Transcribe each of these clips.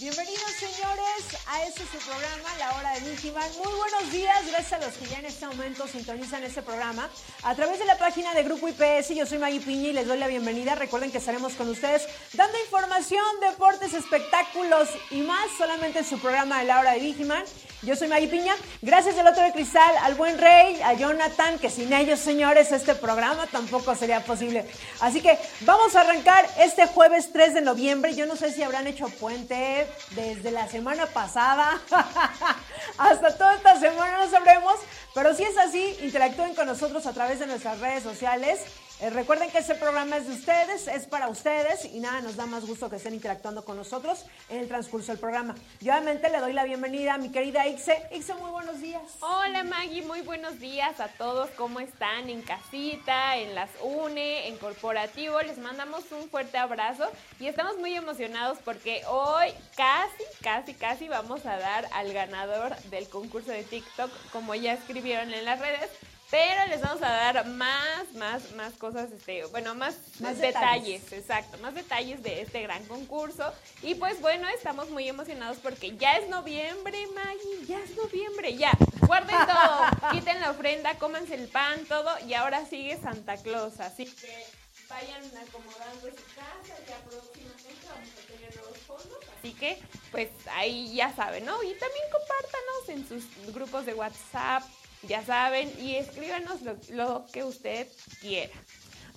Bienvenidos señores a este su programa, La Hora de Vigiman. Muy buenos días, gracias a los que ya en este momento sintonizan este programa. A través de la página de Grupo IPS, yo soy Maggie Piña y les doy la bienvenida. Recuerden que estaremos con ustedes dando información, deportes, espectáculos y más solamente en su programa de La Hora de Vigiman. Yo soy Maggie Piña. Gracias del otro de cristal al buen Rey, a Jonathan, que sin ellos, señores, este programa tampoco sería posible. Así que vamos a arrancar este jueves 3 de noviembre. Yo no sé si habrán hecho puente desde la semana pasada hasta toda esta semana, no sabremos. Pero si es así, interactúen con nosotros a través de nuestras redes sociales. Eh, recuerden que este programa es de ustedes, es para ustedes y nada, nos da más gusto que estén interactuando con nosotros en el transcurso del programa. Yo obviamente le doy la bienvenida a mi querida Ixe. Ixe, muy buenos días. Hola Maggie, muy buenos días a todos. ¿Cómo están? En casita, en las UNE, en corporativo. Les mandamos un fuerte abrazo y estamos muy emocionados porque hoy casi, casi, casi vamos a dar al ganador del concurso de TikTok, como ya escribieron en las redes. Pero les vamos a dar más, más, más cosas, este, bueno, más, Más detalles. detalles. exacto, más detalles de este gran concurso. Y pues bueno, estamos muy emocionados porque ya es noviembre, Maggie, ya es noviembre, ya. Guarden todo, quiten la ofrenda, cómanse el pan, todo, y ahora sigue Santa Claus, así que vayan acomodando su casa, ya próximamente vamos a tener nuevos fondos. Así que, pues ahí ya saben, ¿no? Y también compártanos en sus grupos de WhatsApp, ya saben, y escríbanos lo, lo que usted quiera.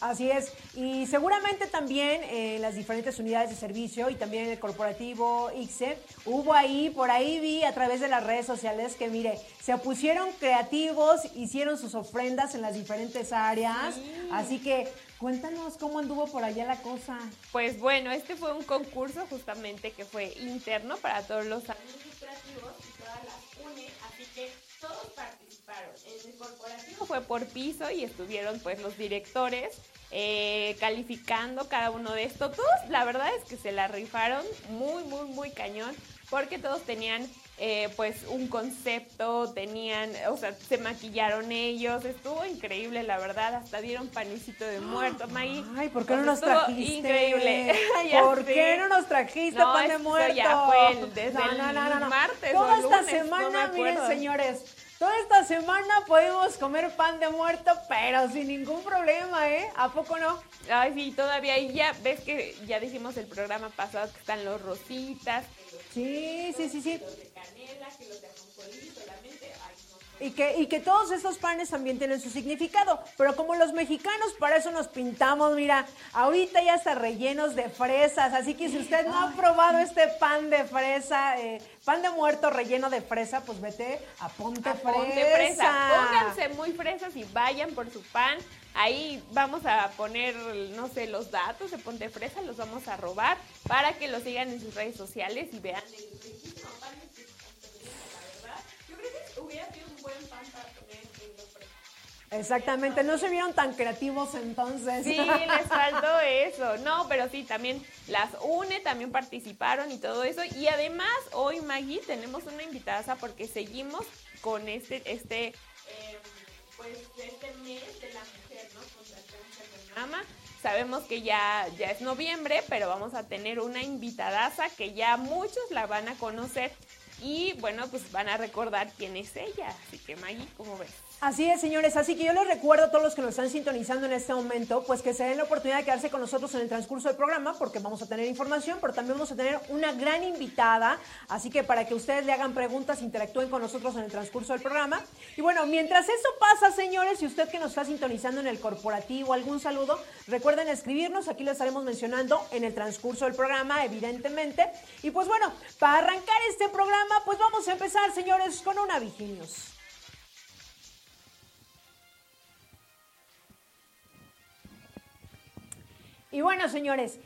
Así es, y seguramente también en las diferentes unidades de servicio y también en el corporativo ICSE, hubo ahí, por ahí vi a través de las redes sociales que mire, se pusieron creativos, hicieron sus ofrendas en las diferentes áreas, así que cuéntanos cómo anduvo por allá la cosa. Pues bueno, este fue un concurso justamente que fue interno para todos los administrativos y todas las UNE, así que todos En el corporativo fue por piso y estuvieron pues los directores eh, calificando cada uno de estos. Todos, la verdad es que se la rifaron muy, muy, muy cañón, porque todos tenían eh, pues un concepto, tenían, o sea, se maquillaron ellos, estuvo increíble, la verdad, hasta dieron panecito de muerto, Maggie. Ay, ¿por qué no nos trajiste? Increíble. ¿Por qué no nos trajiste No, pan de muerto? ya fue el- desde no, el no, no. martes Toda o esta lunes, semana, miren, señores, toda esta semana podemos comer pan de muerto, pero sin ningún problema, ¿eh? ¿A poco no? Ay, sí, todavía, y ya ves que ya dijimos el programa pasado que están los rositas, Sí, sí, sí, sí. los de canela, que los de ajonjolí solamente. Y que, y que todos estos panes también tienen su significado. Pero como los mexicanos, para eso nos pintamos, mira, ahorita ya está rellenos de fresas. Así que si usted no ha probado este pan de fresa, eh, pan de muerto relleno de fresa, pues vete a Ponte A Fresa. Ponte fresa. Pónganse muy fresas y vayan por su pan. Ahí vamos a poner, no sé, los datos de Ponte Fresa, los vamos a robar para que los sigan en sus redes sociales y vean el un buen pan para comer en fresas. Exactamente, no se vieron tan creativos entonces. Sí, les faltó eso. No, pero sí, también las UNE también participaron y todo eso. Y además, hoy, Maggie, tenemos una invitada porque seguimos con este, este, eh, pues, este mes de la mujer, ¿no? Cáncer de mama. Sabemos que ya, ya es noviembre, pero vamos a tener una invitadaza que ya muchos la van a conocer. Y bueno, pues van a recordar quién es ella. Así que Maggie, ¿cómo ves? Así es, señores. Así que yo les recuerdo a todos los que nos están sintonizando en este momento, pues que se den la oportunidad de quedarse con nosotros en el transcurso del programa, porque vamos a tener información, pero también vamos a tener una gran invitada. Así que para que ustedes le hagan preguntas, interactúen con nosotros en el transcurso del programa. Y bueno, mientras eso pasa, señores, si usted que nos está sintonizando en el corporativo, algún saludo, recuerden escribirnos. Aquí lo estaremos mencionando en el transcurso del programa, evidentemente. Y pues bueno, para arrancar este programa, pues vamos a empezar, señores, con una Viginius. Y bueno, señores,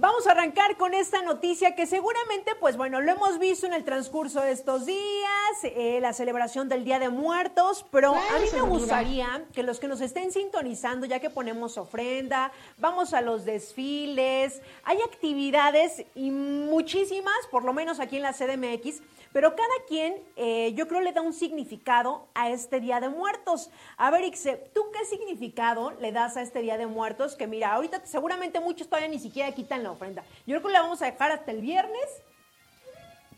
Vamos a arrancar con esta noticia que seguramente, pues bueno, lo hemos visto en el transcurso de estos días, eh, la celebración del Día de Muertos, pero a mí me gustaría que los que nos estén sintonizando, ya que ponemos ofrenda, vamos a los desfiles, hay actividades y muchísimas, por lo menos aquí en la CDMX, pero cada quien, eh, yo creo, le da un significado a este Día de Muertos. A ver, Ixe, ¿tú qué significado le das a este Día de Muertos? Que mira, ahorita seguramente muchos todavía ni siquiera quitan la ofrenda. Yo creo que la vamos a dejar hasta el viernes.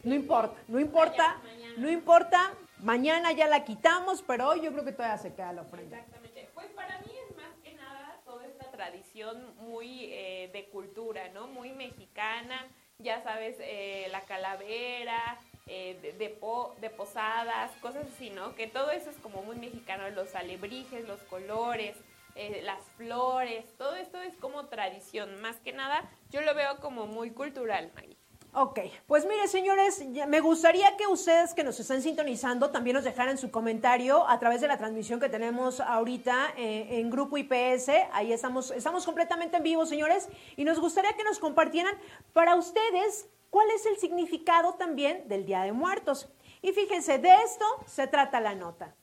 No importa, no importa, no importa. Mañana ya la quitamos, pero hoy yo creo que todavía se queda la ofrenda. Exactamente. Pues para mí es más que nada toda esta tradición muy eh, de cultura, ¿no? Muy mexicana. Ya sabes, eh, la calavera, eh, de, posadas, cosas así, ¿no? Que todo eso es como muy mexicano, los alebrijes, los colores, eh, las flores, todo esto es como tradición, más que nada yo lo veo como muy cultural, Maggie. Ok, pues mire señores, me gustaría que ustedes que nos están sintonizando también nos dejaran su comentario a través de la transmisión que tenemos ahorita eh, en Grupo IPS. Ahí estamos, estamos completamente en vivo, señores, y nos gustaría que nos compartieran para ustedes cuál es el significado también del Día de Muertos. Y fíjense, de esto se trata la nota.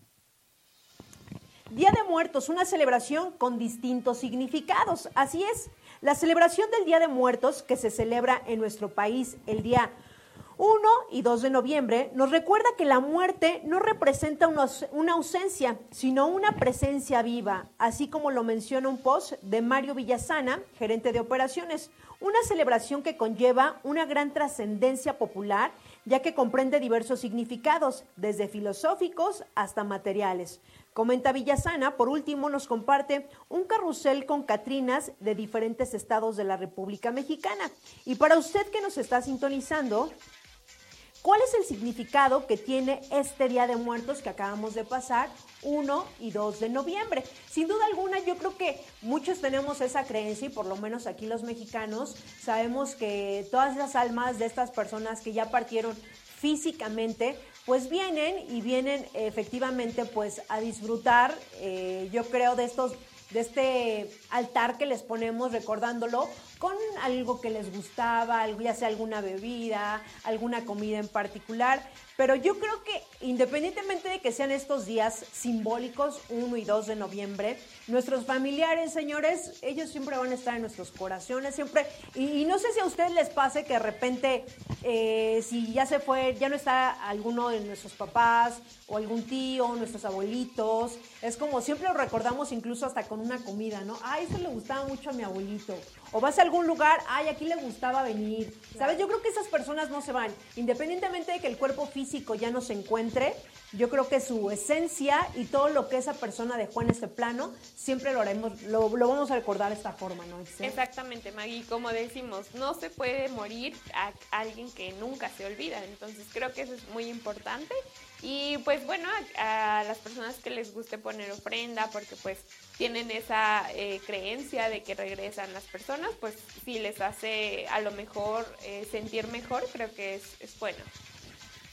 Día de Muertos, una celebración con distintos significados. Así es, la celebración del Día de Muertos que se celebra en nuestro país el día 1 y 2 de noviembre nos recuerda que la muerte no representa una, ausencia, sino una presencia viva, así como lo menciona un post de Mario Villasana, gerente de operaciones, una celebración que conlleva una gran trascendencia popular, ya que comprende diversos significados, desde filosóficos hasta materiales. Comenta Villasana, por último nos comparte un carrusel con Catrinas de diferentes estados de la República Mexicana. Y para usted que nos está sintonizando, ¿Cuál es el significado que tiene este Día de Muertos que acabamos de pasar, 1 y 2 de noviembre? Sin duda alguna, yo creo que muchos tenemos esa creencia y por lo menos aquí los mexicanos sabemos que todas las almas de estas personas que ya partieron físicamente, pues vienen y vienen efectivamente pues a disfrutar, eh, yo creo, de estos de este altar que les ponemos recordándolo con algo que les gustaba, ya sea alguna bebida, alguna comida en particular. Pero yo creo que independientemente de que sean estos días simbólicos, 1 y 2 de noviembre, nuestros familiares, señores, ellos siempre van a estar en nuestros corazones, siempre. Y, no sé si a ustedes les pase que de repente, eh, si ya se fue, ya no está alguno de nuestros papás o algún tío, nuestros abuelitos, es como siempre lo recordamos incluso hasta con una comida, ¿no? Ay, eso le gustaba mucho a mi abuelito o vas a algún lugar, ay, aquí le gustaba venir. ¿Sabes? Yo creo que esas personas no se van. Independientemente de que el cuerpo físico ya no se encuentre, yo creo que su esencia y todo lo que esa persona dejó en este plano, siempre lo haremos, lo, vamos a recordar de esta forma, ¿no? Exactamente, Maggie. Como decimos, no se puede morir a alguien que nunca se olvida. Entonces creo que eso es muy importante. Y pues bueno, a, las personas que les guste poner ofrenda, porque pues tienen esa eh, creencia de que regresan las personas, pues si les hace a lo mejor eh, sentir mejor, creo que es, es bueno.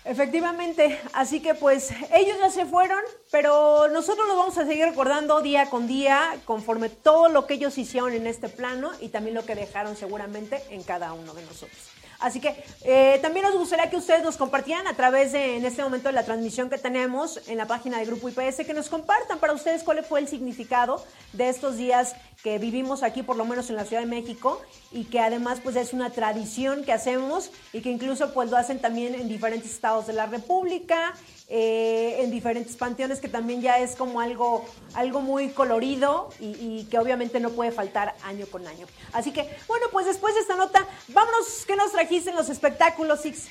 Efectivamente, así que pues ellos ya se fueron, pero nosotros los vamos a seguir recordando día con día, conforme todo lo que ellos hicieron en este plano y también lo que dejaron seguramente en cada uno de nosotros. Así que eh, también nos gustaría que ustedes nos compartieran a través de, en este momento, de la transmisión que tenemos en la página de Grupo IPS, que nos compartan para ustedes cuál fue el significado de estos días que vivimos aquí, por lo menos en la Ciudad de México, y que además pues es una tradición que hacemos y que incluso pues lo hacen también en diferentes estados de la República eh, en diferentes panteones, que también ya es como algo, algo muy colorido y, que obviamente no puede faltar año con año. Así que, bueno, pues después de esta nota, vámonos, ¿qué nos trajiste en los espectáculos, Six?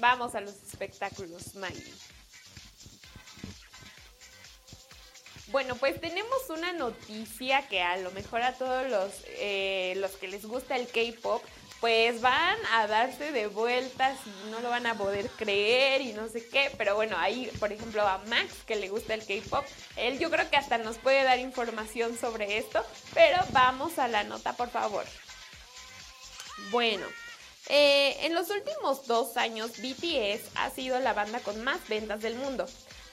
Vamos a los espectáculos, Maggie. Bueno, pues tenemos una noticia que a lo mejor a todos los, eh, los que les gusta el K-Pop pues van a darse de vueltas y no lo van a poder creer y no sé qué. Pero bueno, ahí, por ejemplo, a Max, que le gusta el K-pop, él yo creo que hasta nos puede dar información sobre esto. Pero vamos a la nota, por favor. Bueno, eh, en los últimos dos años, BTS ha sido la banda con más ventas del mundo.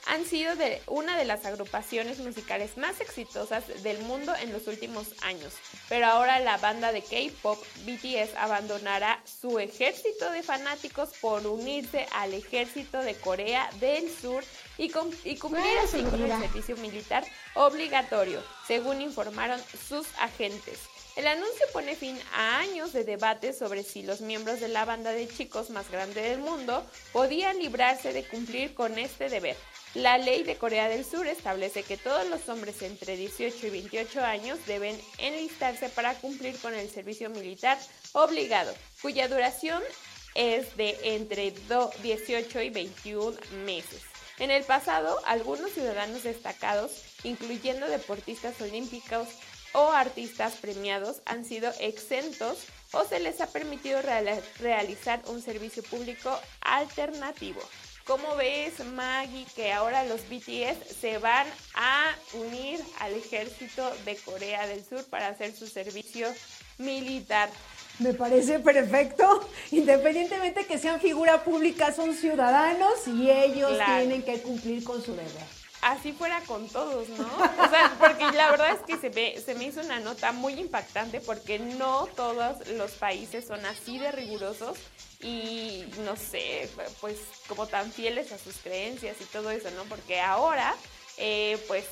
Han sido de una de las agrupaciones musicales más exitosas del mundo en los últimos años. Pero ahora la banda de K-pop BTS abandonará su ejército de fanáticos por unirse al ejército de Corea del Sur y, cumplir así con el servicio militar obligatorio, según informaron sus agentes. El anuncio pone fin a años de debate sobre si los miembros de la banda de chicos más grande del mundo podían librarse de cumplir con este deber. La ley de Corea del Sur establece que todos los hombres entre 18 y 28 años deben enlistarse para cumplir con el servicio militar obligado, cuya duración es de entre 18 y 21 meses. En el pasado, algunos ciudadanos destacados, incluyendo deportistas olímpicos o artistas premiados, han sido exentos o se les ha permitido realizar un servicio público alternativo. ¿Cómo ves, Maggie, que ahora los BTS se van a unir al ejército de Corea del Sur para hacer su servicio militar? Me parece perfecto. Independientemente que sean figura pública, son ciudadanos y ellos tienen que cumplir con su deber. Así fuera con todos, ¿no? O sea, porque la verdad es que se me, se me hizo una nota muy impactante porque no todos los países son así de rigurosos y no sé, pues como tan fieles a sus creencias y todo eso, ¿no? Porque ahora, eh, pues,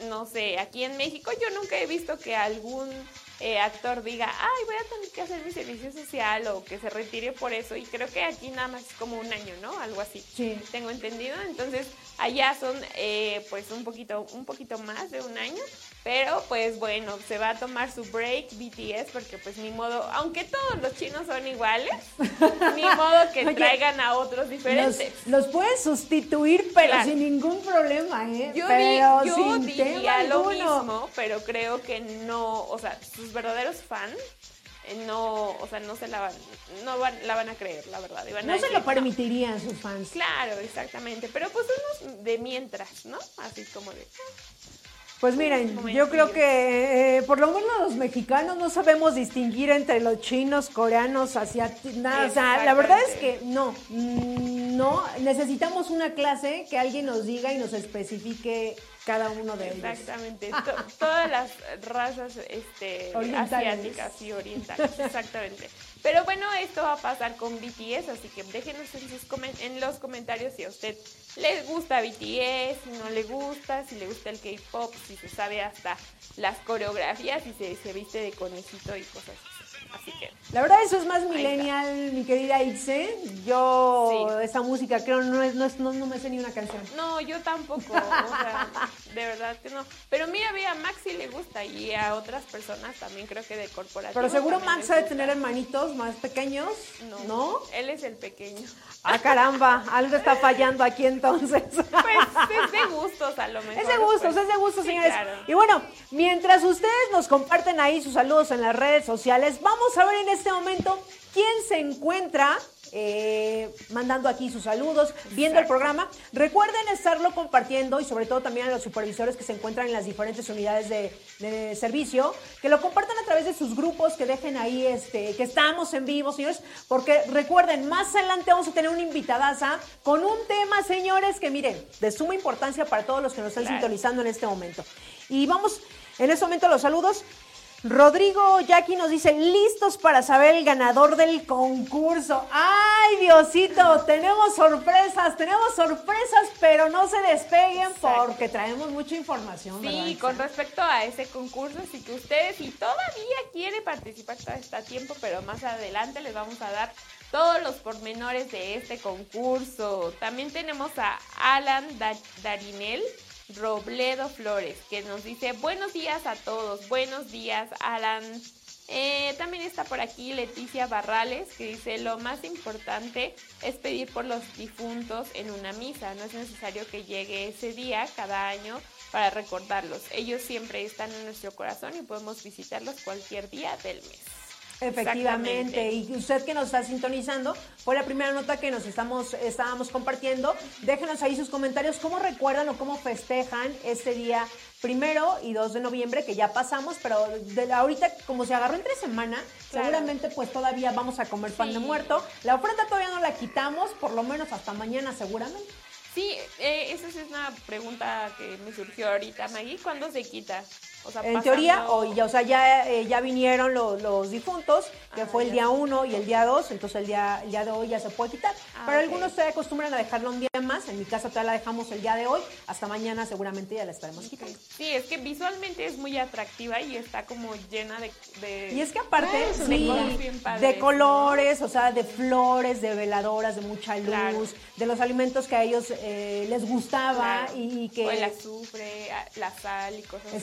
no sé, aquí en México yo nunca he visto que algún eh, actor diga, ay, voy a tener que hacer mi servicio social o que se retire por eso. Y creo que aquí nada más es como un año, ¿no? Algo así. Sí. Tengo entendido. Entonces, allá son eh, pues un poquito, un poquito más de un año. Pero pues bueno, se va a tomar su break BTS porque pues ni modo, aunque todos los chinos son iguales, ni modo que traigan a otros diferentes. Los, pueden sustituir, pero sin ningún problema, ¿eh? Yo, pero yo diría lo mismo, pero creo que no, o sea, sus verdaderos fans no, o sea, no se la van, no la van a creer, la verdad. no se lo permitirían sus fans. Claro, exactamente. Pero pues unos de mientras, ¿no? Así como de. Pues miren, yo creo que eh, por lo menos los mexicanos no sabemos distinguir entre los chinos, coreanos, asiáticos, nada. O sea, la verdad es que no, mm, no, necesitamos una clase que alguien nos diga y nos especifique cada uno de ellos. Exactamente, todas las razas este, asiáticas y orientales, exactamente. Pero bueno, esto va a pasar con BTS, así que déjenos en, sus en los comentarios si a usted le gusta BTS, si no le gusta, si le gusta el K-pop, si se sabe hasta las coreografías, si se, se viste de conejito y cosas así. Así que. La verdad, eso es más millennial, mi querida Itze. Yo, esa música, creo, no, es, no, no, me sé ni una canción. No, yo tampoco. o sea, de verdad que no. Pero mira, a Maxi le gusta y a otras personas también creo que de corporativo. Pero seguro Max ha de tener hermanitos más pequeños. No. ¿No? Él es el pequeño. Ah, caramba, algo está fallando aquí entonces. Pues es de gustos a lo mejor. Es de gustos, pues. es de gustos, señores. Y bueno, mientras ustedes nos comparten ahí sus saludos en las redes sociales, vamos a ver en este momento quién se encuentra eh, mandando aquí sus saludos, viendo el programa. Recuerden estarlo compartiendo y sobre todo también a los supervisores que se encuentran en las diferentes unidades de, servicio, que lo compartan a través de sus grupos, que dejen ahí este, que estamos en vivo, señores, porque recuerden, más adelante vamos a tener una invitadaza con un tema, señores, que miren, de suma importancia para todos los que nos están sintonizando en este momento. Y vamos en este momento los saludos. Rodrigo Jackie nos dice, listos para saber el ganador del concurso. ¡Ay, Diosito! Tenemos sorpresas, tenemos sorpresas, pero no se despeguen porque traemos mucha información. Sí, con respecto a ese concurso, así que ustedes, si todavía quiere participar, todavía está a tiempo, pero más adelante les vamos a dar todos los pormenores de este concurso. También tenemos a Alan Darinel Robledo Flores, que nos dice buenos días a todos, buenos días Alan. Eh, también está por aquí Leticia Barrales, que dice lo más importante es pedir por los difuntos en una misa, no es necesario que llegue ese día cada año para recordarlos, ellos siempre están en nuestro corazón y podemos visitarlos cualquier día del mes. Efectivamente, y usted que nos está sintonizando, fue la primera nota que nos estamos, estábamos compartiendo. Déjenos ahí sus comentarios, cómo recuerdan o cómo festejan este día primero y 2 de noviembre, que ya pasamos, pero de ahorita, como se agarró entre semana, seguramente pues todavía vamos a comer pan de muerto. La ofrenda todavía no la quitamos, por lo menos hasta mañana seguramente. Sí, eh, esa es una pregunta que me surgió ahorita, Maggie. ¿Cuándo se quita? O sea, En pasando- teoría, hoy ya, o sea, ya, eh, ya vinieron los, los difuntos, que Ah, fue el día 1 y el día 2, entonces el día, el día de hoy ya se puede quitar. Ah, Pero algunos se acostumbran a dejarlo un día más, en mi casa todavía la dejamos el día de hoy, hasta mañana seguramente ya la estaremos quitando. Sí, es que visualmente es muy atractiva y está como llena de... de- Y es que aparte, de sí, de ¿no? colores, o sea, de flores, de veladoras, de mucha luz, Claro. de los alimentos que a ellos eh, les gustaba Claro. y, y que... O el azufre, la sal y cosas así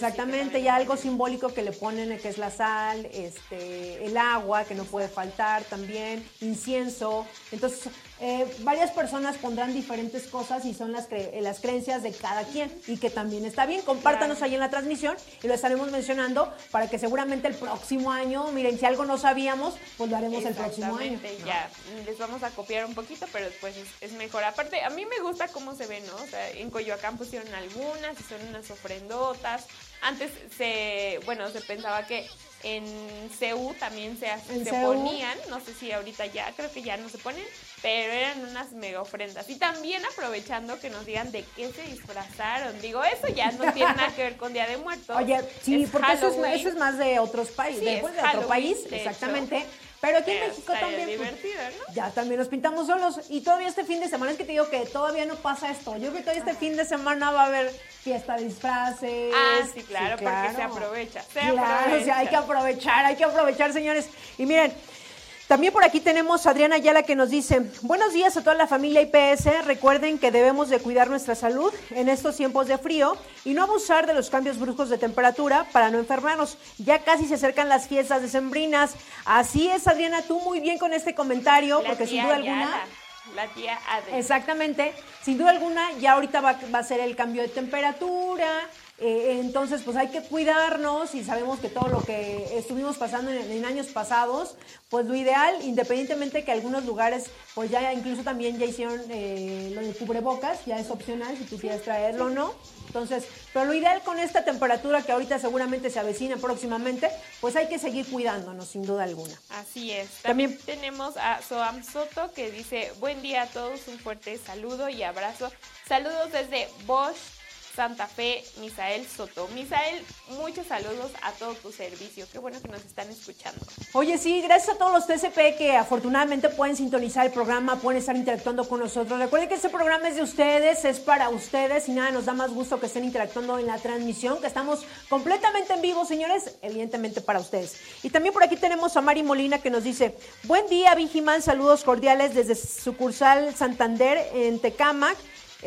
también ya algo simbólico que le ponen, que es la sal, este, el agua, que no puede faltar también, incienso. Entonces, eh, varias personas pondrán diferentes cosas y son las, cre- eh, las creencias de cada quien y que también está bien. Compártanos Claro. ahí en la transmisión y lo estaremos mencionando para que seguramente el próximo año, miren, si algo no sabíamos, pues lo haremos el próximo año. Ya les vamos a copiar un poquito, pero después es, es mejor. Aparte, a mí me gusta cómo se ve, ¿no? O sea, en Coyoacán pusieron algunas y son unas ofrendotas. Antes se, bueno, se pensaba que en CEU también se, se ponían, no sé si ahorita ya, creo que ya no se ponen, pero eran unas mega ofrendas. Y también aprovechando que nos digan de qué se disfrazaron. Digo, eso ya no tiene nada que ver con Día de Muertos. Oye, sí, Es porque eso es, eso es más de otros países, Sí, después es de otro país, de exactamente. Pero aquí en Pero México también. pues, divertido, ¿no? Ya también nos pintamos solos. Y todavía este fin de semana, es que te digo que todavía no pasa esto. Yo creo que todavía este fin de semana va a haber fiesta de disfraces. Ah, sí, claro, porque se claro. aprovecha. Se Claro, o sea, hay que aprovecha. aprovechar, hay que aprovechar, señores. Y miren, también por aquí tenemos a Adriana Ayala que nos dice, buenos días a toda la familia IPS, recuerden que debemos de cuidar nuestra salud en estos tiempos de frío y no abusar de los cambios bruscos de temperatura para no enfermarnos. Ya casi se acercan las fiestas decembrinas. Así es, Adriana, tú muy bien con este comentario, La porque sin duda alguna... La tía Adri. Exactamente, sin duda alguna, ya ahorita va, va a ser el cambio de temperatura, eh, entonces pues hay que cuidarnos y sabemos que todo lo que estuvimos pasando en, en años pasados, pues lo ideal, independientemente que algunos lugares pues ya incluso también ya hicieron eh, lo de cubrebocas, ya es opcional si tú quieres traerlo o no. Entonces, pero lo ideal con esta temperatura que ahorita seguramente se avecina próximamente, pues hay que seguir cuidándonos sin duda alguna. Así es. También- También tenemos a Soam Soto que dice, buen día a todos, un fuerte saludo y abrazo. Saludos desde Bosch, Santa Fe, Misael Soto. Misael, muchos saludos a todo tu servicio. Qué bueno que nos están escuchando. Oye, sí, gracias a todos los TCP que afortunadamente pueden sintonizar el programa, pueden estar interactuando con nosotros. Recuerden que este programa es de ustedes, es para ustedes y nada, nos da más gusto que estén interactuando en la transmisión, que estamos completamente en vivo, señores, evidentemente para ustedes. Y también por aquí tenemos a Mari Molina que nos dice, buen día, Vigimán, saludos cordiales desde sucursal Santander en Tecámac.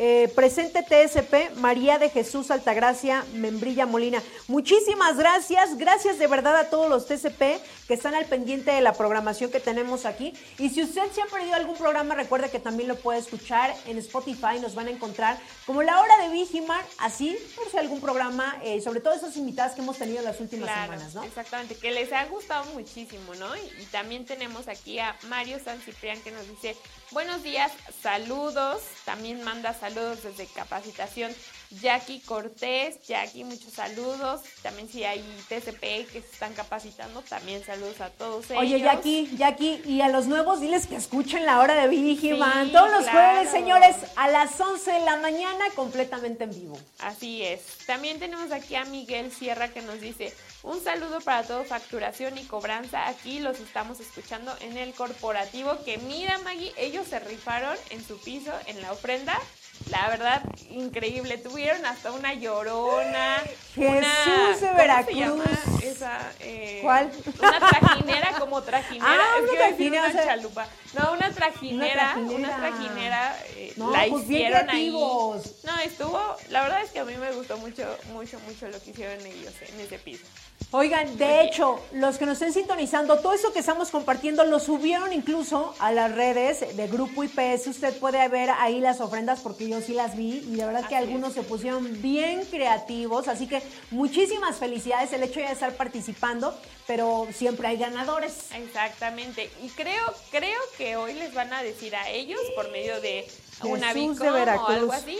Eh, presente TSP, María de Jesús Altagracia, Membrilla Molina. Muchísimas gracias, gracias de verdad a todos los TCP que están al pendiente de la programación que tenemos aquí. Y si usted se ha perdido algún programa, recuerde que también lo puede escuchar en Spotify, nos van a encontrar como la hora de Vigimar, así por si algún programa, eh, sobre todo esas invitadas que hemos tenido las últimas Claro, semanas, ¿no? exactamente, que les ha gustado muchísimo, ¿no? Y, y también tenemos aquí a Mario San Ciprián que nos dice, buenos días, saludos, también manda saludos desde capacitación. Jackie Cortés, Jackie, muchos saludos. También si hay TCP que se están capacitando, también saludos a todos ellos. Oye, Jackie, Jackie, y a los nuevos diles que escuchen la hora de Vigiman. Sí, Todos los claro. jueves, señores, a las 11 de la mañana, completamente en vivo. Así es. También tenemos aquí a Miguel Sierra que nos dice, un saludo para todo facturación y cobranza. Aquí los estamos escuchando en el corporativo. Que mira, Maggie, ellos se rifaron en su piso, en la ofrenda. La verdad, increíble. Tuvieron hasta una llorona. Jesús una, de ¿cómo Veracruz. Se esa, eh, ¿Cuál? Una trajinera como trajinera. Ah, es una que trajinera, una o sea, chalupa. No, una trajinera. trajinera. Una trajinera. eh, No, la pues bien hicieron ahí. No, estuvo, la verdad es que a mí me gustó mucho, mucho, mucho lo que hicieron ellos en ese piso. Oigan, de hecho, los que nos estén sintonizando, todo eso que estamos compartiendo lo subieron incluso a las redes de Grupo IPS. Usted puede ver ahí las ofrendas porque yo sí las vi y de verdad que algunos se pusieron bien creativos. Así que muchísimas felicidades el hecho de estar participando, pero siempre hay ganadores. Exactamente. Y creo, creo que hoy les van a decir a ellos por medio de de Vicom o algo así,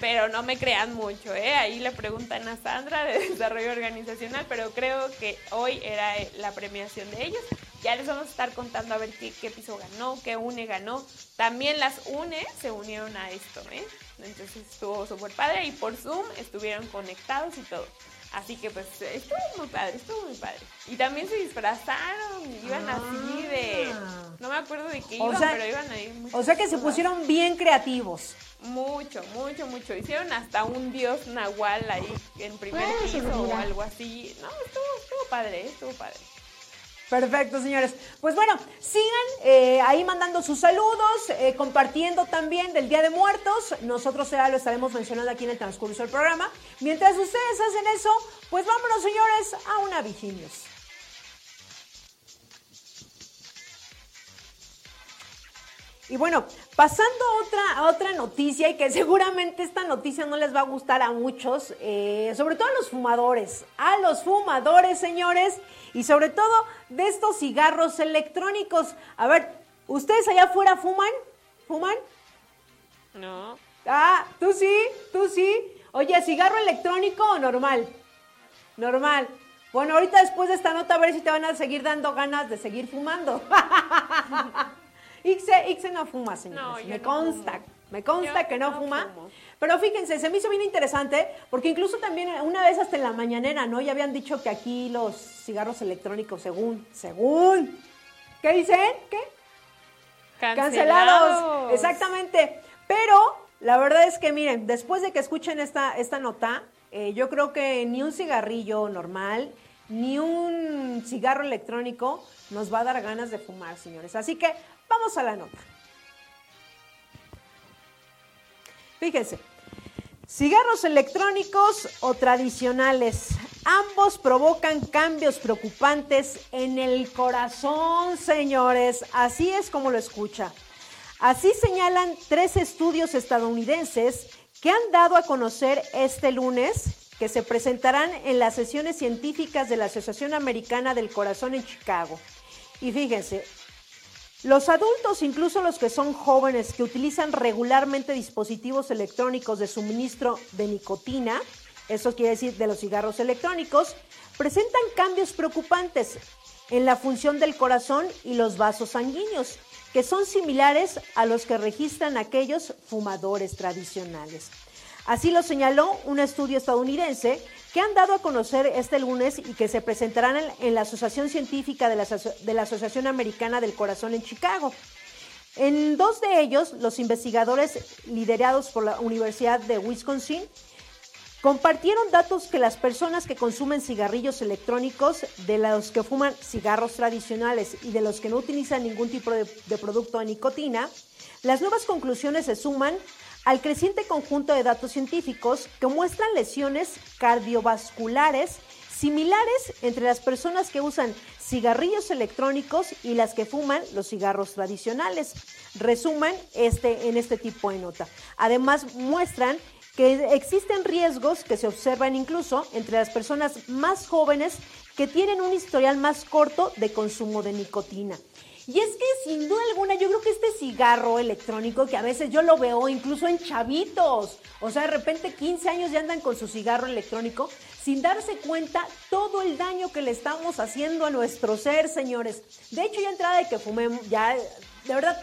pero no me crean mucho, ¿eh? Ahí le preguntan a Sandra de Desarrollo Organizacional, pero creo que hoy era la premiación de ellos. Ya les vamos a estar contando a ver qué, qué piso ganó, qué UNE ganó. También las UNE se unieron a esto, ¿eh? Entonces estuvo súper padre y por Zoom estuvieron conectados y todo. Así que pues estuvo muy padre, estuvo muy padre. Y también se disfrazaron, iban así de... Ah. No me acuerdo de qué iban, sea- pero iban ahí. muchas O sea que se pusieron bien creativos. Mucho, mucho, mucho. Hicieron hasta un dios nahual ahí en primer Pues, piso o algo así. No, estuvo, estuvo padre, estuvo padre. Perfecto, señores. Pues bueno, sigan eh, ahí mandando sus saludos, eh, compartiendo también del Día de Muertos. Nosotros ya lo estaremos mencionando aquí en el transcurso del programa. Mientras ustedes hacen eso, pues vámonos, señores, a una Vigilios. Y bueno, pasando a otra, a otra noticia, y que seguramente esta noticia no les va a gustar a muchos, eh, sobre todo a los fumadores, a los fumadores, señores, y sobre todo de estos cigarros electrónicos. A ver, ¿ustedes allá afuera fuman? ¿Fuman? No. Ah, tú sí, tú sí. Oye, ¿cigarro electrónico o normal? Normal. Bueno, ahorita después de esta nota a ver si te van a seguir dando ganas de seguir fumando. Ixe, Ixe no fuma, señores. No, me no consta, me consta que no, no fuma. fumo. Pero fíjense, se me hizo bien interesante porque incluso también una vez hasta en la mañanera, ¿no? Ya habían dicho que aquí los cigarros electrónicos, según, según, ¿qué dicen? ¿Qué? Cancelados. Exactamente. Pero la verdad es que miren, después de que escuchen esta, esta nota, eh, yo creo que ni un cigarrillo normal, ni un cigarro electrónico nos va a dar ganas de fumar, señores. Así que vamos a la nota. Fíjense. Cigarros electrónicos o tradicionales, ambos provocan cambios preocupantes en el corazón, señores. Así es como lo escucha. Así señalan tres estudios estadounidenses que han dado a conocer este lunes que se presentarán en las sesiones científicas de la Asociación Americana del Corazón en Chicago. Y fíjense, los adultos, incluso los que son jóvenes que utilizan regularmente dispositivos electrónicos de suministro de nicotina, eso quiere decir de los cigarros electrónicos, presentan cambios preocupantes en la función del corazón y los vasos sanguíneos, que son similares a los que registran aquellos fumadores tradicionales. Así lo señaló un estudio estadounidense que han dado a conocer este lunes y que se presentarán en, la Asociación Científica de la, Aso- de la Asociación Americana del Corazón en Chicago. En dos de ellos, los investigadores liderados por la Universidad de Wisconsin compartieron datos que las personas que consumen cigarrillos electrónicos, de los que fuman cigarros tradicionales y de los que no utilizan ningún tipo de, de producto de nicotina, las nuevas conclusiones se suman al creciente conjunto de datos científicos que muestran lesiones cardiovasculares similares entre las personas que usan cigarrillos electrónicos y las que fuman los cigarros tradicionales. Resumen este, en este tipo de nota. Además, muestran que existen riesgos que se observan incluso entre las personas más jóvenes que tienen un historial más corto de consumo de nicotina. Y es que sin duda alguna yo creo que este cigarro electrónico que a veces yo lo veo incluso en chavitos, o sea, de repente 15 años ya andan con su cigarro electrónico sin darse cuenta todo el daño que le estamos haciendo a nuestro ser, señores. De hecho, ya entrada de que fumemos, ya, de verdad,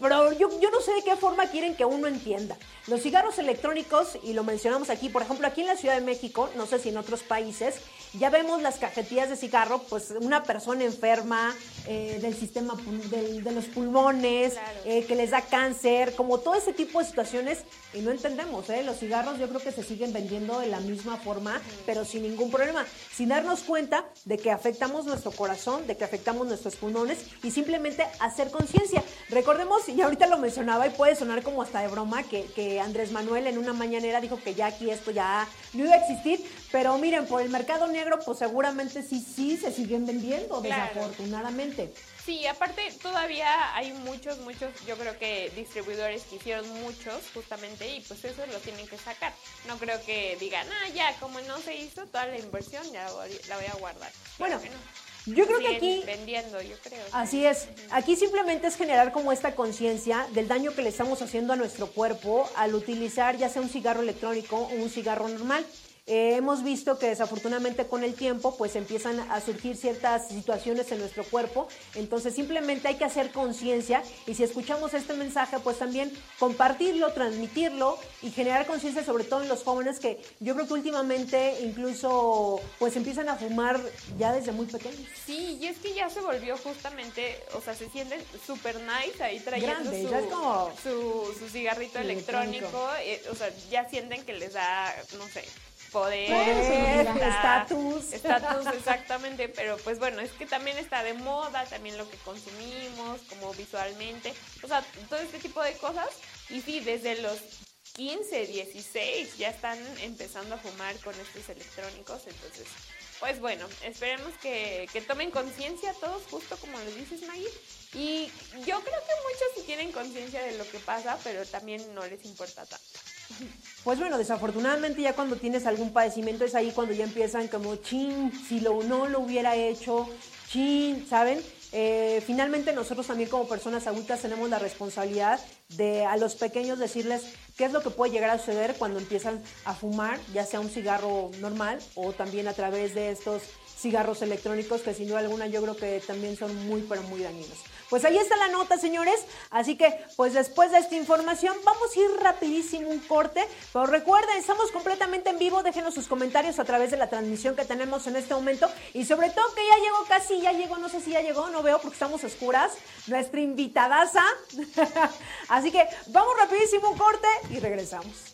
pero yo, yo no sé de qué forma quieren que uno entienda. Los cigarros electrónicos, y lo mencionamos aquí, por ejemplo, aquí en la Ciudad de México, no sé si en otros países, ya vemos las cajetillas de cigarro, pues una persona enferma eh, del sistema del- de los pulmones, Claro. eh, que les da cáncer, como todo ese tipo de situaciones, y no entendemos, ¿eh? Los cigarros yo creo que se siguen vendiendo de la misma forma, pero sin ningún problema, sin darnos cuenta de que afectamos nuestro corazón, de que afectamos nuestros pulmones y simplemente hacer conciencia. Recordemos, y ahorita lo mencionaba y puede sonar como hasta de broma, que, que Andrés Manuel en una mañanera dijo que ya aquí esto ya no iba a existir, pero miren, por el mercado negro, pues seguramente sí, sí se siguen vendiendo, Claro. desafortunadamente. Sí, aparte todavía hay muchos, muchos, yo creo que distribuidores que hicieron muchos justamente y pues eso lo tienen que sacar. No creo que digan, ah, ya, como no se hizo toda la inversión, ya la voy, la voy a guardar. Bueno, no. Yo creo que aquí vendiendo, yo creo. Así es. Aquí simplemente es generar como esta conciencia del daño que le estamos haciendo a nuestro cuerpo al utilizar ya sea un cigarro electrónico o un cigarro normal. Eh, hemos visto que desafortunadamente con el tiempo pues empiezan a surgir ciertas situaciones en nuestro cuerpo. Entonces simplemente hay que hacer conciencia y si escuchamos este mensaje pues también compartirlo, transmitirlo y generar conciencia sobre todo en los jóvenes que yo creo que últimamente incluso pues empiezan a fumar ya desde muy pequeños. Sí, y es que ya se volvió justamente, o sea, se sienten súper nice ahí trayendo Grande, su, como- su, su cigarrito Electrónico. electrónico, eh, o sea, ya sienten que les da, no sé, poder, estatus. estatus, exactamente, pero pues bueno, es que también está de moda, también lo que consumimos, como visualmente, o sea, todo este tipo de cosas, y sí, desde los 15, 16 ya están empezando a fumar con estos electrónicos, entonces, pues bueno, esperemos que, que tomen conciencia todos, justo como lo dices Maggie, y yo creo que muchos sí tienen conciencia de lo que pasa, pero también no les importa tanto. Pues bueno, desafortunadamente ya cuando tienes algún padecimiento es ahí cuando ya empiezan como, chin, si lo, no lo hubiera hecho, chin, ¿saben? Eh, finalmente nosotros también como personas adultas tenemos la responsabilidad de a los pequeños decirles qué es lo que puede llegar a suceder cuando empiezan a fumar, ya sea un cigarro normal o también a través de estos cigarros electrónicos que sin duda alguna yo creo que también son muy pero muy dañinos. Pues ahí está la nota, señores. Así que, pues después de esta información, vamos a ir rapidísimo un corte. Pero recuerden, estamos completamente en vivo. Déjenos sus comentarios a través de la transmisión que tenemos en este momento. Y sobre todo que ya llegó casi, ya llegó, no sé si ya llegó, no veo porque estamos oscuras. Nuestra invitadaza. Así que vamos rapidísimo un corte y regresamos.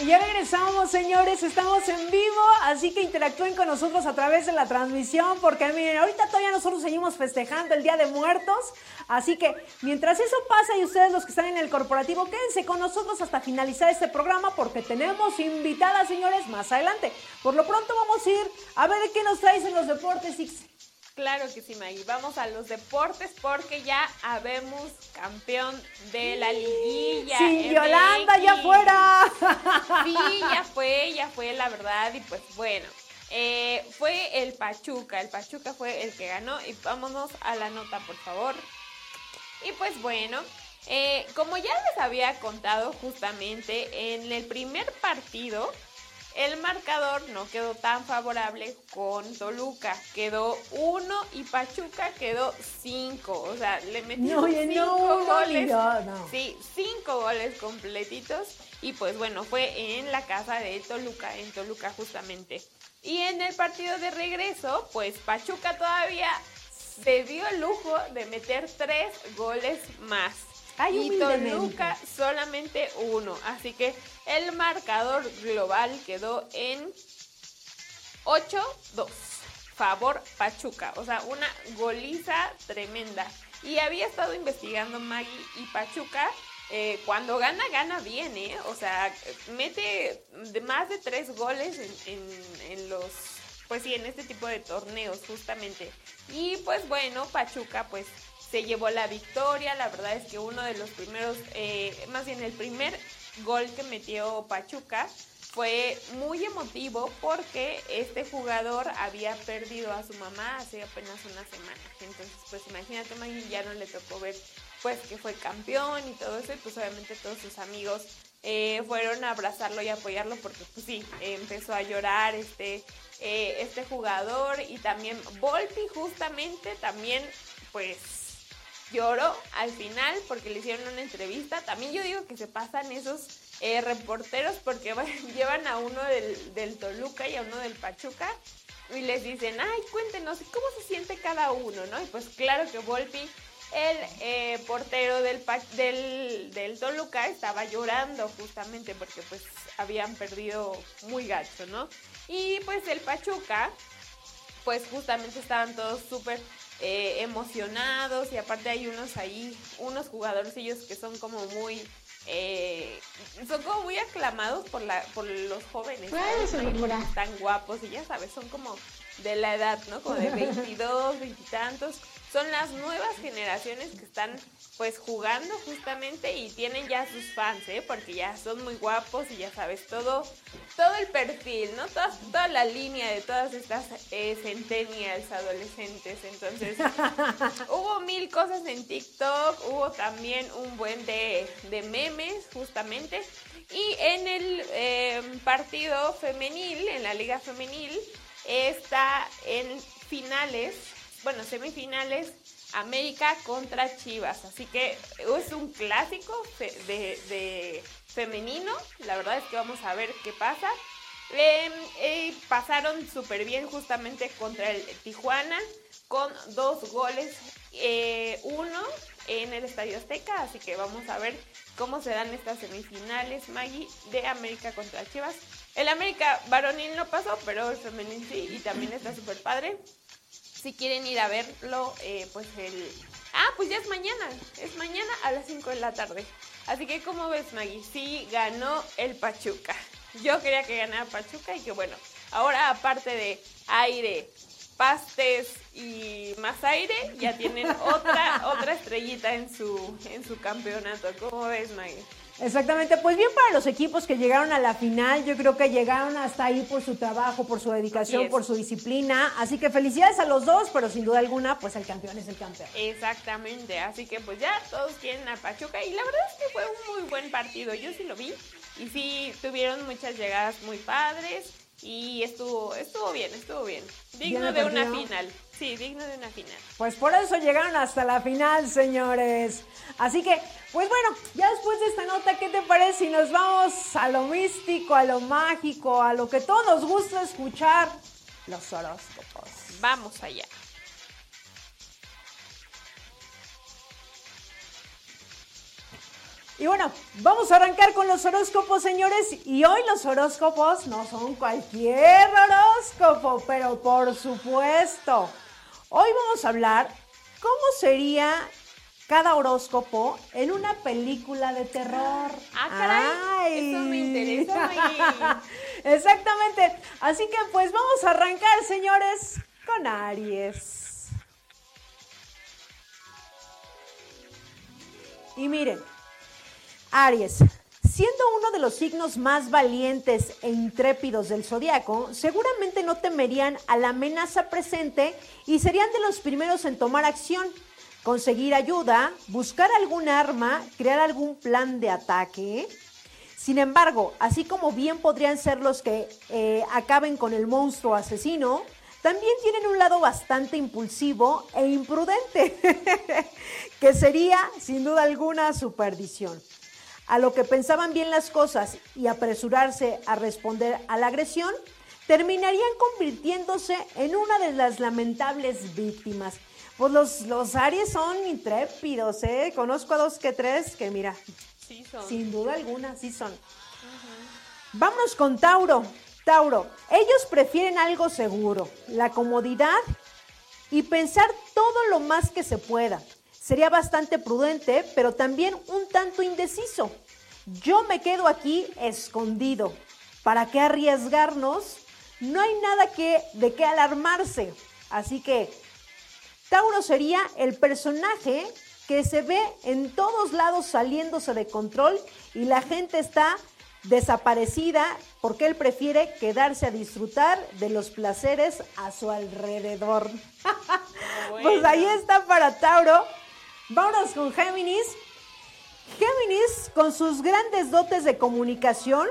Y ya regresamos, señores, estamos en vivo, así que interactúen con nosotros a través de la transmisión, porque miren, ahorita todavía nosotros seguimos festejando el Día de Muertos, así que mientras eso pasa y ustedes los que están en el corporativo, quédense con nosotros hasta finalizar este programa, porque tenemos invitadas, señores, más adelante. Por lo pronto vamos a ir a ver qué nos traes en los deportes, Ix. Claro que sí, Maggie. Vamos a los deportes porque ya habemos campeón de la liguilla. MX. Yolanda ya fuera. Sí, ya fue, ya fue la verdad. Y pues bueno, eh, fue el Pachuca. El Pachuca fue el que ganó. Y vámonos a la nota, por favor. Y pues bueno, eh, como ya les había contado justamente en el primer partido, el marcador no quedó tan favorable con Toluca. Quedó uno y Pachuca quedó cinco. O sea, le metieron No, oye, cinco no, no, goles. no. Sí, cinco goles completitos. Y pues bueno, fue en la casa de Toluca, en Toluca justamente. Y en el partido de regreso, pues Pachuca todavía se dio el lujo de meter tres goles más. Ay, y. Toluca solamente uno. Así que el marcador global quedó en 8-2. Favor Pachuca. O sea, una goliza tremenda. Y había estado investigando Maggie y Pachuca. eh, cuando gana, gana bien, ¿eh? O sea, mete más de tres goles en los. Pues sí, en este tipo de torneos, justamente. Y pues bueno, Pachuca, pues se llevó la victoria. La verdad es que uno de los primeros, eh, más bien el primer gol que metió Pachuca fue muy emotivo porque este jugador había perdido a su mamá hace apenas una semana. Entonces, pues imagínate, Maggie, ya no le tocó ver pues que fue campeón y todo eso y pues obviamente todos sus amigos eh, fueron a abrazarlo y apoyarlo porque pues sí, empezó a llorar este, eh, este jugador y también Volpi justamente también pues lloró al final porque le hicieron una entrevista. También yo digo que se pasan esos eh, reporteros porque llevan a uno del, del Toluca y a uno del Pachuca y les dicen, ay, cuéntenos, ¿cómo se siente cada uno? ¿no? Y pues claro que Volpi, el eh, portero del, del, del, Toluca, estaba llorando justamente porque pues habían perdido muy gacho, ¿no? Y pues el Pachuca, pues justamente estaban todos súper eh, emocionados y aparte hay unos ahí, unos jugadorcillos que son como muy eh, son como muy aclamados por la por los jóvenes tan guapos y ya sabes son como de la edad no como de 22 veintitantos son las nuevas generaciones que están pues jugando justamente y tienen ya sus fans, ¿eh? Porque ya son muy guapos y ya sabes, todo, todo el perfil, ¿no? Toda, toda la línea de todas estas eh, centennials adolescentes. Entonces, hubo mil cosas en TikTok, hubo también un buen de, de memes justamente. Y en el eh, partido femenil, en la liga femenil, está en finales bueno, semifinales América contra Chivas. Así que es un clásico de, femenino. La verdad es que vamos a ver qué pasa. Em, eh, pasaron súper bien justamente contra el Tijuana con dos goles, eh, uno en el Estadio Azteca, así que vamos a ver cómo se dan estas semifinales, Maggie, de América contra Chivas. El América varonil no pasó, pero el femenil sí, y también está súper padre si quieren ir a verlo, eh, pues el... Ah, pues ya es mañana, es mañana a las 5 de la tarde. Así que, ¿cómo ves, Maggie? Sí, ganó el Pachuca. Yo quería que ganara Pachuca y que bueno, ahora aparte de aire, pastes y más aire, ya tienen otra, otra estrellita en su, en su campeonato. ¿Cómo ves, Maggie? Exactamente, pues bien para los equipos que llegaron a la final, yo creo que llegaron hasta ahí por su trabajo, por su dedicación, por su disciplina, así que felicidades a los dos, pero sin duda alguna, pues el campeón es el campeón. Exactamente, así que pues ya todos quieren a Pachuca y la verdad es que fue un muy buen partido, yo sí lo vi y sí tuvieron muchas llegadas muy padres y estuvo, estuvo bien, estuvo bien, digno de una final. Sí, digno de una final. Pues por eso llegaron hasta la final, señores. Así que, pues bueno, ya después de esta nota, ¿qué te parece si nos vamos a lo místico, a lo mágico, a lo que todos nos gusta escuchar? Los horóscopos. Vamos allá. Y bueno, vamos a arrancar con los horóscopos, señores. Y hoy los horóscopos no son cualquier horóscopo, pero por supuesto Hoy vamos a hablar cómo sería cada horóscopo en una película de terror. Ah, caray. Eso me interesa. Exactamente. Así que pues vamos a arrancar, señores, con Aries. Y miren, Aries, Siendo uno de los signos más valientes e intrépidos del zodiaco, seguramente no temerían a la amenaza presente y serían de los primeros en tomar acción, conseguir ayuda, buscar algún arma, crear algún plan de ataque. Sin embargo, así como bien podrían ser los que eh, acaben con el monstruo asesino, también tienen un lado bastante impulsivo e imprudente, que sería sin duda alguna su perdición a lo que pensaban bien las cosas y apresurarse a responder a la agresión, terminarían convirtiéndose en una de las lamentables víctimas. Pues los, los Aries son intrépidos, ¿eh? Conozco a dos que tres que mira, sí son. sin duda alguna, sí son. Vámonos con Tauro. Tauro, ellos prefieren algo seguro, la comodidad y pensar todo lo más que se pueda. Sería bastante prudente, pero también un tanto indeciso. Yo me quedo aquí escondido. ¿Para qué arriesgarnos? No hay nada que, de qué alarmarse. Así que Tauro sería el personaje que se ve en todos lados saliéndose de control y la gente está desaparecida porque él prefiere quedarse a disfrutar de los placeres a su alrededor. pues ahí está para Tauro. Vámonos con Géminis. Géminis, con sus grandes dotes de comunicación,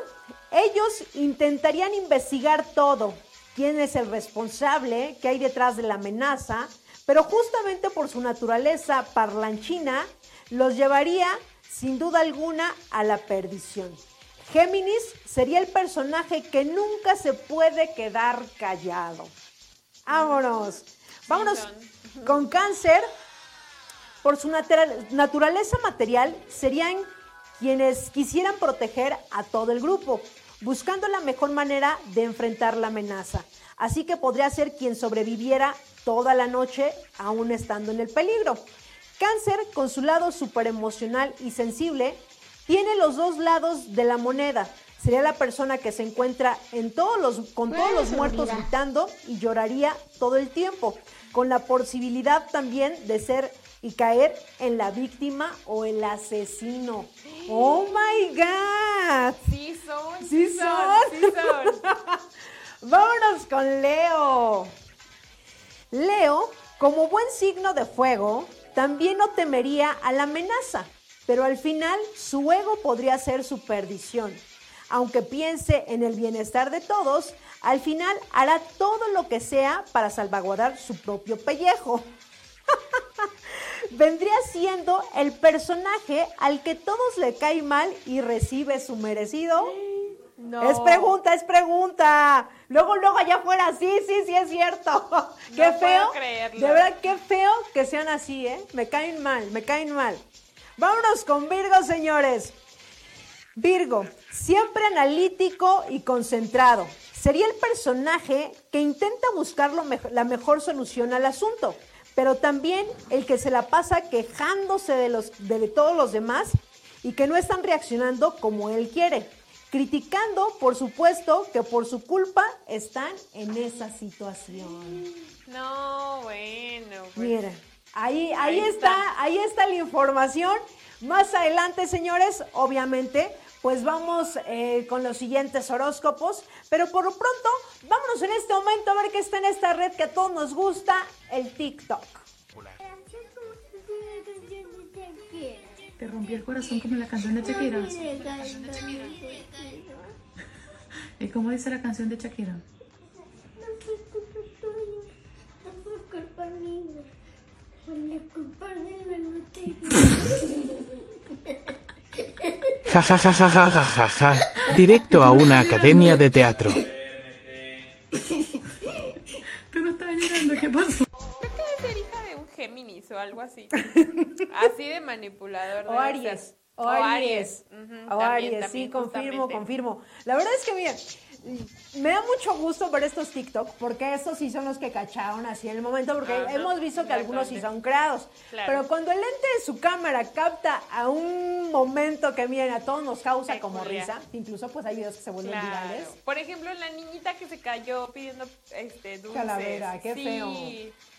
ellos intentarían investigar todo, quién es el responsable, qué hay detrás de la amenaza, pero justamente por su naturaleza parlanchina, los llevaría sin duda alguna a la perdición. Géminis sería el personaje que nunca se puede quedar callado. Vámonos. Vámonos con cáncer. Por su natural- naturaleza material, serían quienes quisieran proteger a todo el grupo, buscando la mejor manera de enfrentar la amenaza. Así que podría ser quien sobreviviera toda la noche aún estando en el peligro. Cáncer, con su lado súper emocional y sensible, tiene los dos lados de la moneda. Sería la persona que se encuentra en todos los, con todos los muertos gritando y lloraría todo el tiempo, con la posibilidad también de ser y caer en la víctima o el asesino. ¡Oh my God! Sí son, Sí sí, son. son, sí son. Vámonos con Leo. Leo, como buen signo de fuego, también no temería a la amenaza, pero al final su ego podría ser su perdición. Aunque piense en el bienestar de todos, al final hará todo lo que sea para salvaguardar su propio pellejo. Vendría siendo el personaje al que todos le cae mal y recibe su merecido. No. Es pregunta, es pregunta. Luego, luego allá afuera, sí, sí, sí es cierto. qué No puedo feo. creerlo. De verdad, qué feo que sean así, ¿eh? Me caen mal, me caen mal. Vámonos con Virgo, señores. Virgo, siempre analítico y concentrado. Sería el personaje que intenta buscar lo la mejor solución al asunto, pero también el que se la pasa quejándose de, los, de todos los demás y que no están reaccionando como él quiere. Criticando, por supuesto, que por su culpa están en esa situación. No, bueno. pues, Mira, ahí, ahí, Ahí está. está. ahí está la información. Más adelante, señores, obviamente, pues vamos eh, con los siguientes horóscopos. Pero por lo pronto, vámonos en este momento a ver qué está en esta red que a todos nos gusta, el TikTok. Te rompió el corazón como la canción de Shakira. ¿Y cómo dice la canción de Shakira? Ja ja ja ja ja ja ja ja. Directo a una academia de teatro. Tú no estabas llorando, ¿qué pasó? Creo que debe ser hija de un Géminis o algo así. Así de manipulador. O Aries. ser. O Aries. Ujú, O también, Aries, también, sí, confirmo, justamente. confirmo. La verdad es que, miren, me da mucho gusto ver estos TikTok, porque estos sí son los que cacharon así en el momento, porque Ajá, hemos visto que algunos sí son creados. Claro. Pero cuando el lente de su cámara capta a un momento que, miren, a todos nos causa como risa, incluso pues hay videos que se vuelven Claro. virales. Por ejemplo, la niñita que se cayó pidiendo este dulces. Calavera, qué Sí. feo.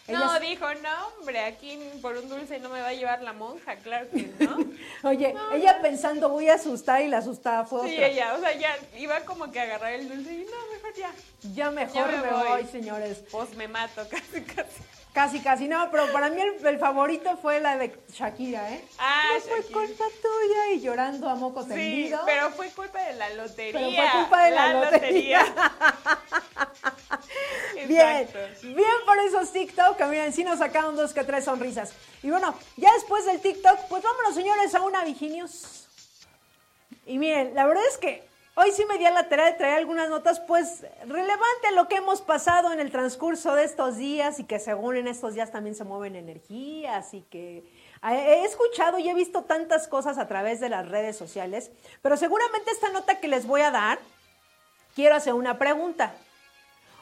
No, dijo, no, hombre, aquí por un dulce no me va a llevar la monja, claro que no. Oye, ella pensando, voy a asustar y la asustada fue Sí, otra. ella, o sea, ya iba como que a agarrar el dulce y no, mejor ya. Ya mejor Ya me, me voy. voy. señores. Pues me mato, casi, casi. Casi, casi. No, pero para mí el, el favorito fue la de Shakira, ¿eh? Ah, no fue culpa tuya y llorando a moco Sí, tendido. pero fue culpa de la lotería. Pero fue culpa de la lotería. Bien, Exacto. bien por esos TikTok, que miren, sí nos sacaron dos que tres sonrisas. Y bueno, ya después del TikTok, pues vámonos señores a una Viginius. Y miren, la verdad es que hoy sí me di la tarea de traer algunas notas, pues relevante a lo que hemos pasado en el transcurso de estos días y que según en estos días también se mueven energías y que eh, he escuchado y he visto tantas cosas a través de las redes sociales, pero seguramente esta nota que les voy a dar, quiero hacer una pregunta.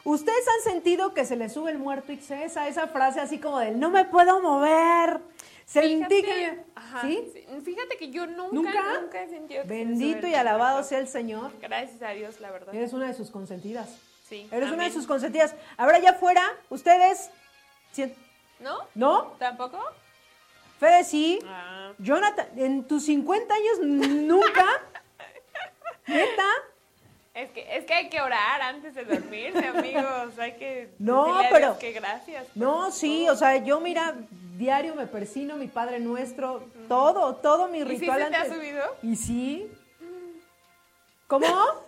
¿Ustedes han sentido que se les sube el muerto y esa, esa frase así como del no me puedo mover? Sentí que... Fíjate, ajá, ¿Sí? Fíjate que yo nunca, ¿Nunca? nunca, he sentido que Bendito y alabado sea el Señor. Gracias a Dios, la verdad. Eres una de sus consentidas. Sí. Eres una de sus consentidas. Ahora ya fuera, ustedes... ¿sí- ¿No? ¿No? ¿Tampoco? Fede sí. Ah. Jonathan, en tus 50 años nunca. ¿Neta? Es que, es que hay que orar antes de dormirse, amigos. Hay que No, pero- que gracias. No, sí, todo. o sea, yo mira, diario me persino, mi Padre Nuestro, todo, todo mi ¿Y sí ritual. se te ha subido? Y sí. ¿Cómo?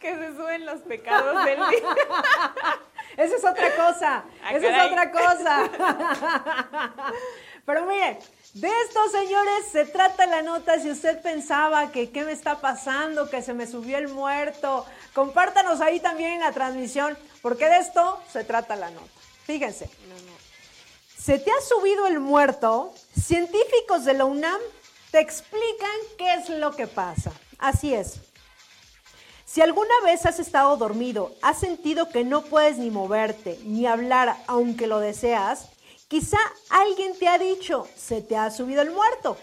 Que se suben los pecados del día. Esa es otra cosa. Ah, Esa es otra cosa. Pero miren, De esto, señores, se trata la nota. Si usted pensaba que qué me está pasando, que se me subió el muerto, compártanos ahí también en la transmisión, porque de esto se trata la nota. Fíjense. ¿Se te ha subido el muerto? Científicos de la UNAM te explican qué es lo que pasa. Así es. Si alguna vez has estado dormido, has sentido que no puedes ni moverte, ni hablar aunque lo deseas, quizá alguien te ha dicho, se te ha subido el muerto.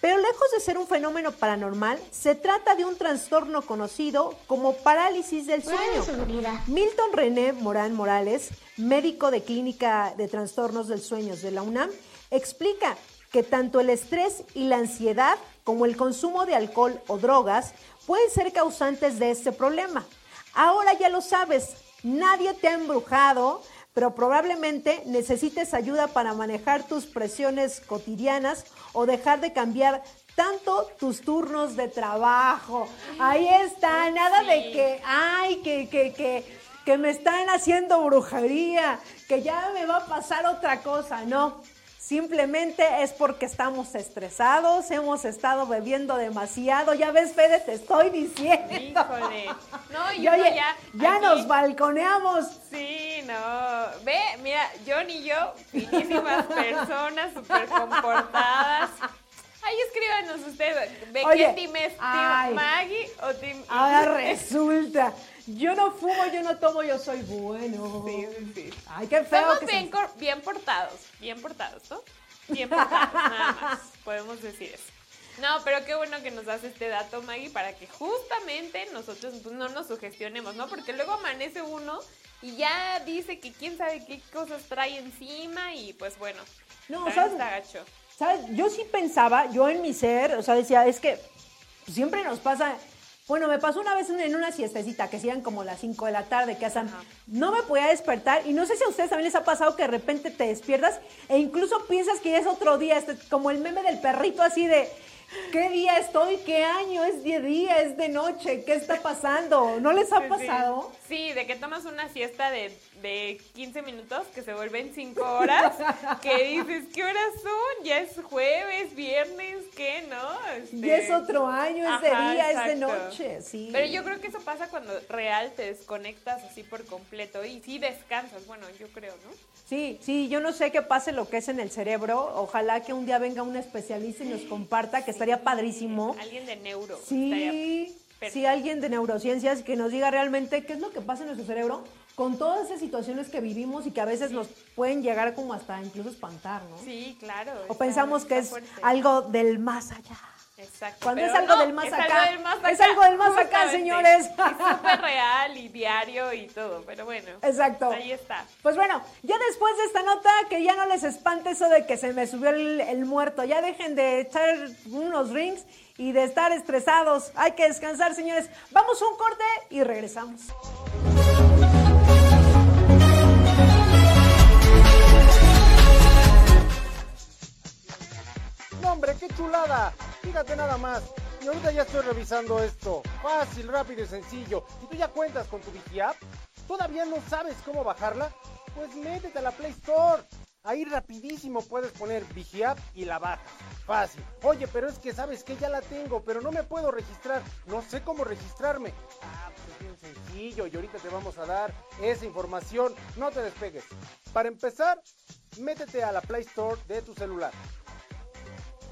Pero lejos de ser un fenómeno paranormal, se trata de un trastorno conocido como parálisis del sueño. Milton René Morán Morales, médico de Clínica de Trastornos del Sueño de la UNAM, explica que tanto el estrés y la ansiedad como el consumo de alcohol o drogas pueden ser causantes de este problema. Ahora ya lo sabes, nadie te ha embrujado, pero probablemente necesites ayuda para manejar tus presiones cotidianas o dejar de cambiar tanto tus turnos de trabajo. Ahí está, nada de que, ay, que, que, que, que me están haciendo brujería, que ya me va a pasar otra cosa. No, Simplemente es porque estamos estresados, hemos estado bebiendo demasiado. Ya ves, Fede, te estoy diciendo. Híjole. No, y Y uno oye, ya. ya aquí- nos balconeamos. Sí, no. Ve, mira, John y yo, finísimas personas, súper comportadas. Ahí escríbanos ustedes. ¿De Oye, qué team es? ay. ¿Team Maggie o Team Ahora resulta, yo no fumo, yo no tomo, yo soy bueno. Sí, sí, sí. Ay, qué feo. Estamos que bien, bien portados, bien portados, ¿no? Bien portados, nada más, podemos decir eso. No, pero qué bueno que nos das este dato, Maggie, para que justamente nosotros pues, no nos sugestionemos, ¿no? Porque luego amanece uno y ya dice que quién sabe qué cosas trae encima y pues bueno, No, ¿sabes? está gacho. ¿Sabes? Yo sí pensaba, yo en mi ser, o sea, decía, es que siempre nos pasa. Bueno, me pasó una vez en una siestecita, que sean como las 5 de la tarde, que hacen. No me podía despertar, y no sé si a ustedes también les ha pasado que de repente te despiertas e incluso piensas que ya es otro día, este, como el meme del perrito, así de. ¿Qué día estoy? ¿Qué año? ¿Es de día? ¿Es de noche? ¿Qué está pasando? ¿No les ha sí. pasado? Sí, de que tomas una siesta de, de 15 minutos que se vuelven 5 horas, que dices, ¿qué horas son? Ya es jueves, viernes, ¿qué? ¿No? Este, Ya es otro año, es de día, es de noche, sí. Pero yo creo que eso pasa cuando real te desconectas así por completo y sí descansas, bueno, yo creo, ¿no? Sí, sí, yo no sé qué pase lo que es en el cerebro. Ojalá que un día venga un especialista y nos comparta, que estaría padrísimo. Alguien de neuro. Sí, sí, alguien de neurociencias que nos diga realmente qué es lo que pasa en nuestro cerebro con todas esas situaciones que vivimos y que a veces nos pueden llegar como hasta incluso espantar, ¿no? Sí, claro. O pensamos que es fuerte. algo del más allá. Exacto. Cuando es algo no, del más es acá. Algo del más Es algo del más acá, señores. Y súper real y diario y todo, pero bueno. Exacto. Ahí está. Pues bueno, ya después de esta nota, que ya no les espante eso de que se me subió el, el muerto. Ya dejen de echar unos rings y de estar estresados. Hay que descansar, señores. Vamos a un corte y regresamos. Hombre, qué chulada. Fíjate nada más. Y ahorita ya estoy revisando esto. Fácil, rápido y sencillo. ¿Y tú ya cuentas con tu Vigiapp? ¿Todavía no sabes cómo bajarla? Pues métete a la Play Store. Ahí rapidísimo puedes poner Vigiapp y la bajas. Fácil. Oye, pero es que sabes que ya la tengo, pero no me puedo registrar. No sé cómo registrarme. Ah, pues es bien sencillo y ahorita te vamos a dar esa información. No te despegues. Para empezar, métete a la Play Store de tu celular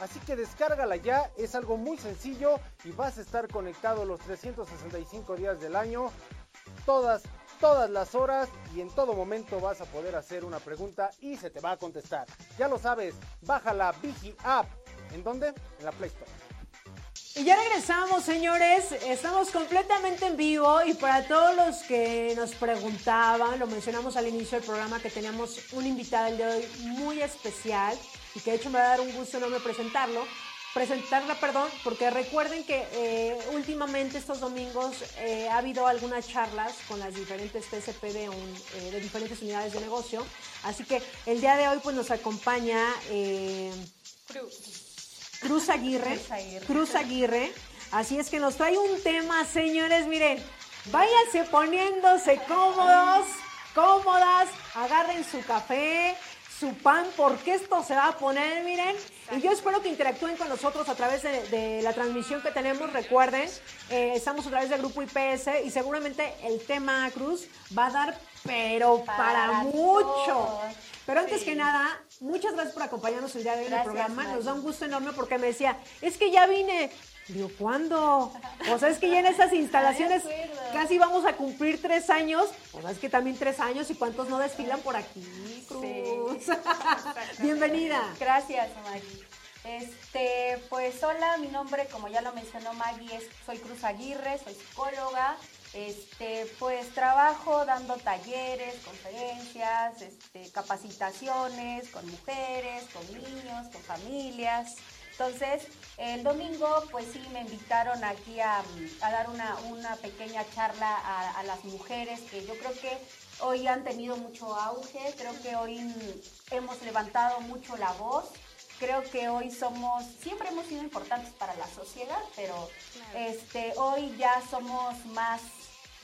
así que descárgala ya, es algo muy sencillo y vas a estar conectado los 365 días del año, todas, todas las horas y en todo momento vas a poder hacer una pregunta y se te va a contestar. Ya lo sabes, baja la Vigi App. ¿En dónde? En la Play Store. Y ya regresamos, señores. Estamos completamente en vivo y para todos los que nos preguntaban, lo mencionamos al inicio del programa que teníamos un invitado el de hoy muy especial y que de hecho me va a dar un gusto enorme presentarlo. Presentarla, perdón, porque recuerden que eh, últimamente estos domingos eh, ha habido algunas charlas con las diferentes TCP de, un- eh, de diferentes unidades de negocio. Así que el día de hoy pues nos acompaña eh, Cruz Aguirre. Cruz Aguirre. Cruz Aguirre. Así es que nos trae un tema, señores. Miren, váyanse poniéndose cómodos, cómodas, agarren su café, su pan, porque esto se va a poner, miren. Y yo espero que interactúen con nosotros a través de, de la transmisión que tenemos. Recuerden, eh, estamos a través del grupo IPS y seguramente el tema Cruz va a dar, pero para, Para mucho. todos. Pero antes Sí. que nada, muchas gracias por acompañarnos el día de hoy en el programa. Nos da un gusto enorme porque me decía, es que ya vine. Digo, ¿cuándo? O sea, es que ya en esas instalaciones casi vamos a cumplir tres años. O sea, es que también tres años y cuántos no desfilan por aquí, Cruz. Bienvenida. Gracias, Maggie. Este, pues hola, mi nombre, como ya lo mencionó Maggie, es, soy Cruz Aguirre, soy psicóloga. Este, pues trabajo dando talleres, conferencias, este, capacitaciones con mujeres, con niños, con familias. Entonces, el domingo, pues sí, me invitaron aquí a, a dar una, una pequeña charla a, a las mujeres que yo creo que hoy han tenido mucho auge, creo que hoy hemos levantado mucho la voz. Creo que hoy somos, siempre hemos sido importantes para la sociedad, pero este, hoy ya somos más,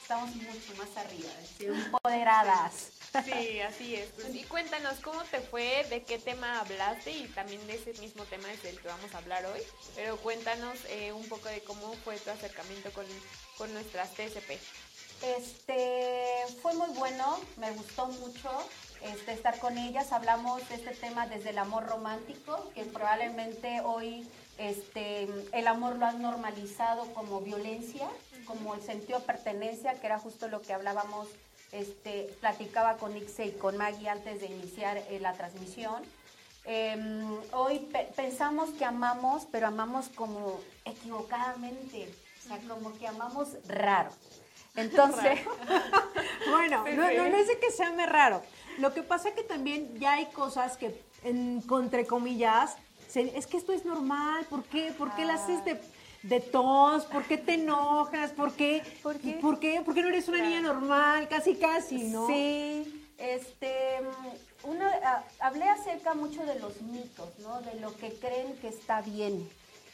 estamos mucho más arriba, empoderadas. Sí, así es. Y cuéntanos cómo te fue, de qué tema hablaste y también de ese mismo tema es del que vamos a hablar hoy. Pero cuéntanos eh, un poco de cómo fue tu acercamiento con, con nuestras TSP. Este fue muy bueno, me gustó mucho este, estar con ellas. Hablamos de este tema desde el amor romántico, que probablemente hoy este, el amor lo han normalizado como violencia, como el sentido de pertenencia, que era justo lo que hablábamos, este, platicaba con Ixe y con Maggie antes de iniciar eh, la transmisión. Em, hoy pe- pensamos que amamos, pero amamos como equivocadamente, o sea, como que amamos raro. Entonces, Bueno, no, no, no es de que sea raro. Lo que pasa que también ya hay cosas que, en, entre comillas, se- es que esto es normal. ¿Por qué? ¿Por qué la haces de, de tos? ¿Por qué te enojas? ¿Por qué? ¿Por qué? ¿Por qué? ¿Por qué no eres una niña normal? Casi, casi, ¿no? Sí, este, una, a- hablé acerca mucho de los mitos, ¿no? De lo que creen que está bien.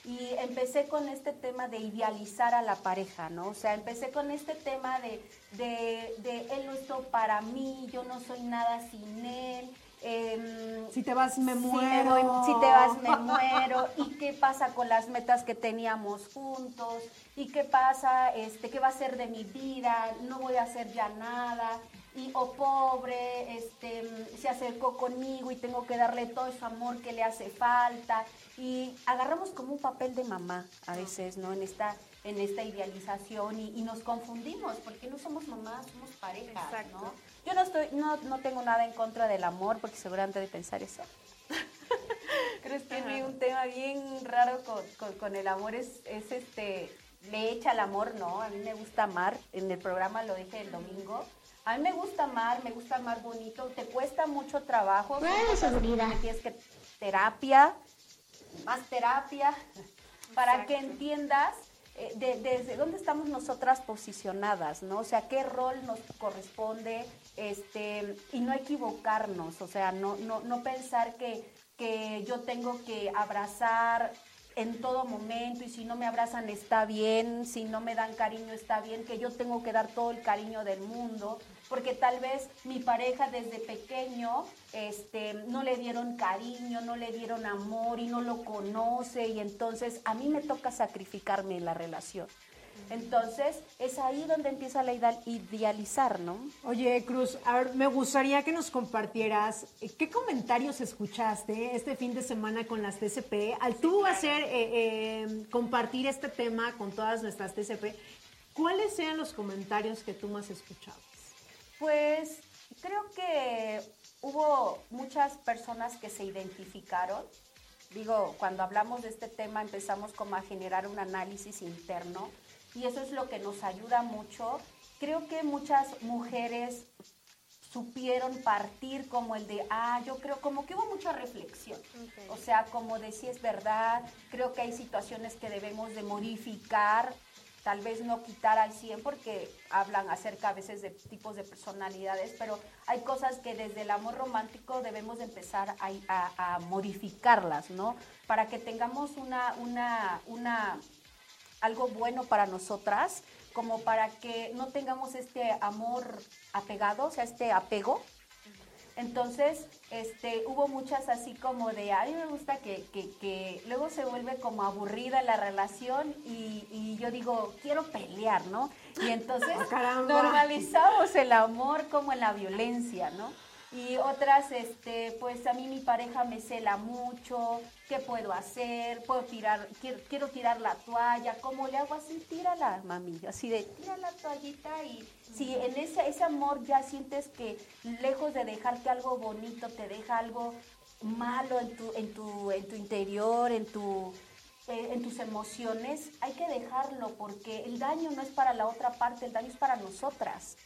Y empecé con este tema de idealizar a la pareja, ¿no? O sea, empecé con este tema de, de, de él no es todo para mí, yo no soy nada sin él, em, Si te vas, me si muero. doy- si te vas, me muero. ¿Y qué pasa con las metas que teníamos juntos? ¿Y qué pasa? Este, ¿Qué va a ser de mi vida? No voy a hacer ya nada. Y, oh, pobre, este, se acercó conmigo y tengo que darle todo ese amor que le hace falta. Y agarramos como un papel de mamá a veces, ¿no? En esta, en esta idealización y, y nos confundimos porque no somos mamás, somos parejas, Exacto. ¿no? Yo no estoy, no, no tengo nada en contra del amor porque seguramente de pensar eso. Creo que tiene un tema bien raro con, con- con el amor, es, es este, le echa el amor, ¿no? A mí me gusta amar, en el programa lo dije el domingo. A mí me gusta amar, me gusta amar bonito, te cuesta mucho trabajo. Tienes que terapia, más terapia, para que entiendas eh, de- desde dónde estamos nosotras posicionadas, ¿no? O sea, qué rol nos corresponde, este, y no equivocarnos, o sea, no, no, no pensar que, que yo tengo que abrazar en todo momento y si no me abrazan está bien, si no me dan cariño está bien, que yo tengo que dar todo el cariño del mundo, porque tal vez mi pareja desde pequeño este, no le dieron cariño, no le dieron amor y no lo conoce y entonces a mí me toca sacrificarme en la relación. Entonces es ahí donde empieza la idealizar, ¿no? Oye, Cruz, a ver, me gustaría que nos compartieras eh, qué comentarios escuchaste este fin de semana con las TCP. Al tú hacer, eh, eh, compartir este tema con todas nuestras TCP, ¿cuáles eran los comentarios que tú más escuchabas? Pues creo que hubo muchas personas que se identificaron. Digo, cuando hablamos de este tema empezamos como a generar un análisis interno y eso es lo que nos ayuda mucho. Creo que muchas mujeres supieron partir como el de, ah, yo creo como que hubo mucha reflexión. O sea, como de si es verdad, creo que hay situaciones que debemos de modificar, tal vez no quitar al 100 porque hablan acerca a veces de tipos de personalidades, pero hay cosas que desde el amor romántico debemos de empezar a, a- a modificarlas, ¿no? Para que tengamos una, una, una, algo bueno para nosotras, como para que no tengamos este amor apegado, o sea, este apego. Entonces, este, hubo muchas así como de, a mí me gusta que, que- que luego se vuelve como aburrida la relación y, y yo digo, quiero pelear, ¿no? Y entonces Ah, normalizamos el amor como en la violencia, ¿no? Y otras, este, pues a mí mi pareja me cela mucho, ¿qué puedo hacer? Puedo tirar, quiero, quiero tirar la toalla, ¿cómo le hago así? Tírala, mami, así de tira la toallita y si en ese, ese amor ya sientes que lejos de dejarte algo bonito, te deja algo malo en tu, en tu, en tu interior, en tu, eh, en tus emociones, hay que dejarlo porque el daño no es para la otra parte, el daño es para nosotras.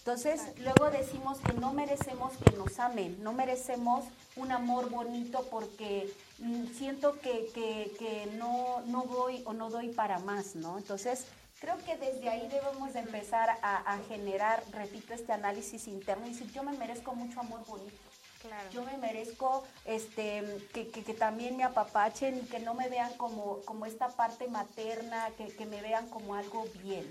Entonces, luego decimos que no merecemos que nos amen, no merecemos un amor bonito porque mm, siento que, que- que no, no voy o no doy para más, ¿no? Entonces, creo que desde ahí debemos de empezar a, a generar, repito, este análisis interno y decir, yo me merezco mucho amor bonito. Claro. Yo me merezco este, que, que- que también me apapachen y que no me vean como, como esta parte materna, que, que me vean como algo bien.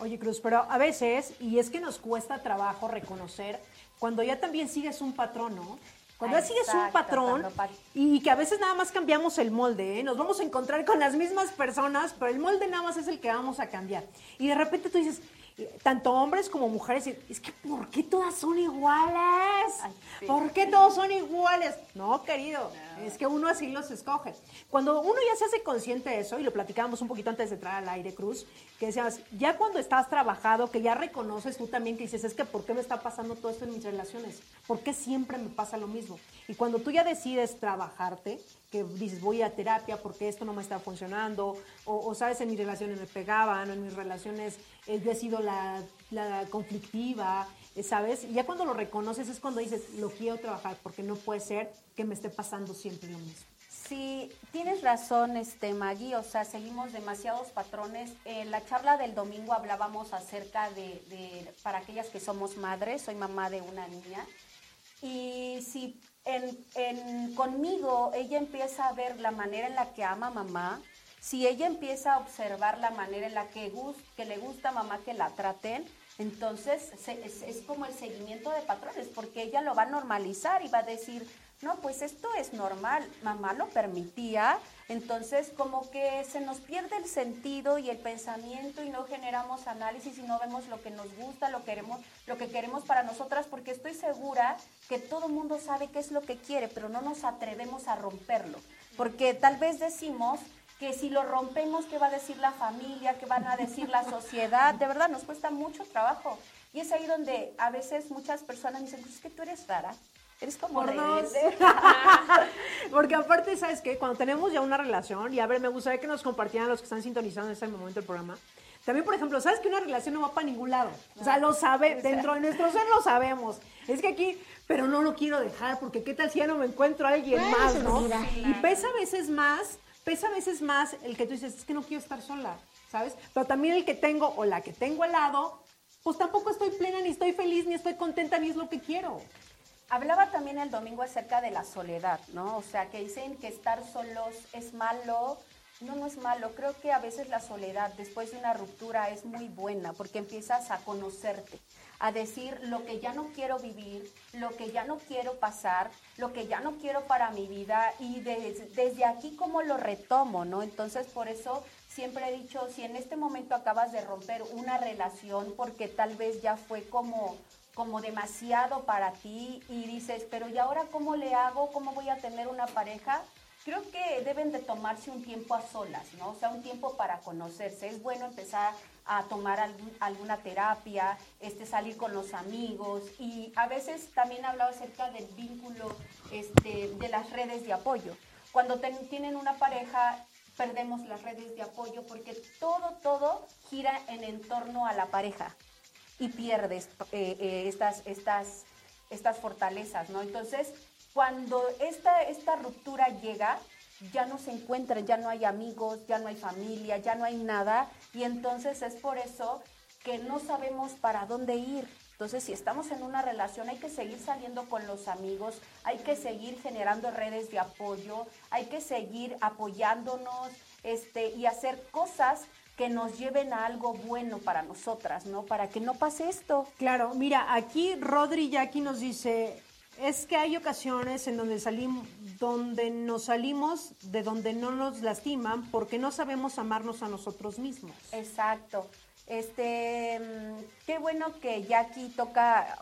Oye, Cruz, pero a veces, y es que nos cuesta trabajo reconocer, cuando ya también sigues un patrón, ¿no? Cuando ya sigues un patrón y que a veces nada más cambiamos el molde, ¿eh? nos vamos a encontrar con las mismas personas, pero el molde nada más es el que vamos a cambiar. Y de repente tú dices, eh, tanto hombres como mujeres, es que ¿por qué todas son iguales? Ay, sí. ¿Por qué todos son iguales? No, querido, es que uno así los escoge. Cuando uno ya se hace consciente de eso, y lo platicábamos un poquito antes de entrar al aire, Cruz, que decías, ya cuando estás trabajado, que ya reconoces tú también que dices, es que ¿por qué me está pasando todo esto en mis relaciones? ¿Por qué siempre me pasa lo mismo? Y cuando tú ya decides trabajarte, que dices, voy a terapia porque esto no me está funcionando, o, o, sabes, en mis relaciones me pegaban, o en mis relaciones eh, yo he sido la, conflictiva, ¿sabes? Y ya cuando lo reconoces es cuando dices, lo quiero trabajar, porque no puede ser que me esté pasando siempre lo mismo. Sí, tienes razón, este Maggie, o sea, seguimos demasiados patrones. En la charla del domingo hablábamos acerca de, para aquellas que somos madres, soy mamá de una niña, y si conmigo ella empieza a ver la manera en la que ama a mamá, si ella empieza a observar la manera en la que, que le gusta a mamá que la traten, Entonces, es como el seguimiento de patrones, porque ella lo va a normalizar y va a decir, no, pues esto es normal, mamá lo permitía, entonces como que se nos pierde el sentido y el pensamiento y no generamos análisis y no vemos lo que nos gusta, lo, queremos, lo que queremos para nosotras, porque estoy segura que todo el mundo sabe qué es lo que quiere, pero no nos atrevemos a romperlo, porque tal vez decimos que si lo rompemos, ¿qué va a decir la familia? ¿Qué van a decir la sociedad? De verdad, nos cuesta mucho trabajo. Y es ahí donde a veces muchas personas dicen, pues es que tú eres rara. Eres como Por dos. Porque aparte, ¿sabes qué? Cuando tenemos ya una relación, y a ver, me gustaría que nos compartieran los que están sintonizando en este momento el programa. También, por ejemplo, ¿sabes que una relación no va para ningún lado? O sea, lo sabe, dentro de nuestro ser lo sabemos. Es que aquí, pero no lo quiero dejar, porque qué tal si ya no me encuentro a alguien más, ¿no? Y pesa a veces más, pesa a veces más el que tú dices, es que no quiero estar sola, ¿sabes? Pero también el que tengo o la que tengo al lado, pues tampoco estoy plena, ni estoy feliz, ni estoy contenta, ni es lo que quiero. Hablaba también el domingo acerca de la soledad, ¿no? O sea, que dicen que estar solos es malo. No, no es malo. Creo que a veces la soledad después de una ruptura es muy buena porque empiezas a conocerte, a decir lo que ya no quiero vivir, lo que ya no quiero pasar, lo que ya no quiero para mi vida y des- desde aquí cómo lo retomo, ¿no? Entonces, por eso siempre he dicho, si en este momento acabas de romper una relación porque tal vez ya fue como como demasiado para ti y dices, pero ¿y ahora cómo le hago? ¿Cómo voy a tener una pareja? Creo que deben de tomarse un tiempo a solas, ¿no? O sea, un tiempo para conocerse. Es bueno empezar a tomar alguna terapia, este, salir con los amigos y a veces también hablaba acerca del vínculo este, de las redes de apoyo. Cuando tienen una pareja, perdemos las redes de apoyo porque todo, todo gira en entorno a la pareja y pierdes eh, eh, estas, estas, estas fortalezas, ¿no? Entonces, cuando esta, esta ruptura llega, ya no se encuentran, ya no hay amigos, ya no hay familia, ya no hay nada, y entonces es por eso que no sabemos para dónde ir. Entonces, si estamos en una relación, hay que seguir saliendo con los amigos, hay que seguir generando redes de apoyo, hay que seguir apoyándonos este, y hacer cosas que nos lleven a algo bueno para nosotras, ¿no? Para que no pase esto. Claro, mira, aquí Rodri Jackie nos dice, es que hay ocasiones en donde salimos, donde nos salimos de donde no nos lastiman porque no sabemos amarnos a nosotros mismos. Exacto. Este, mm, qué bueno que Jackie toca,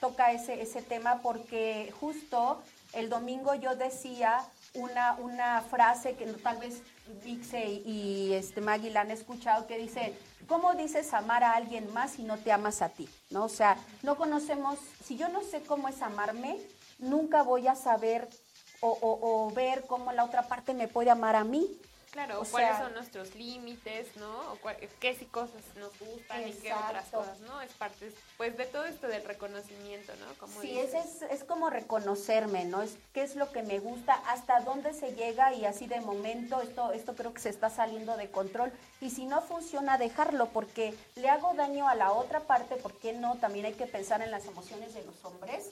toca ese, ese tema porque justo el domingo yo decía una, una frase que tal vez Vixe y, este Maggie la han escuchado que dice, ¿cómo dices amar a alguien más si no te amas a ti? ¿No? O sea, no conocemos, si yo no sé cómo es amarme, nunca voy a saber o- o ver cómo la otra parte me puede amar a mí. Claro, O cuáles sea- son nuestros límites, ¿no? O cua- qué sí cosas nos gustan y qué otras cosas, ¿no? Es parte, pues, de todo esto del reconocimiento, ¿no? Como Sí, dices. es, es, es como reconocerme, ¿no? Es qué es lo que me gusta, hasta dónde se llega y así de momento esto, esto creo que se está saliendo de control. Y si no funciona, dejarlo porque le hago daño a la otra parte, ¿por qué no? También hay que pensar en las emociones de los hombres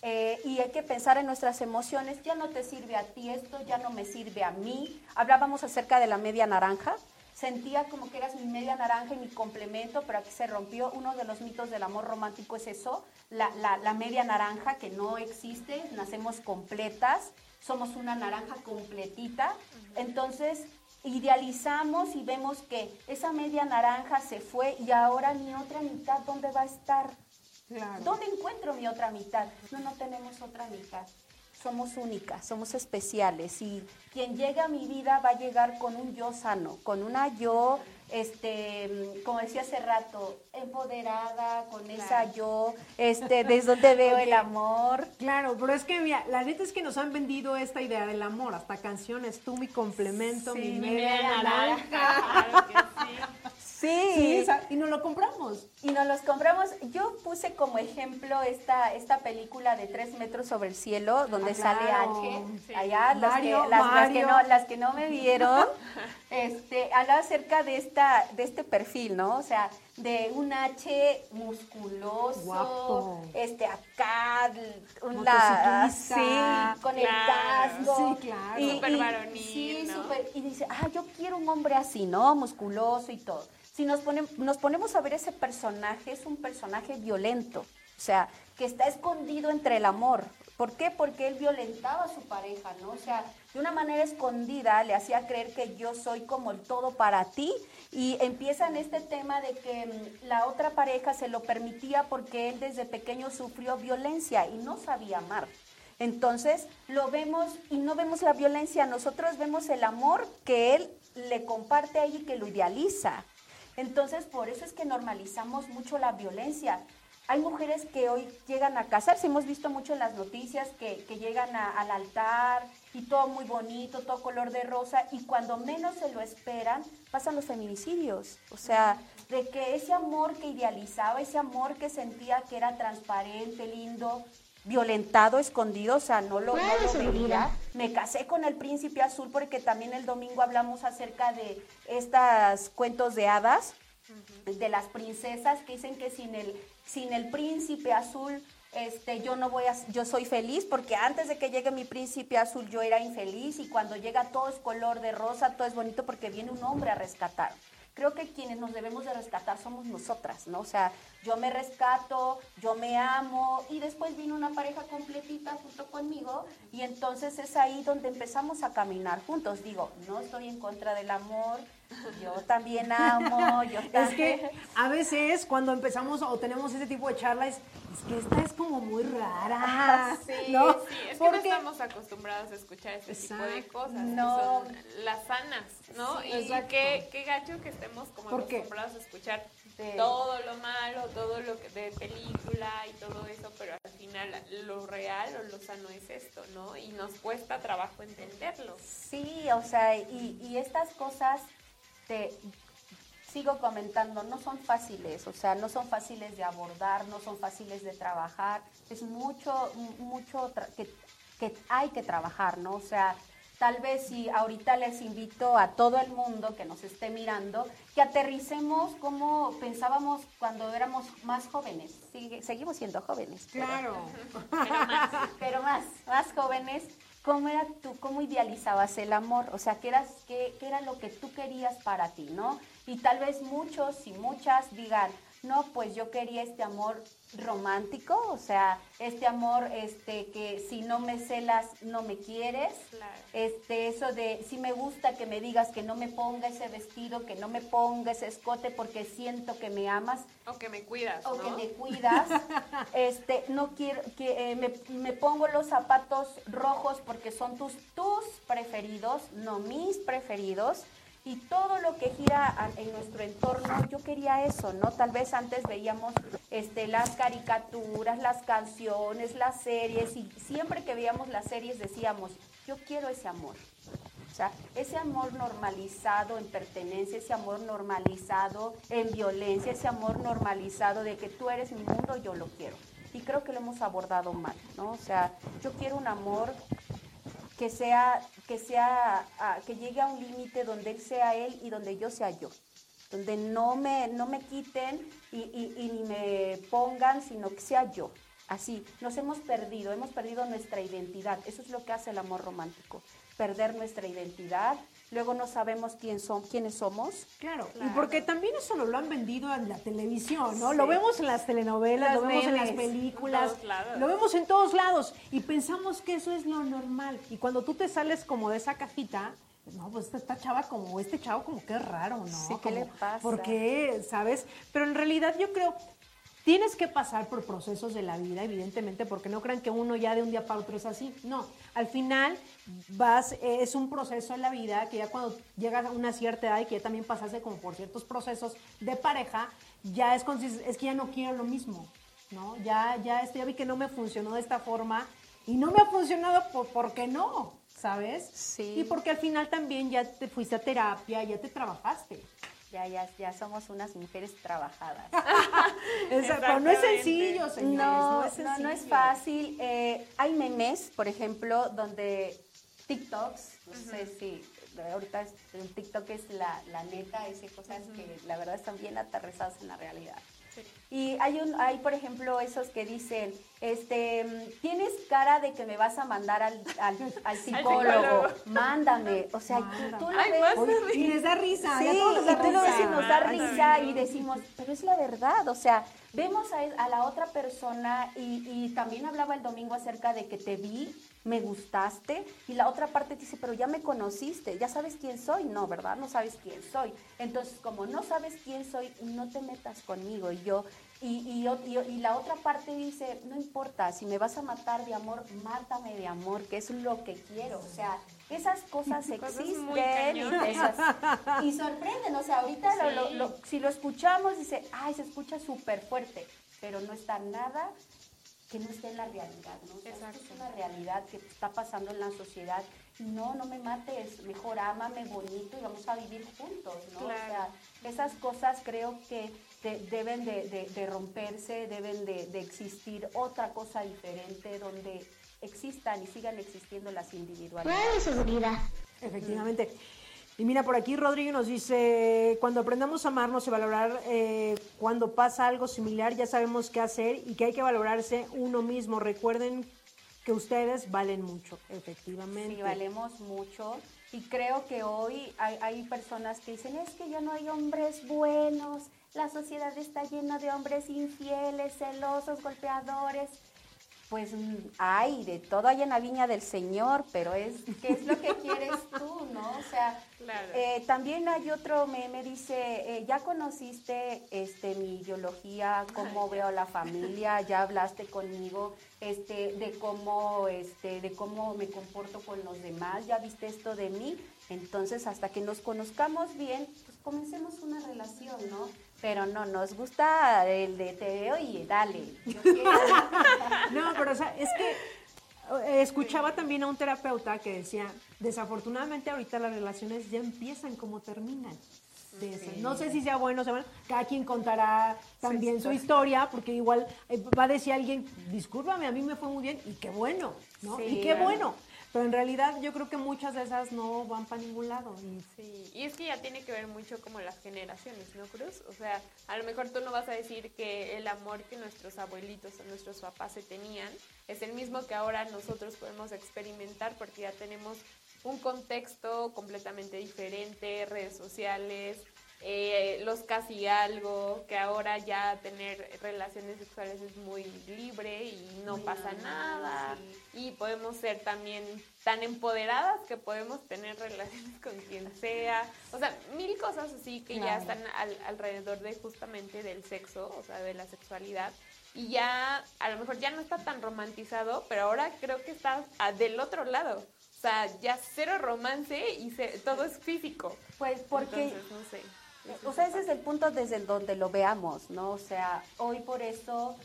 eh, y hay que pensar en nuestras emociones. Ya no te sirve a ti esto, ya no me sirve a mí. Hablábamos acerca de la media naranja. Sentía como que eras mi media naranja y mi complemento, pero aquí se rompió. Uno de los mitos del amor romántico es eso, la, la- la media naranja que no existe, nacemos completas, somos una naranja completita. Entonces idealizamos y vemos que esa media naranja se fue y ahora mi otra mitad, ¿dónde va a estar? ¿Dónde encuentro mi otra mitad? No, no tenemos otra mitad. Somos únicas, somos especiales y quien llega a mi vida va a llegar con un yo sano, con una yo, este, como decía hace rato, empoderada, con esa yo, este, desde donde veo el amor. Claro, pero es que mira, la neta es que nos han vendido esta idea del amor, hasta canciones, tú mi complemento, mi media naranja. Claro que sí. Sí. Y nos lo compramos. Y nos los compramos. Yo puse como ejemplo esta, esta película de Tres metros sobre el cielo, donde Ah, sale. Ángel. Sí. Allá, las, que, las, las que Mario. no, las que no me vieron, este, hablaba acerca de, esta, de este perfil, ¿no? O sea, de un H musculoso, Guapo. este acá, sí, con el casco. Sí, claro. Y, Súper y- varonil, sí, ¿no? súper- y dice, ah, yo quiero un hombre así, ¿no? Musculoso y todo. Si nos, nos ponemos a ver ese personaje, es un personaje violento, o sea, que está escondido entre el amor. ¿Por qué? Porque él violentaba a su pareja, ¿no? O sea, de una manera escondida le hacía creer que yo soy como el todo para ti y empiezan este tema de que mm, la otra pareja se lo permitía porque él desde pequeño sufrió violencia y no sabía amar. Entonces lo vemos y no vemos la violencia, nosotros vemos el amor que él le comparte a y que lo idealiza. Entonces por eso es que normalizamos mucho la violencia. Hay mujeres que hoy llegan a casarse, hemos visto mucho en las noticias que, llegan a- al altar y todo muy bonito, todo color de rosa, y cuando menos se lo esperan, pasan los feminicidios. O sea, de que ese amor que idealizaba, ese amor que sentía que era transparente, lindo, violentado, escondido, o sea, no lo, no lo veía. Me casé con el príncipe azul porque también el domingo hablamos acerca de estos cuentos de hadas, de las princesas que dicen que sin el, sin el príncipe azul este, yo no voy a, yo soy feliz porque antes de que llegue mi príncipe azul yo era infeliz y cuando llega todo es color de rosa, todo es bonito porque viene un hombre a rescatar. Creo que quienes nos debemos de rescatar somos nosotras, ¿no? O sea, yo me rescato, yo me amo y después viene una pareja completita junto conmigo y entonces es ahí donde empezamos a caminar juntos. Digo, no estoy en contra del amor, yo también amo, yo Es también... que a veces cuando empezamos o tenemos ese tipo de charlas, es que esta es como muy rara. Sí, ¿no? sí, es que no Porque- estamos acostumbrados a escuchar este tipo de cosas, No. que son las sanas, ¿no? Sí, y qué, qué gacho que estemos como acostumbrados a escuchar Sí. todo lo malo, todo lo que de película y todo eso, pero al final lo real o lo sano es esto, ¿no? Y nos cuesta trabajo entenderlo. Sí, o sea, y, y estas cosas, te sigo comentando, no son fáciles, o sea, no son fáciles de abordar, no son fáciles de trabajar, es mucho, mucho que, que hay que trabajar, ¿no? O sea, tal vez si ahorita les invito a todo el mundo que nos esté mirando, que aterricemos como pensábamos cuando éramos más jóvenes, seguimos siendo jóvenes. pero- Claro. pero más, más jóvenes, ¿cómo era tú, cómo idealizabas el amor? O sea, ¿qué, eras, qué, qué era lo que tú querías para ti, no? Y tal vez muchos y muchas digan, no, pues yo quería este amor romántico, o sea, este amor este que si no me celas no me quieres. Claro. Este eso de si me gusta que me digas que no me ponga ese vestido, que no me ponga ese escote porque siento que me amas O que me cuidas, o ¿no? que me cuidas. este, no quiero que eh, me, me pongo los zapatos rojos porque son tus tus preferidos, no mis preferidos. Y todo lo que gira en nuestro entorno, yo quería eso, ¿no? Tal vez antes veíamos este, las caricaturas, las canciones, las series, y siempre que veíamos las series decíamos, yo quiero ese amor. O sea, ese amor normalizado en pertenencia, ese amor normalizado en violencia, ese amor normalizado de que tú eres mi mundo, yo lo quiero. Y creo que lo hemos abordado mal, ¿no? O sea, yo quiero un amor que sea, que sea, ah, que llegue a un límite donde él sea él y donde yo sea yo. Donde no me, no me quiten y, y- y ni me pongan, sino que sea yo. Así, nos hemos perdido, hemos perdido nuestra identidad. Eso es lo que hace el amor romántico, perder nuestra identidad. Luego no sabemos quién son, quiénes somos. Claro, y porque también eso lo, lo han vendido en la televisión, ¿no? Lo vemos en las telenovelas, lo vemos en las películas, en todos lados. lo vemos en todos lados y pensamos que eso es lo normal. Y cuando tú te sales como de esa cajita, no, pues esta, esta chava como, este chavo como que es raro, ¿no? Sí, ¿qué Como, le pasa? ¿Por qué? ¿Sabes? Pero en realidad yo creo, tienes que pasar por procesos de la vida, evidentemente, porque no crean que uno ya de un día para otro es así. No, al final vas, eh, es un proceso en la vida que ya cuando llegas a una cierta edad y que ya también pasaste como por ciertos procesos de pareja, ya es, es que ya no quiero lo mismo, ¿no? Ya, ya, esto, ya vi que no me funcionó de esta forma y no me ha funcionado por, porque no, ¿sabes? Sí. Y porque al final también ya te fuiste a terapia, ya te trabajaste. Ya, ya, ya somos unas mujeres trabajadas. No es sencillo, señores. No, No, no, es no, sencillo. es fácil. Eh, hay memes, por ejemplo, donde TikToks, no sé si ahorita el TikTok es la, la neta, dice cosas que la verdad están bien aterrizadas en la realidad. Y hay un, hay por ejemplo esos que dicen, este, tienes cara de que me vas a mandar al, al, al psicólogo, psicólogo. mándame, o sea, tú, tú lo Ay, ves- y les da risa. Sí, y da y tú lo ves y nos da risa y decimos, pero es la verdad, o sea, vemos a, a la otra persona y, y también hablaba el domingo acerca de que te vi, me gustaste y la otra parte dice, pero ya me conociste, ya sabes quién soy, no, ¿verdad? No sabes quién soy. Entonces, como no sabes quién soy, no te metas conmigo y yo... Y, y, yo- y- y la otra parte dice, no importa, si me vas a matar de amor, mátame de amor, que es lo que quiero. O sea, esas cosas Cosas existen y esas- y sorprenden, o sea, ahorita lo- lo- Sí. lo- si lo escuchamos, dice, ay, se escucha súper fuerte, pero no está nada que no esté en la realidad, ¿no? O sea, esto Exacto. es una realidad que está pasando en la sociedad. No, no me mates, mejor ámame bonito y vamos a vivir juntos, ¿no? O Claro. sea, esas cosas creo que de- deben de, de- de romperse, deben de, de existir otra cosa diferente donde existan y sigan existiendo las individualidades. Efectivamente. Y mira, por aquí Rodrigo nos dice, cuando aprendamos a amarnos y valorar eh, cuando pasa algo similar, ya sabemos qué hacer y que hay que valorarse uno mismo. Recuerden que ustedes valen mucho, efectivamente. Sí, valemos mucho. Y creo que hoy hay, hay personas que dicen, es que ya no hay hombres buenos, la sociedad está llena de hombres infieles, celosos, golpeadores. Pues hay, de todo hay en la viña del Señor, pero es, ¿qué es lo que quieres tú, no? O sea, Claro. eh, también hay otro meme, dice, eh, ya conociste este, mi ideología, cómo veo a la familia, ya hablaste conmigo este, de, cómo, este, de cómo me comporto con los demás, ya viste esto de mí, entonces hasta que nos conozcamos bien, pues comencemos una relación, ¿no? Pero no, nos gusta el de te veo y dale. No, pero o sea, es que eh, escuchaba también a un terapeuta que decía, desafortunadamente ahorita las relaciones ya empiezan como terminan. No sé si sea bueno o sea malo, cada quien contará también su historia, porque igual eh, va a decir alguien, discúlpame, a mí me fue muy bien, y qué bueno, ¿no? Sí, y qué bueno. Pero en realidad yo creo que muchas de esas no van para ningún lado. Y Sí, y es que ya tiene que ver mucho como las generaciones, ¿no, Cruz? O sea, a lo mejor tú no vas a decir que el amor que nuestros abuelitos o nuestros papás se tenían es el mismo que ahora nosotros podemos experimentar porque ya tenemos un contexto completamente diferente, redes sociales, eh, los casi algo, que ahora ya tener relaciones sexuales es muy libre y no Muy pasa normal, nada. sí. Y podemos ser también tan empoderadas que podemos tener relaciones con quien sea. O sea, mil cosas así que ya están al- alrededor de justamente del sexo, o sea, de la sexualidad. Y ya, a lo mejor ya no está tan romantizado, pero ahora creo que está ah, del otro lado. O sea, ya cero romance y ce- todo es físico. Pues porque... Entonces, no sé. O sea, ese es el punto desde donde lo veamos, ¿no? O sea, hoy por eso,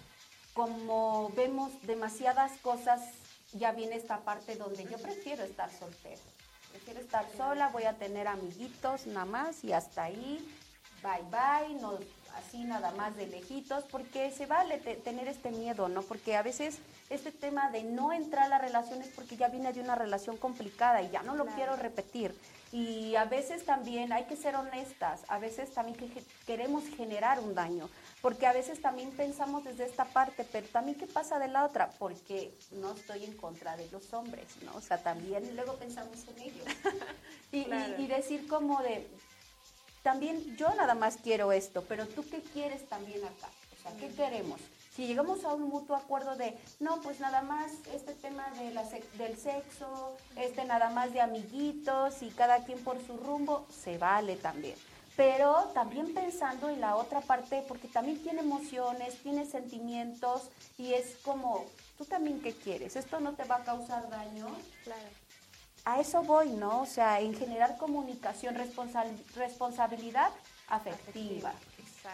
como vemos demasiadas cosas, ya viene esta parte donde yo prefiero estar soltera. Prefiero estar sola, voy a tener amiguitos nada más y hasta ahí, bye bye, no así nada más de lejitos, porque se vale te- tener este miedo, ¿no? Porque a veces este tema de no entrar a la relación es porque ya viene de una relación complicada y ya no lo quiero repetir. Y a veces también hay que ser honestas, a veces también que, queremos generar un daño, porque a veces también pensamos desde esta parte, pero también qué pasa de la otra, porque no estoy en contra de los hombres, ¿no? O sea, también luego pensamos en ellos. y, y- decir como de, también yo nada más quiero esto, pero tú qué quieres también acá, o sea, ¿qué queremos? Si llegamos a un mutuo acuerdo de, no, pues nada más este tema de la sex- del sexo, este nada más de amiguitos y cada quien por su rumbo, se vale también. Pero también pensando en la otra parte, porque también tiene emociones, tiene sentimientos y es como, tú también qué quieres, esto no te va a causar daño, Claro. a eso voy, ¿no? O sea, en generar comunicación, responsal- responsabilidad afectiva.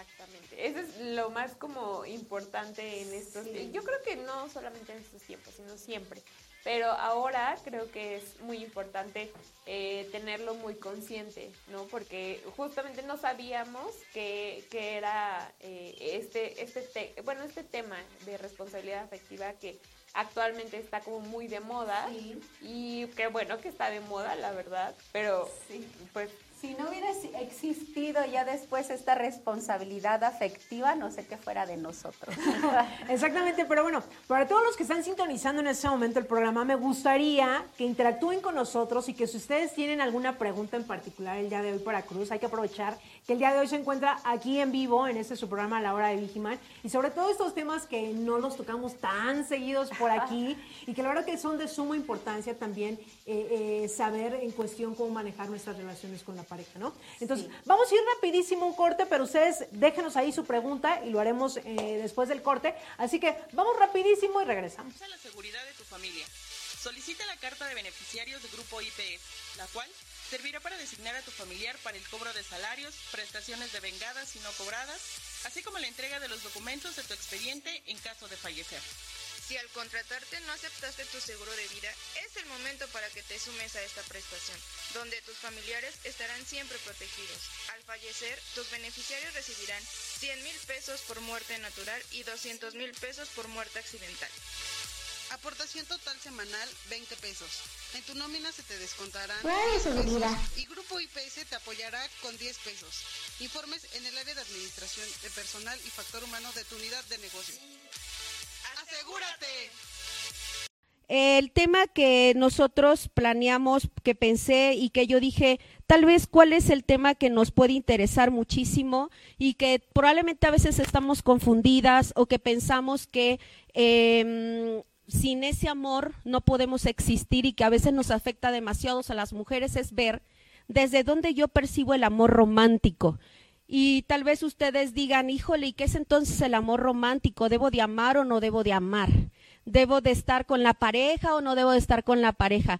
Exactamente. Eso es lo más como importante en estos Sí. Yo creo que no solamente en estos tiempos, sino siempre. Pero ahora creo que es muy importante eh, tenerlo muy consciente, ¿no? Porque justamente no sabíamos que, que era eh, este, este te- bueno, este tema de responsabilidad afectiva que actualmente está como muy de moda y qué bueno que está de moda, la verdad, pero pues Si no hubiera existido ya después esta responsabilidad afectiva, no sé qué fuera de nosotros. Exactamente, pero bueno, para todos los que están sintonizando en este momento el programa, me gustaría que interactúen con nosotros y que si ustedes tienen alguna pregunta en particular el día de hoy para Cruz, hay que aprovechar que el día de hoy se encuentra aquí en vivo en este su programa La Hora de Vigiman y sobre todo estos temas que no los tocamos tan seguidos por aquí y que la verdad que son de suma importancia también eh, eh, saber en cuestión cómo manejar nuestras relaciones con la pareja, ¿no? Entonces, vamos a ir rapidísimo a un corte, pero ustedes déjenos ahí su pregunta y lo haremos eh, después del corte. Así que vamos rapidísimo y regresamos. a la seguridad de tu familia. Solicita la carta de beneficiarios de Grupo IPS, la cual servirá para designar a tu familiar para el cobro de salarios, prestaciones de vengadas y no cobradas, así como la entrega de los documentos de tu expediente en caso de fallecer. Si al contratarte no aceptaste tu seguro de vida, es el momento para que te sumes a esta prestación, donde tus familiares estarán siempre protegidos. Al fallecer, tus beneficiarios recibirán 100 mil pesos por muerte natural y 200 mil pesos por muerte accidental. Aportación total semanal 20 pesos. En tu nómina se te descontarán Bueno, 10 pesos segura. y Grupo IPS te apoyará con 10 pesos. Informes en el área de administración de personal y factor humano de tu unidad de negocio. ¡Asegúrate! El tema que nosotros planeamos, que pensé y que yo dije, tal vez cuál es el tema que nos puede interesar muchísimo y que probablemente a veces estamos confundidas o que pensamos que em, sin ese amor no podemos existir y que a veces nos afecta demasiado a las mujeres es ver desde dónde yo percibo el amor romántico. Y tal vez ustedes digan, híjole, ¿y qué es entonces el amor romántico? ¿Debo de amar o no debo de amar? ¿Debo de estar con la pareja o no debo de estar con la pareja?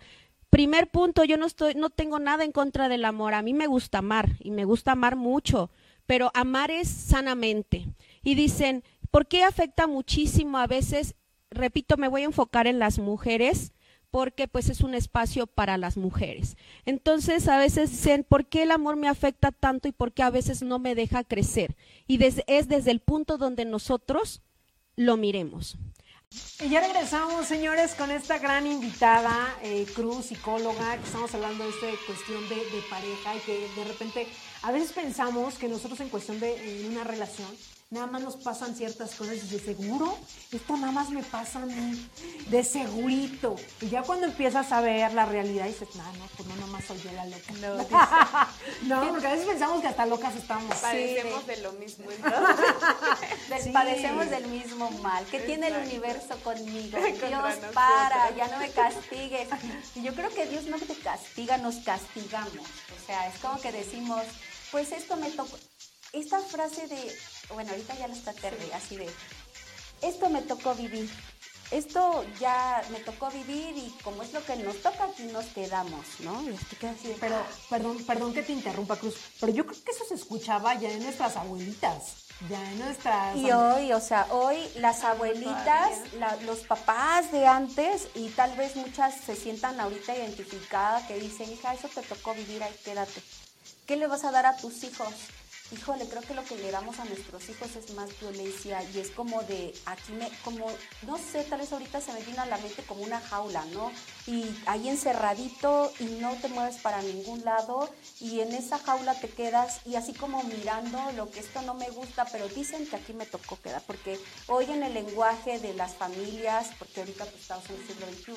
Primer punto, yo no estoy, no tengo nada en contra del amor. A mí me gusta amar y me gusta amar mucho, pero amar es sanamente. Y dicen, ¿por qué afecta muchísimo a veces? Repito, me voy a enfocar en las mujeres porque pues es un espacio para las mujeres. Entonces a veces dicen, ¿por qué el amor me afecta tanto y por qué a veces no me deja crecer? Y es desde el punto donde nosotros lo miremos. Y ya regresamos, señores, con esta gran invitada, eh, Cruz, psicóloga, que estamos hablando de esta cuestión de, pareja y que de repente a veces pensamos que nosotros en cuestión de una relación nada más nos pasan ciertas cosas y de seguro, esto nada más me pasa a mí, de segurito. Y ya cuando empiezas a ver la realidad dices, no, no, pues no, nada más soy yo la loca. No, porque a veces pensamos que hasta locas estamos. padecemos de lo mismo. Del- Sí. Padecemos del mismo mal. ¿Qué tiene el universo conmigo? Dios, para, ya no me castigues. Y yo creo que Dios no te castiga, nos castigamos. O sea, es como que decimos, pues esto me tocó. Esta frase de, bueno, ahorita ya lo está Terry, así de, esto me tocó vivir. Esto ya me tocó vivir y como es lo que nos toca, aquí nos quedamos, ¿no? Y te quedas así de, Pero, perdón, perdón que te interrumpa, Cruz, pero yo creo que eso se escuchaba ya en nuestras abuelitas, ya en nuestras... Y hoy, o sea, hoy las abuelitas, la- los papás de antes y tal vez muchas se sientan ahorita identificadas que dicen, hija, eso te tocó vivir, ahí quédate. ¿Qué le vas a dar a tus hijos? Híjole, creo que lo que le damos a nuestros hijos es más violencia y es como de, aquí me, como, no sé, tal vez ahorita se me viene a la mente como una jaula, ¿no? Y ahí encerradito y no te mueves para ningún lado y en esa jaula te quedas y así como mirando lo que esto no me gusta, pero dicen que aquí me tocó quedar, porque hoy en el lenguaje de las familias, porque ahorita pues, estamos en el siglo XXI,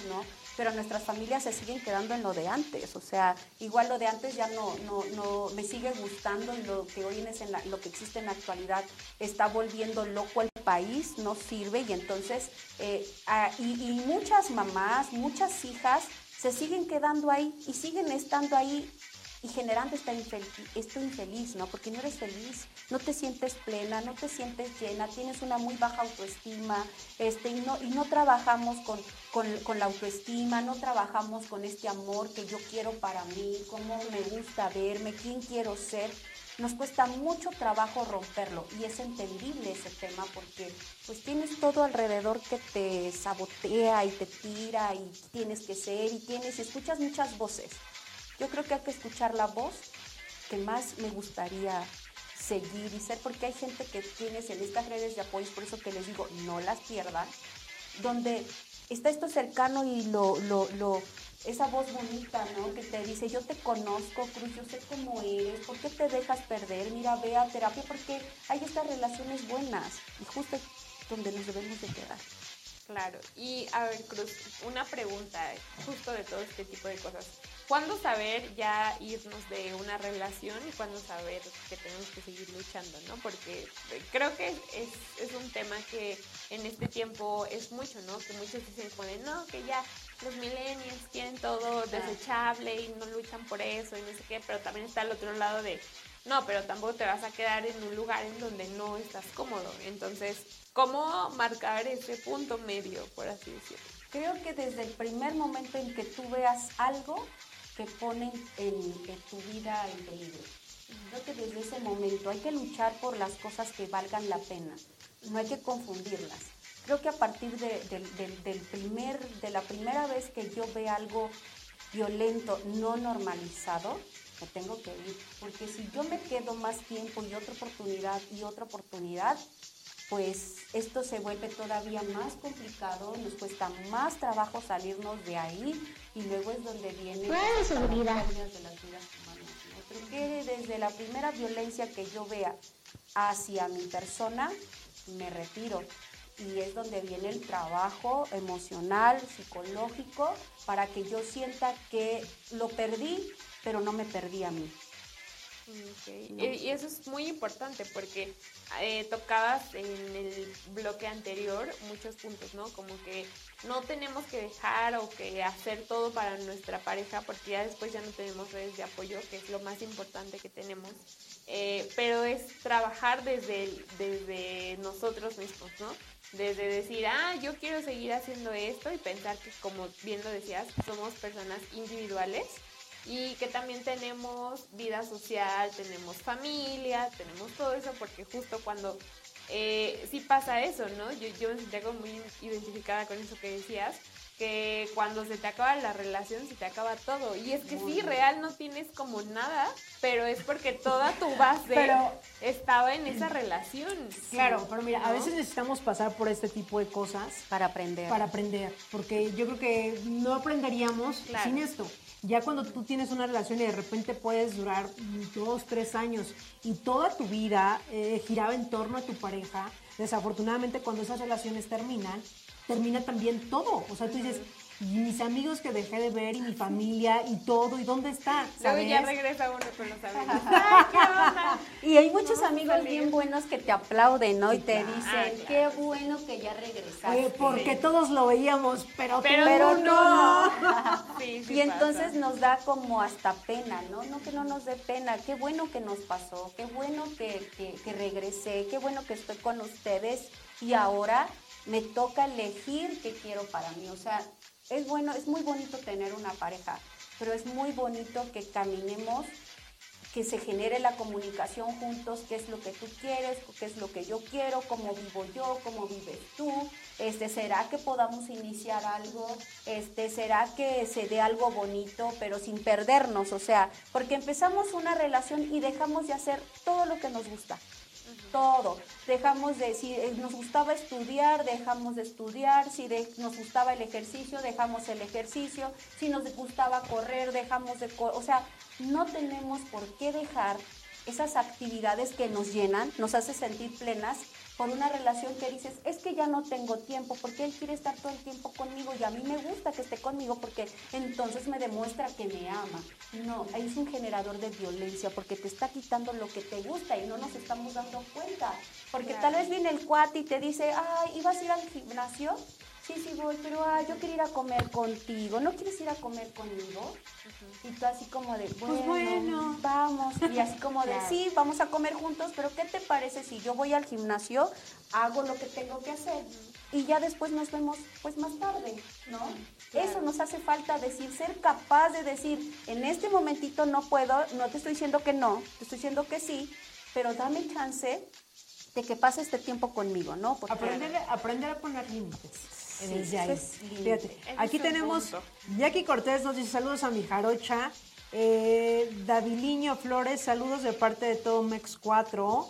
pero nuestras familias se siguen quedando en lo de antes, o sea, igual lo de antes ya no, no, no me sigue gustando y lo que hoy es en la- lo que existe en la actualidad está volviendo loco el país, no sirve y entonces, eh, ah, y, y muchas mamás, muchas hijas se siguen quedando ahí y siguen estando ahí y generando esta infeliz, esto infeliz, ¿no? Porque no eres feliz, no te sientes plena, no te sientes llena, tienes una muy baja autoestima, este, y no, y no trabajamos con, con, con la autoestima, no trabajamos con este amor que yo quiero para mí, cómo me gusta verme, quién quiero ser. Nos cuesta mucho trabajo romperlo y es entendible ese tema porque pues tienes todo alrededor que te sabotea y te tira y tienes que ser y tienes y escuchas muchas voces. Yo creo que hay que escuchar la voz que más me gustaría seguir y ser, porque hay gente que tienes en estas redes de apoyo, por eso que les digo, no las pierdan, donde está esto cercano y lo, lo, lo, esa voz bonita, ¿no? Que te dice, yo te conozco, Cruz, yo sé cómo eres, ¿por qué te dejas perder? Mira, ve a terapia porque hay estas relaciones buenas y justo donde nos debemos de quedar. Claro, y a ver, Cruz, una pregunta justo de todo este tipo de cosas. ¿Cuándo saber ya irnos de una relación y cuándo saber que tenemos que seguir luchando, no? Porque creo que es, es un tema que en este tiempo es mucho, ¿no? Que muchos dicen, como de, no, que ya los millennials quieren todo desechable y no luchan por eso y no sé qué, pero también está el otro lado de, no, pero tampoco te vas a quedar en un lugar en donde no estás cómodo. Entonces, ¿cómo marcar ese punto medio, por así decirlo? Creo que desde el primer momento en que tú veas algo que pone en, tu vida en peligro. Creo que desde ese momento hay que luchar por las cosas que valgan la pena, no hay que confundirlas. Creo que a partir de, del- primer, de la primera vez que yo vea algo violento, no normalizado, me tengo que ir. Porque si yo me quedo más tiempo y otra oportunidad y otra oportunidad, pues esto se vuelve todavía más complicado, nos cuesta más trabajo salirnos de ahí y luego es donde viene Claro, las seguridad. de las vidas humanas. ¿no? Creo que desde la primera violencia que yo vea hacia mi persona, me retiro. Y es donde viene el trabajo emocional, psicológico, para que yo sienta que lo perdí, pero no me perdí a mí. No. Y eso es muy importante porque eh, tocabas en el bloque anterior muchos puntos, ¿no? Como que no tenemos que dejar o que hacer todo para nuestra pareja porque ya después ya no tenemos redes de apoyo, que es lo más importante que tenemos. Eh, pero es trabajar desde, desde nosotros mismos, ¿no? Desde decir, ah, yo quiero seguir haciendo esto y pensar que, como bien lo decías, somos personas individuales y que también tenemos vida social, tenemos familia, tenemos todo eso, porque justo cuando eh, sí pasa eso, ¿no? Yo, yo me sentía como muy identificada con eso que decías, que cuando se te acaba la relación, se te acaba todo. Y es que sí, real no tienes como nada, pero es porque toda tu base Pero- estaba en esa relación. Claro, pero mira, a ¿no? veces necesitamos pasar por este tipo de cosas Para aprender. para aprender, porque yo creo que no aprenderíamos Claro. sin esto. Ya cuando tú tienes una relación y de repente puedes durar dos, tres años y toda tu vida eh, giraba en torno a tu pareja, desafortunadamente cuando esas relaciones terminan, termina también todo. O sea, tú dices, y mis amigos que dejé de ver y mi familia y todo, ¿y dónde está? Luego ¿Sabes? ya regresa uno con los amigos. Y hay muchos No, amigos bien buenos que te aplauden, ¿no? Y te dicen, qué bueno que ya regresaste. Oye, porque todos lo veíamos, pero, Pero tú Pero tú no. Sí, sí y entonces pasa. nos da como hasta pena, ¿no? No que no nos dé pena. Qué bueno que nos pasó, qué bueno que, que, que regresé, qué bueno que estoy con ustedes y ahora me toca elegir qué quiero para mí. O sea, es bueno, es muy bonito tener una pareja, pero es muy bonito que caminemos que se genere la comunicación juntos, qué es lo que tú quieres, qué es lo que yo quiero, cómo vivo yo, cómo vives tú, este, será que podamos iniciar algo, este, será que se dé algo bonito, pero sin perdernos, o sea, porque empezamos una relación y dejamos de hacer todo lo que nos gusta. Todo. Dejamos de, si eh, nos gustaba estudiar, dejamos de estudiar, si nos gustaba el ejercicio, dejamos el ejercicio, si nos gustaba correr, dejamos de correr. O sea, no tenemos por qué dejar esas actividades que nos llenan, nos hace sentir plenas por una relación que dices, es que ya no tengo tiempo, porque él quiere estar todo el tiempo conmigo y a mí me gusta que esté conmigo porque entonces me demuestra que me ama. No, es un generador de violencia porque te está quitando lo que te gusta y no nos estamos dando cuenta. Porque tal vez viene el cuate y te dice, ay, ¿ibas a ir al gimnasio? Sí, sí voy, pero ah, yo quiero ir a comer contigo. ¿No quieres ir a comer conmigo? Y tú así como de, bueno, bueno. vamos. Y así como de, Claro. sí, vamos a comer juntos, pero ¿qué te parece si yo voy al gimnasio, hago lo que tengo que hacer y ya después nos vemos pues más tarde, ¿no? Eso nos hace falta decir, ser capaz de decir, en este momentito no puedo, no te estoy diciendo que no, te estoy diciendo que sí, pero dame chance de que pase este tiempo conmigo, ¿no? Porque- Aprender, aprender a poner límites. Lindo. Fíjate, Ese aquí tenemos. Jackie Cortés nos dice saludos a mi jarocha. Eh, Daviliño Flores, saludos de parte de todo Mex 4.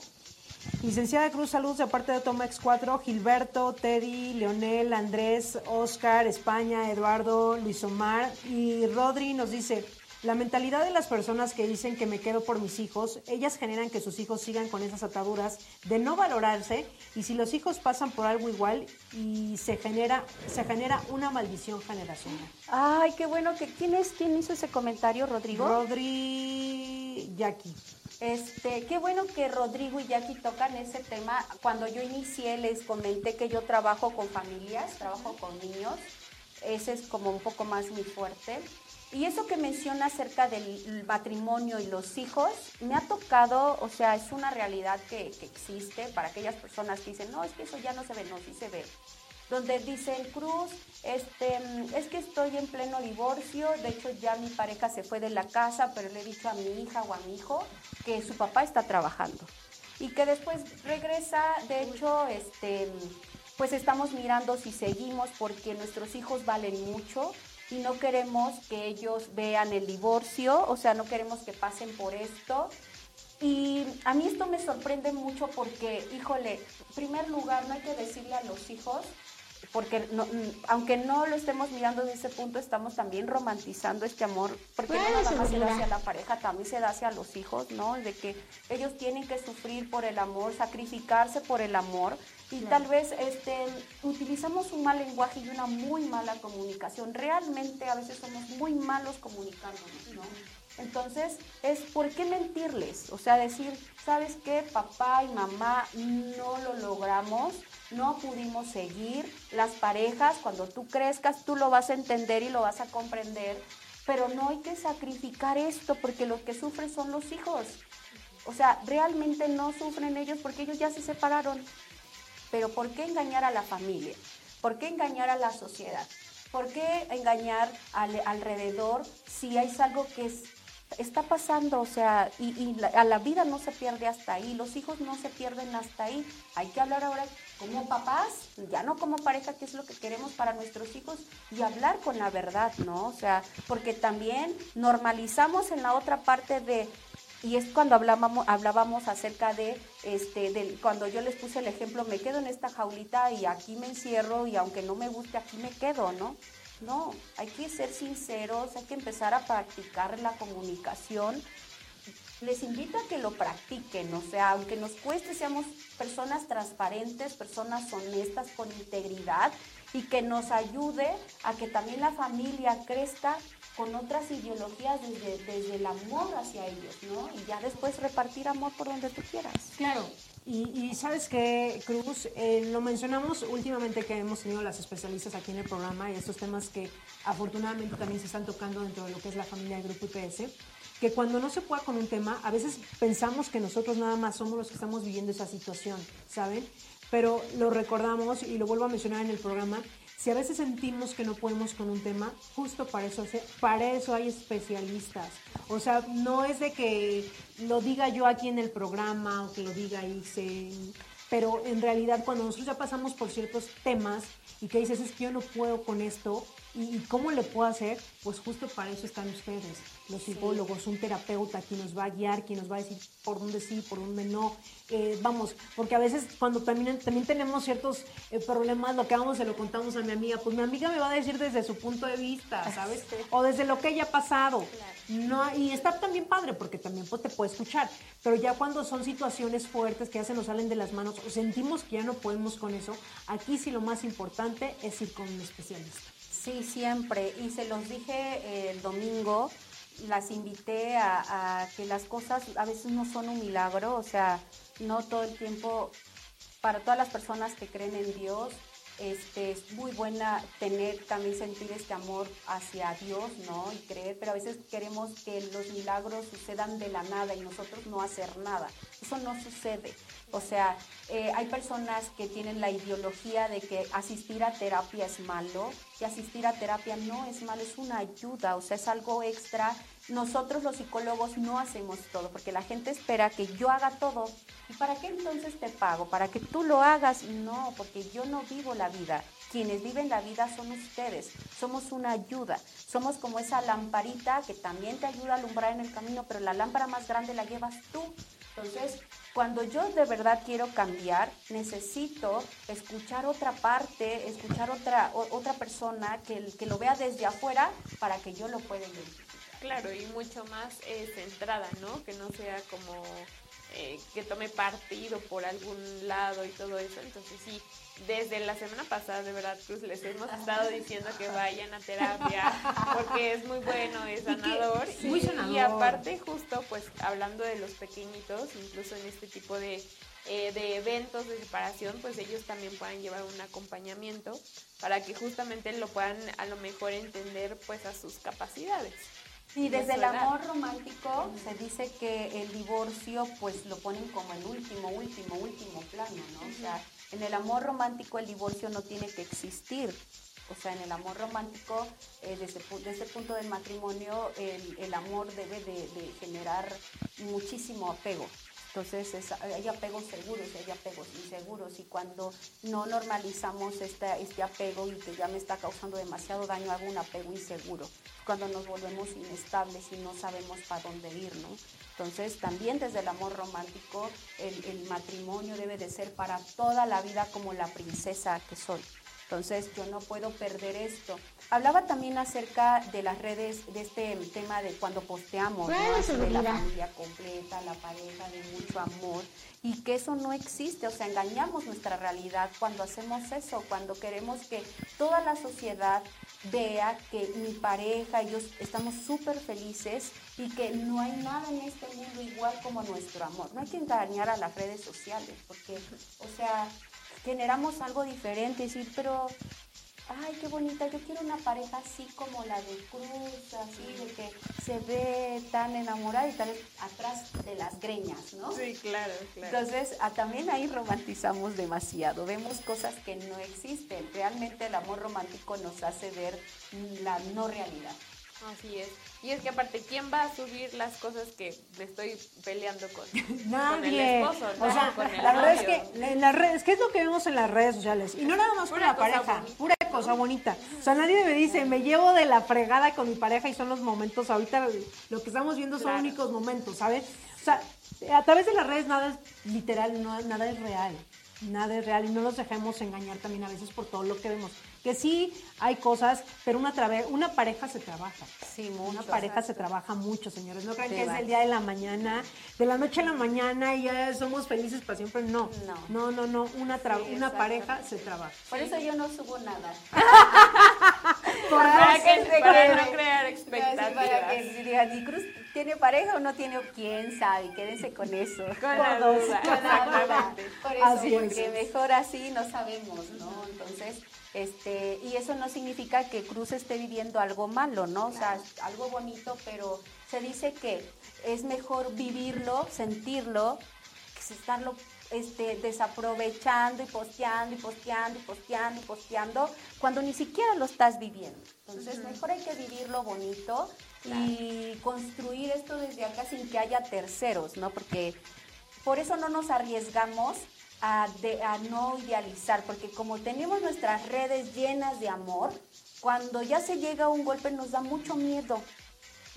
Licenciada Cruz, saludos de parte de Toma X4, Gilberto, Teddy, Leonel, Andrés, Oscar, España, Eduardo, Luis Omar y Rodri nos dice, la mentalidad de las personas que dicen que me quedo por mis hijos, ellas generan que sus hijos sigan con esas ataduras de no valorarse y si los hijos pasan por algo igual y se genera, se genera una maldición generacional. Ay, qué bueno que quién es quién hizo ese comentario, Rodrigo. Rodri Jackie. Este, qué bueno que Rodrigo y Jackie tocan ese tema. Cuando yo inicié les comenté que yo trabajo con familias, trabajo con niños. Ese es como un poco más mi fuerte. Y eso que menciona acerca del matrimonio y los hijos, me ha tocado, o sea, es una realidad que, existe para aquellas personas que dicen, no, es que eso ya no se ve, no, sí se ve donde dicen Cruz, este, es que estoy en pleno divorcio, de hecho ya mi pareja se fue de la casa, pero le he dicho a mi hija o a mi hijo que su papá está trabajando y que después regresa, de hecho, este, pues estamos mirando si seguimos porque nuestros hijos valen mucho y no queremos que ellos vean el divorcio, o sea, no queremos que pasen por esto. Y a mí esto me sorprende mucho porque, híjole, en primer lugar, no hay que decirle a los hijos porque no, aunque no lo estemos mirando desde ese punto, estamos también romantizando este amor, porque no nada más se da hacia la pareja, también se da hacia los hijos, ¿no? De que ellos tienen que sufrir por el amor, sacrificarse por el amor, y tal vez este, utilizamos un mal lenguaje y una muy mala comunicación. Realmente a veces somos muy malos comunicándonos, ¿no? Entonces, es por qué mentirles, o sea, decir, ¿sabes qué? Papá y mamá no lo logramos, no pudimos seguir. Las parejas, cuando tú crezcas, tú lo vas a entender y lo vas a comprender, pero no hay que sacrificar esto porque lo que sufren son los hijos. O sea, realmente no sufren ellos porque ellos ya se separaron. Pero ¿por qué engañar a la familia? ¿Por qué engañar a la sociedad? ¿Por qué engañar al, alrededor si hay algo que es está pasando, o sea, y, a la vida no se pierde hasta ahí, los hijos no se pierden hasta ahí. Hay que hablar ahora como papás, ya no como pareja, que es lo que queremos para nuestros hijos, y hablar con la verdad, ¿no? O sea, porque también normalizamos en la otra parte de, y es cuando hablábamos, hablábamos acerca de, este, de, cuando yo les puse el ejemplo, me quedo en esta jaulita y aquí me encierro y aunque no me guste, aquí me quedo, ¿no? No, hay que ser sinceros, hay que empezar a practicar la comunicación. Les invito a que lo practiquen, o sea, aunque nos cueste, seamos personas transparentes, personas honestas, con integridad y que nos ayude a que también la familia crezca con otras ideologías desde, desde el amor hacia ellos, ¿no? Y ya después repartir amor por donde tú quieras. Claro, y, sabes que, Cruz, eh, lo mencionamos últimamente que hemos tenido las especialistas aquí en el programa y estos temas que afortunadamente también se están tocando dentro de lo que es la familia del Grupo IPS, que cuando no se pueda con un tema, a veces pensamos que nosotros nada más somos los que estamos viviendo esa situación, ¿saben? Pero lo recordamos y lo vuelvo a mencionar en el programa, si a veces sentimos que no podemos con un tema, justo para eso, para eso hay especialistas. O sea, no es de que lo diga yo aquí en el programa o que lo diga se pero en realidad cuando nosotros ya pasamos por ciertos temas y que dices, es que yo no puedo con esto, ¿y, cómo le puedo hacer? Pues justo para eso están ustedes, los psicólogos, un terapeuta quien nos va a guiar, quien nos va a decir por dónde sí, por dónde no. Eh, vamos, porque a veces cuando también, también tenemos ciertos eh, problemas, lo que vamos se lo contamos a mi amiga, pues mi amiga me va a decir desde su punto de vista, ¿sabes? O desde lo que ella ha pasado. No, y está también padre porque también pues, te puede escuchar, pero ya cuando son situaciones fuertes que ya se nos salen de las manos o sentimos que ya no podemos con eso, aquí sí lo más importante es ir con un especialista. Sí, siempre. Y se los dije el domingo, las invité a, que las cosas a veces no son un milagro, o sea, no todo el tiempo, para todas las personas que creen en Dios, este, es muy buena tener, también sentir este amor hacia Dios, ¿no? Y creer, pero a veces queremos que los milagros sucedan de la nada y nosotros no hacer nada. Eso no sucede. O sea, eh, hay personas que tienen la ideología de que asistir a terapia es malo y asistir a terapia no es malo, es una ayuda, o sea, es algo extra. Nosotros los psicólogos no hacemos todo porque la gente espera que yo haga todo. ¿Y para qué entonces te pago? ¿Para que tú lo hagas? No, porque yo no vivo la vida. Quienes viven la vida son ustedes. Somos una ayuda. Somos como esa lamparita que también te ayuda a alumbrar en el camino, pero la lámpara más grande la llevas tú. Entonces, cuando yo de verdad quiero cambiar, necesito escuchar otra parte, escuchar otra, o- otra persona que, que lo vea desde afuera para que yo lo pueda identificar. Claro, y mucho más eh, centrada, ¿no? Que no sea como eh, que tome partido por algún lado y todo eso. Entonces sí, desde la semana pasada, de verdad, Cruz, les hemos estado diciendo que vayan a terapia porque es muy bueno, es Y que- sanador. sí. Muy sanador. Y aparte, justo, pues hablando de los pequeñitos, incluso en este tipo de, eh, de eventos de separación, pues ellos también puedan llevar un acompañamiento para que justamente lo puedan a lo mejor entender pues a sus capacidades. De desde el amor romántico se dice que el divorcio pues lo ponen como el último, último, último plano, ¿no? O sea, en el amor romántico el divorcio no tiene que existir. O sea, en el amor romántico, eh, desde, desde el punto del matrimonio, el, el amor debe de, de generar muchísimo apego. Entonces es- hay apegos seguros y hay apegos inseguros y cuando no normalizamos este apego y que ya me está causando demasiado daño, hago un apego inseguro. Cuando nos volvemos inestables y no sabemos para dónde ir, ¿no? Entonces también desde el amor romántico el matrimonio debe de ser para toda la vida como la princesa que soy. Entonces yo no puedo perder esto. Hablaba también acerca de las redes, de este tema de cuando posteamos, ¿no? De la familia completa, la pareja, de mucho amor, y que eso no existe, o sea, engañamos nuestra realidad cuando hacemos eso, cuando queremos que toda la sociedad vea que mi pareja y yo estamos súper felices y que no hay nada en este mundo igual como nuestro amor. No hay que engañar a las redes sociales, porque, o sea, generamos algo diferente, decir, pero ay, qué bonita, yo quiero una pareja así como la de Cruz, así de que se ve tan enamorada y tan atrás de las greñas, ¿no? Sí, claro, claro. Entonces, ah, también ahí romantizamos demasiado, vemos cosas que no existen. Realmente el amor romántico nos hace ver la no realidad. Así es. Y es que aparte, ¿quién va a subir las cosas que me estoy peleando con, con el Nadie. esposo? o sea, con el la verdad es que en las redes, ¿qué es lo que vemos en las redes sociales? Y no nada más con la pareja, bonita. pura cosa bonita. O sea, nadie me dice, me llevo de la fregada con mi pareja y son los momentos, ahorita lo que estamos viendo son Claro. únicos momentos, ¿sabes? O sea, a través de las redes nada es literal, no, nada es real. Nada es real y no nos dejemos engañar también a veces por todo lo que vemos. Que sí hay cosas, pero una, una pareja se trabaja. Sí, Una mucho, pareja se trabaja mucho, señores. No crean que es el día de la mañana, de la noche a la mañana y ya somos felices para siempre. No, no, no, no. Una, tra- Sí, una pareja se trabaja. Por eso yo no subo nada. Para no que- se para no crear Para expectativas. que digan, ¿y Cruz tiene pareja o no tiene? ¿Quién sabe? Quédense con eso. Con la duda, con la duda. Por eso, Así es. porque mejor así no sabemos, ¿no? Entonces, este, y eso no significa que Cruz esté viviendo algo malo, ¿no? O sea, algo bonito, pero se dice que es mejor vivirlo, sentirlo, que estarlo este, desaprovechando y posteando y posteando y posteando y posteando cuando ni siquiera lo estás viviendo. Entonces, mejor hay que vivirlo bonito y construir esto desde acá sin que haya terceros, ¿no? Porque por eso no nos arriesgamos a, de- a no idealizar, porque como tenemos nuestras redes llenas de amor, cuando ya se llega a un golpe nos da mucho miedo.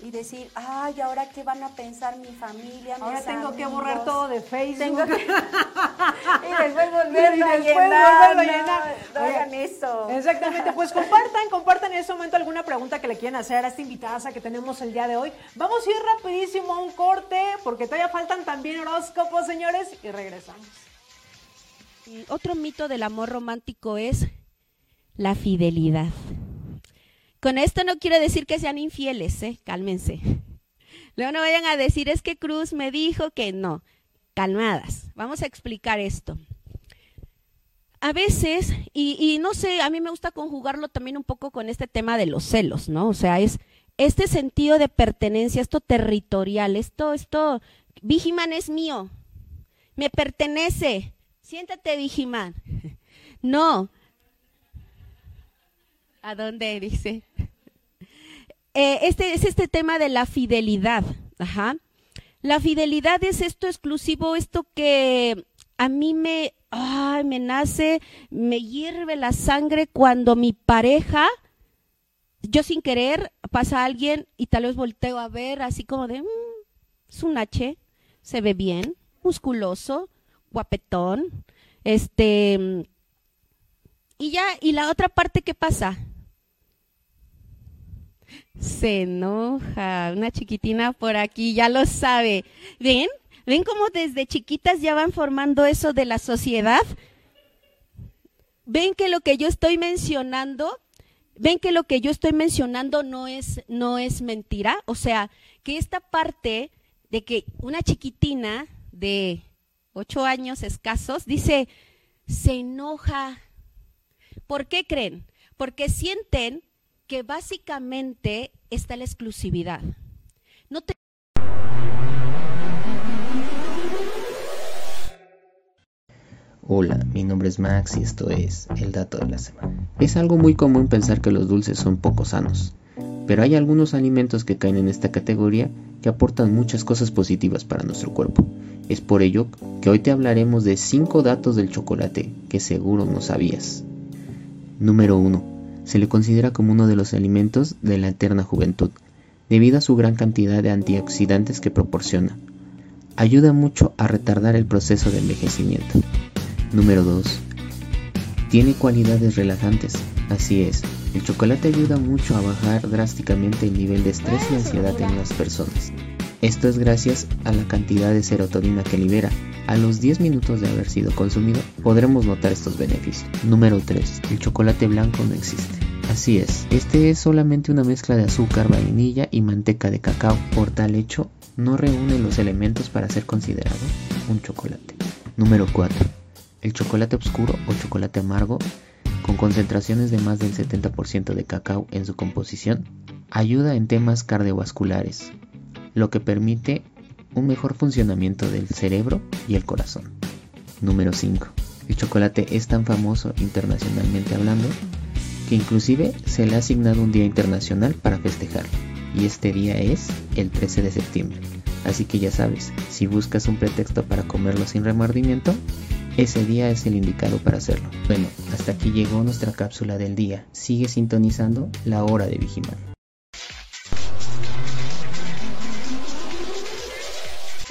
Y decir, ay, ¿ahora qué van a pensar mi familia? Ahora mis tengo que amigos? borrar todo de Facebook. Tengo que- y después volverlo a Y después llenar. volverlo no, llenar. no Oye, hagan eso. Exactamente, pues compartan, compartan en este momento alguna pregunta que le quieran hacer a esta invitada que tenemos el día de hoy. Vamos a ir rapidísimo a un corte, porque todavía faltan también horóscopos, señores, y regresamos. Otro mito del amor romántico es la fidelidad. Con esto no quiero decir que sean infieles, ¿eh? Cálmense. Luego no vayan a decir, es que Cruz me dijo que no. Calmadas. Vamos a explicar esto. A veces, y, y no sé, a mí me gusta conjugarlo también un poco con este tema de los celos, ¿no? O sea, es este sentido de pertenencia, esto territorial, esto, esto, Vigiman es mío, me pertenece. Siéntate, Vigiman. No. ¿A dónde dice? Eh, este es este tema de la fidelidad. Ajá. La fidelidad es esto exclusivo, esto que a mí me, ay, me nace, me hierve la sangre cuando mi pareja, yo sin querer, pasa a alguien y tal vez volteo a ver así como de, "Mm, es un H, se ve bien, musculoso, guapetón, este, y ya, y la otra parte, ¿qué pasa? Se enoja, una chiquitina por aquí, ya lo sabe. ¿Ven? ¿Ven cómo desde chiquitas ya van formando eso de la sociedad? ¿Ven que lo que yo estoy mencionando, ven que lo que yo estoy mencionando no es, no es mentira? O sea, que esta parte de que una chiquitina de ocho años escasos dice, se enoja. ¿Por qué creen? Porque sienten que básicamente está la exclusividad. No te Hola, mi nombre es Max y esto es el dato de la semana. Es algo muy común pensar que los dulces son poco sanos, pero hay algunos alimentos que caen en esta categoría que aportan muchas cosas positivas para nuestro cuerpo. Es por ello que hoy te hablaremos de 5 datos del chocolate que seguro no sabías. Número 1. Se le considera como uno de los alimentos de la eterna juventud, debido a su gran cantidad de antioxidantes que proporciona. Ayuda mucho a retardar el proceso de envejecimiento. Número 2. Tiene cualidades relajantes. Así es, el chocolate ayuda mucho a bajar drásticamente el nivel de estrés y ansiedad en las personas. Esto es gracias a la cantidad de serotonina que libera. A los 10 minutos de haber sido consumido, podremos notar estos beneficios. Número 3. El chocolate blanco no existe. Así es, este es solamente una mezcla de azúcar, vainilla y manteca de cacao. Por tal hecho, no reúne los elementos para ser considerado un chocolate. Número 4 el chocolate oscuro o chocolate amargo, con concentraciones de más del 70% de cacao en su composición, ayuda en temas cardiovasculares, lo que permite un mejor funcionamiento del cerebro y el corazón. Número 5. El chocolate es tan famoso internacionalmente hablando que inclusive se le ha asignado un día internacional para festejarlo, y este día es el 13 de septiembre. Así que ya sabes, si buscas un pretexto para comerlo sin remordimiento, ese día es el indicado para hacerlo. Bueno, hasta aquí llegó nuestra cápsula del día. Sigue sintonizando la hora de Vigiman.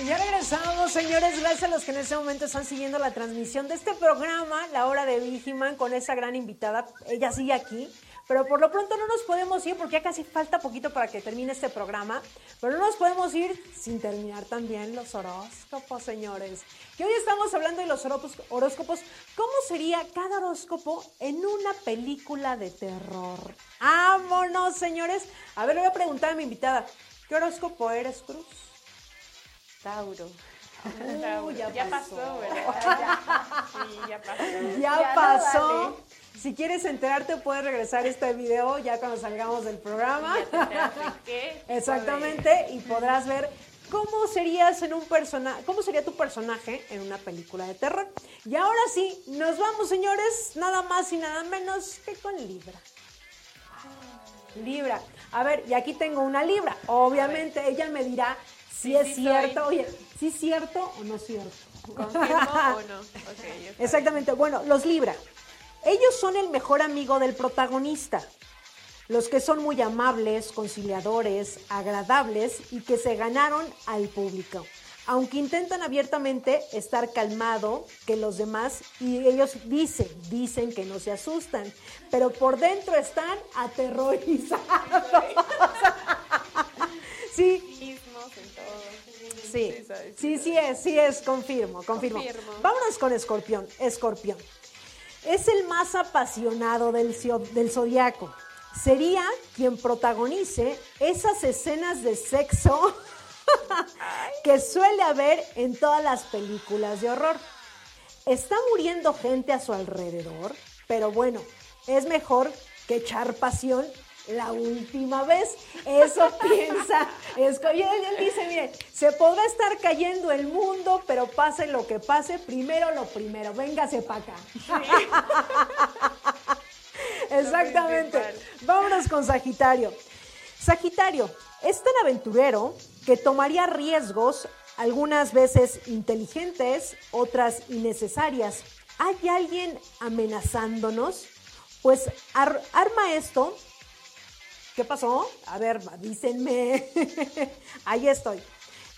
Ya regresamos, señores. Gracias a los que en este momento están siguiendo la transmisión de este programa, La Hora de Vigiman, con esa gran invitada. Ella sigue aquí. Pero por lo pronto no nos podemos ir porque ya casi falta poquito para que termine este programa. Pero no nos podemos ir sin terminar también los horóscopos, señores. Que hoy estamos hablando de los horóscopos. ¿Cómo sería cada horóscopo en una película de terror? ¡Vámonos, señores! A ver, le voy a preguntar a mi invitada. ¿Qué horóscopo eres, Cruz? Tauro. Uh, ya, ya pasó. pasó, ¿verdad? Ya, sí, ya pasó. Ya, pasó. vale. Si quieres enterarte, puedes regresar este video ya cuando salgamos del programa. Ya te enteraste qué. Exactamente, y podrás ver cómo serías en un personaje, cómo sería tu personaje en una película de terror. Y ahora sí, nos vamos, señores, nada más y nada menos que con Libra. Libra. A ver, y aquí tengo una Libra. Obviamente ella me dirá si Sí, es sí cierto, soy. oye, si es cierto o no es cierto. ¿Confirmo o no? Exactamente. Bueno, los Libra. Ellos son el mejor amigo del protagonista. Los que son muy amables, conciliadores, agradables y que se ganaron al público. Aunque intentan abiertamente estar calmado que los demás y ellos dicen, dicen que no se asustan, pero por dentro están aterrorizados. sí. Sí, sí, sí es, sí es, confirmo, confirmo. Confirmo. Vámonos con Escorpión. Escorpión. Es el más apasionado del, del zodiaco. Sería quien protagonice esas escenas de sexo que suele haber en todas las películas de horror. Está muriendo gente a su alrededor, pero bueno, es mejor que echar pasión la última vez. Eso piensa. Esco- y él, él dice, miren, se podrá estar cayendo el mundo, pero pase lo que pase, primero lo primero, véngase para acá. Exactamente. Vámonos con Sagitario. Sagitario es tan aventurero que tomaría riesgos, algunas veces inteligentes, otras innecesarias. ¿Hay alguien amenazándonos? Pues ar- arma esto. ¿Qué pasó? A ver, dícenme. Ahí estoy.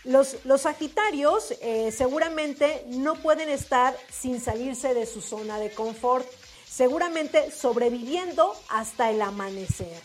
Los, los Sagitarios eh, seguramente no pueden estar sin salirse de su zona de confort, seguramente sobreviviendo hasta el amanecer.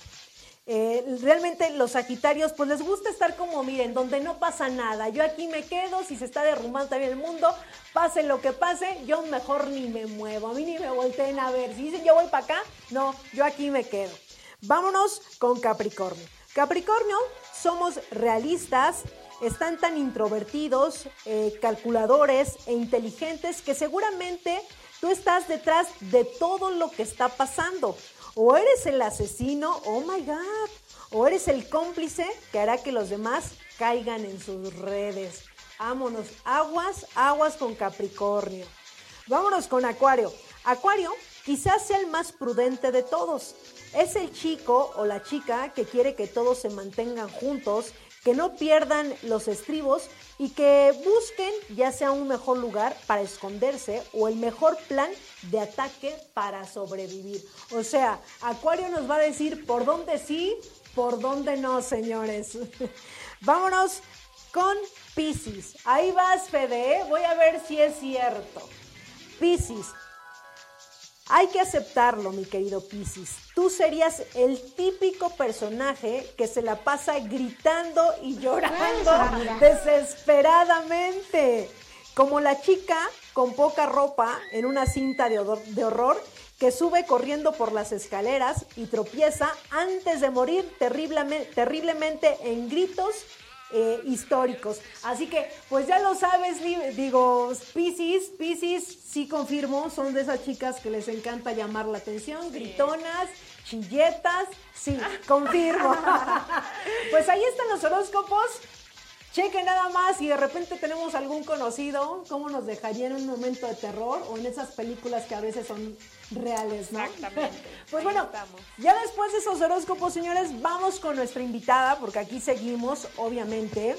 Eh, realmente los Sagitarios pues les gusta estar como, miren, donde no pasa nada. Yo aquí me quedo, si se está derrumbando también el mundo, pase lo que pase, yo mejor ni me muevo, a mí ni me volteen a ver. Si dicen yo voy para acá, no, yo aquí me quedo. Vámonos con Capricornio. Capricornio, somos realistas, están tan introvertidos, eh, calculadores e inteligentes que seguramente tú estás detrás de todo lo que está pasando. O eres el asesino, oh my God, o eres el cómplice que hará que los demás caigan en sus redes. Vámonos, aguas, aguas con Capricornio. Vámonos con Acuario. Acuario quizás sea el más prudente de todos. Es el chico o la chica que quiere que todos se mantengan juntos, que no pierdan los estribos y que busquen ya sea un mejor lugar para esconderse o el mejor plan de ataque para sobrevivir. O sea, Acuario nos va a decir por dónde sí, por dónde no, señores. Vámonos con Pisces. Ahí vas, Fede, ¿eh? voy a ver si es cierto. Pisces, hay que aceptarlo, mi querido Piscis. Tú serías el típico personaje que se la pasa gritando y llorando desesperadamente. Como la chica con poca ropa en una cinta de, horror que sube corriendo por las escaleras y tropieza antes de morir terriblemente, terriblemente en gritos eh, históricos. Así que, pues ya lo sabes, digo, Pisces, Pisces, sí confirmo, son de esas chicas que les encanta llamar la atención, gritonas, chilletas, sí, confirmo. pues ahí están los horóscopos. Cheque nada más y de repente tenemos algún conocido, cómo nos dejaría en un momento de terror o en esas películas que a veces son reales, ¿no? Exactamente. pues bueno, ya después de esos horóscopos, señores, vamos con nuestra invitada, porque aquí seguimos, obviamente,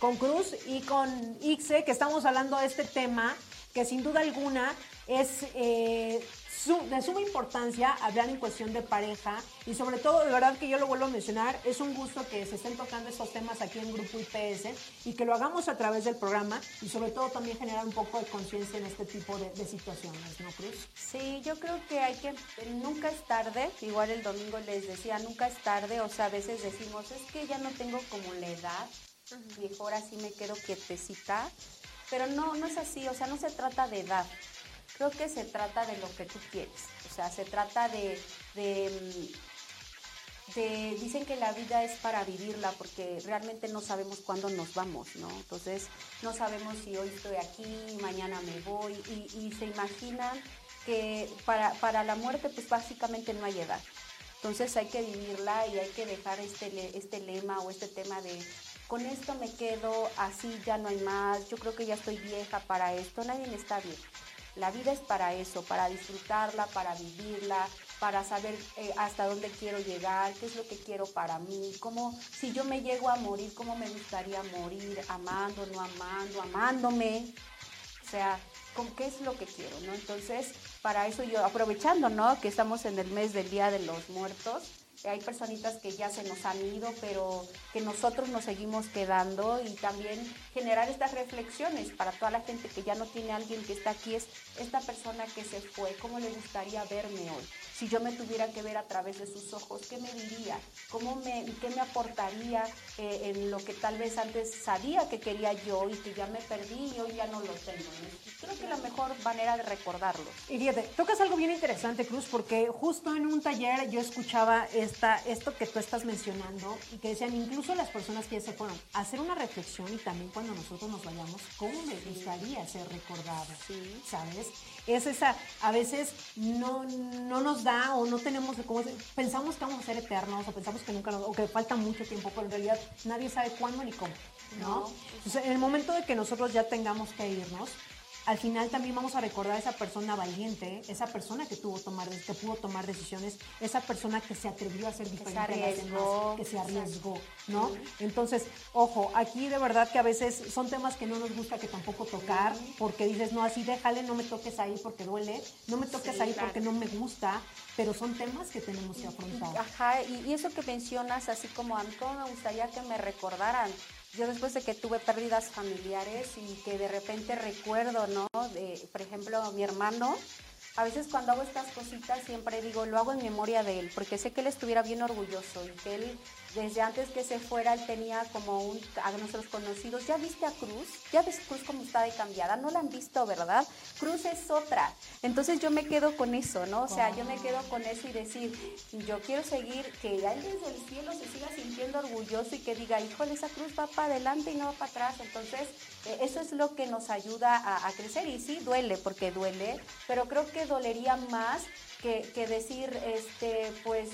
con Cruz y con Ixe, que estamos hablando de este tema que sin duda alguna es eh, de suma importancia hablar en cuestión de pareja y sobre todo, de verdad que yo lo vuelvo a mencionar, es un gusto que se estén tocando estos temas aquí en Grupo IPS y que lo hagamos a través del programa y sobre todo también generar un poco de conciencia en este tipo de, situaciones, ¿no, Cruz? Sí, yo creo que hay que, nunca es tarde, igual el domingo les decía, nunca es tarde, o sea, a veces decimos, es que ya no tengo como la edad, mejor así me quedo quietecita, pero no, no es así, o sea, no se trata de edad, creo que se trata de lo que tú quieres. O sea, se trata de, de, dicen que la vida es para vivirla porque realmente no sabemos cuándo nos vamos, ¿no? Entonces, no sabemos si hoy estoy aquí, mañana me voy y, se imaginan que para, para la muerte pues básicamente no hay edad. Entonces hay que vivirla y hay que dejar este, este lema o este tema de con esto me quedo, así ya no hay más, yo creo que ya estoy vieja para esto, nadie me está bien. La vida es para eso, para disfrutarla, para vivirla, para saber eh, hasta dónde quiero llegar, qué es lo que quiero para mí, cómo, si yo me llego a morir, cómo me gustaría morir, amando, no amando, amándome. O sea, ¿con qué es lo que quiero? ¿no? Entonces, para eso yo, aprovechando, ¿no? Que estamos en el mes del Día de los Muertos, hay personitas que ya se nos han ido, pero que nosotros nos seguimos quedando y también generar estas reflexiones para toda la gente que ya no tiene alguien que está aquí, es esta persona que se fue, ¿cómo le gustaría verme hoy? Si yo me tuviera que ver a través de sus ojos, ¿qué me diría? ¿Cómo me, ¿Qué me aportaría eh, en lo que tal vez antes sabía que quería yo y que ya me perdí y hoy ya no lo tengo? Creo que la mejor manera de recordarlo. Y fíjate, tocas algo bien interesante, Cruz, porque justo en un taller yo escuchaba esto que tú estás mencionando y que decían incluso las personas que ya se fueron, hacer una reflexión y también cuando nosotros nos vayamos, ¿cómo me gustaría ser recordado? Sí. ¿Sabes? Es esa, a veces no, no nos da o no tenemos, como, pensamos que vamos a ser eternos o pensamos que nunca, o que falta mucho tiempo, pero en realidad nadie sabe cuándo ni cómo, ¿no? Entonces, en el momento de que nosotros ya tengamos que irnos, al final también vamos a recordar a esa persona valiente, esa persona que tuvo tomar, que pudo tomar decisiones, esa persona que se atrevió a ser diferente, que se arriesgó, que se arriesgó ¿no? Entonces, ojo, aquí de verdad que a veces son temas que no nos gusta que tampoco tocar, porque dices, no, así déjale, no me toques ahí porque duele, no me toques ahí porque no me gusta, pero son temas que tenemos que afrontar. Ajá, y, eso que mencionas, así como a mí, como me gustaría que me recordaran, yo después de que tuve pérdidas familiares y que de repente recuerdo, ¿no? De, por ejemplo, mi hermano, a veces cuando hago estas cositas siempre digo, lo hago en memoria de él, porque sé que él estuviera bien orgulloso y que él desde antes que se fuera él tenía como un, a nuestros conocidos, ¿ya viste a Cruz? ¿Ya ves Cruz cómo está de cambiada? No la han visto, ¿verdad? Cruz es otra. Entonces yo me quedo con eso, ¿no? O sea, yo me quedo con eso y decir, yo quiero seguir, que él desde el cielo se siga sintiendo orgulloso y que diga, híjole, esa cruz va para adelante y no va para atrás. Entonces, eh, eso es lo que nos ayuda a, a crecer y sí, duele, porque duele, pero creo que dolería más que, que decir, este, pues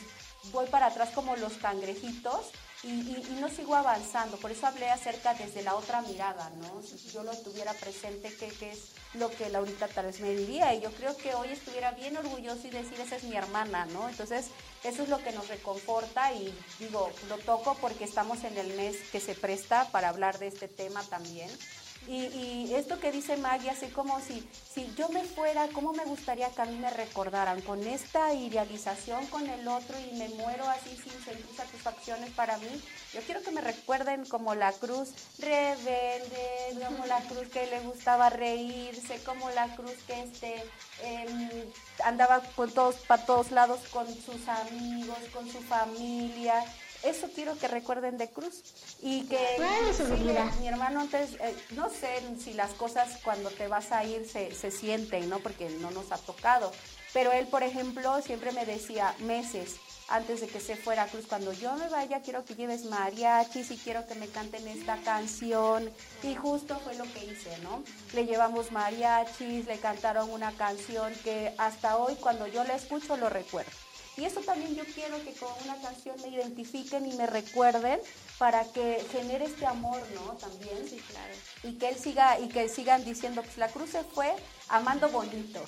voy para atrás como los cangrejitos y, y- no sigo avanzando. Por eso hablé acerca desde la otra mirada, ¿no? Si yo lo tuviera presente, ¿qué, qué es lo que Laurita tal vez me diría? Y yo creo que hoy estuviera bien orgulloso y decir, esa es mi hermana, ¿no? Entonces, eso es lo que nos reconforta y digo, lo toco porque estamos en el mes que se presta para hablar de este tema también. Y, y esto que dice Maggie, así como si, si yo me fuera, ¿cómo me gustaría que a mí me recordaran? Con esta idealización con el otro y me muero así sin sentir satisfacciones para mí. Yo quiero que me recuerden como la cruz rebelde, como la cruz que le gustaba reírse, como la cruz que este, em, andaba con todos, para todos lados con sus amigos, con su familia. Eso quiero que recuerden de Cruz. Y que sí, mi hermano antes, eh, no sé si las cosas cuando te vas a ir se, se sienten, ¿no? Porque no nos ha tocado. Pero él, por ejemplo, siempre me decía meses antes de que se fuera a Cruz, cuando yo me vaya quiero que lleves mariachis y quiero que me canten esta canción. Y justo fue lo que hice, ¿no? Le llevamos mariachis, le cantaron una canción que hasta hoy cuando yo la escucho lo recuerdo. Y eso también yo quiero que con una canción me identifiquen y me recuerden para que genere este amor, ¿no? También. Sí, claro. Y que él siga, y que sigan diciendo, pues la cruz se fue amando bonito.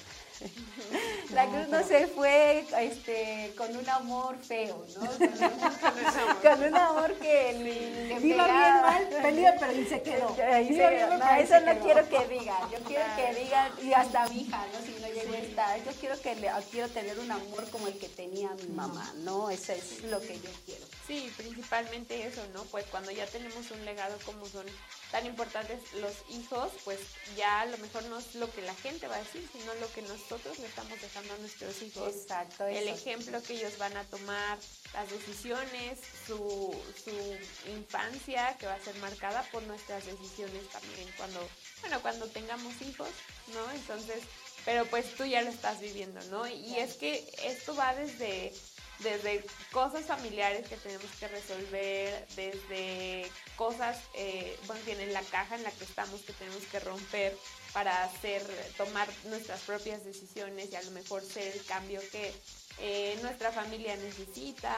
La cruz no se fue este, con un amor feo, ¿no? Con un amor que le, le Iba bien mal, pelea, pero ahí se quedó. Ahí se- no, eso no quedó. quiero que digan. Yo quiero que digan, y hasta mi hija, ¿no? Si no llegó a estar. Yo quiero que le, quiero tener un amor como el que tenía mi mamá, ¿no? Eso es lo que yo quiero. Sí, principalmente eso, ¿no? Pues cuando ya tenemos un legado como son tan importantes los hijos, pues ya a lo mejor no es lo que la gente va a decir, sino lo que nosotros le estamos dejando a nuestros hijos. Exacto. El eso. ejemplo que ellos van a tomar, las decisiones, su, su infancia que va a ser marcada por nuestras decisiones también cuando, bueno, cuando tengamos hijos, ¿no? Entonces, pero pues tú ya lo estás viviendo, ¿no? Y es que esto va desde desde cosas familiares que tenemos que resolver, desde cosas, eh, bueno, en la caja en la que estamos que tenemos que romper para hacer, tomar nuestras propias decisiones y a lo mejor ser el cambio que eh, nuestra familia necesita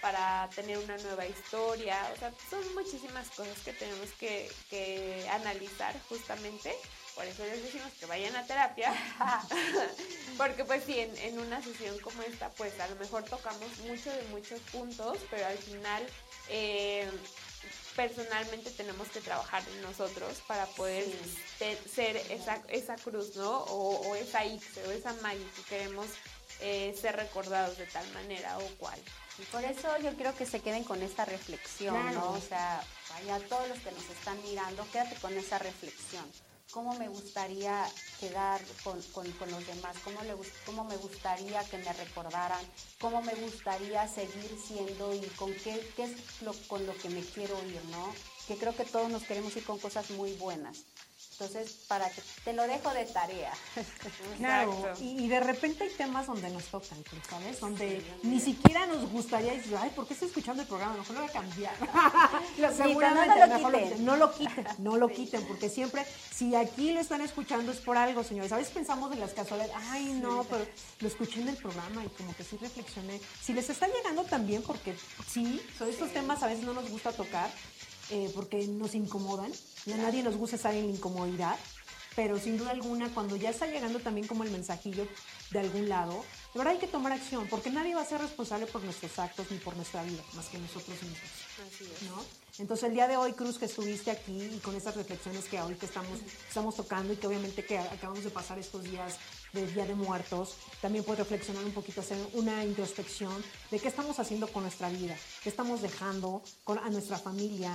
para tener una nueva historia. O sea, son muchísimas cosas que tenemos que, que analizar justamente. Por eso les decimos que vayan a terapia. Porque pues sí, en, en una sesión como esta, pues a lo mejor tocamos mucho de muchos puntos, pero al final eh, personalmente tenemos que trabajar en nosotros para poder te- ser esa, esa cruz, ¿no? O, o esa Ixe o esa Maggie que queremos eh, ser recordados de tal manera o cual. Y por eso yo quiero que se queden con esta reflexión, Claro. ¿no? O sea, vaya, todos los que nos están mirando, quédate con esa reflexión. ¿Cómo me gustaría quedar con, con- los demás? ¿Cómo, le, ¿Cómo me gustaría que me recordaran? ¿Cómo me gustaría seguir siendo y con qué, qué es lo, con lo que me quiero ir, ¿no? Que creo que todos nos queremos ir con cosas muy buenas. Entonces, para que te lo dejo de tarea. Claro, y, y de repente hay temas donde nos tocan, ¿sabes? Donde ni siquiera nos gustaría decir, ay, ¿por qué estoy escuchando el programa? Mejor lo voy a cambiar. Lo Seguramente, no lo mejor lo quiten. quiten. No lo quiten, no lo quiten, porque siempre, si aquí lo están escuchando es por algo, señores. A veces pensamos en las casualidades, ay, no, pero lo escuché en el programa y como que sí reflexioné. Si les está llegando también, porque sí, son estos temas a veces no nos gusta tocar, eh, porque nos incomodan, y a nadie nos gusta estar en la incomodidad, pero sin duda alguna, cuando ya está llegando también como el mensajillo de algún lado, de verdad hay que tomar acción, porque nadie va a ser responsable por nuestros actos ni por nuestra vida, más que nosotros mismos. Así es. ¿no? Entonces el día de hoy, Cruz, que estuviste aquí y con estas reflexiones que hoy que estamos, estamos tocando y que obviamente que acabamos de pasar estos días de Día de Muertos, también puedes reflexionar un poquito, hacer una introspección de qué estamos haciendo con nuestra vida, qué estamos dejando a nuestra familia,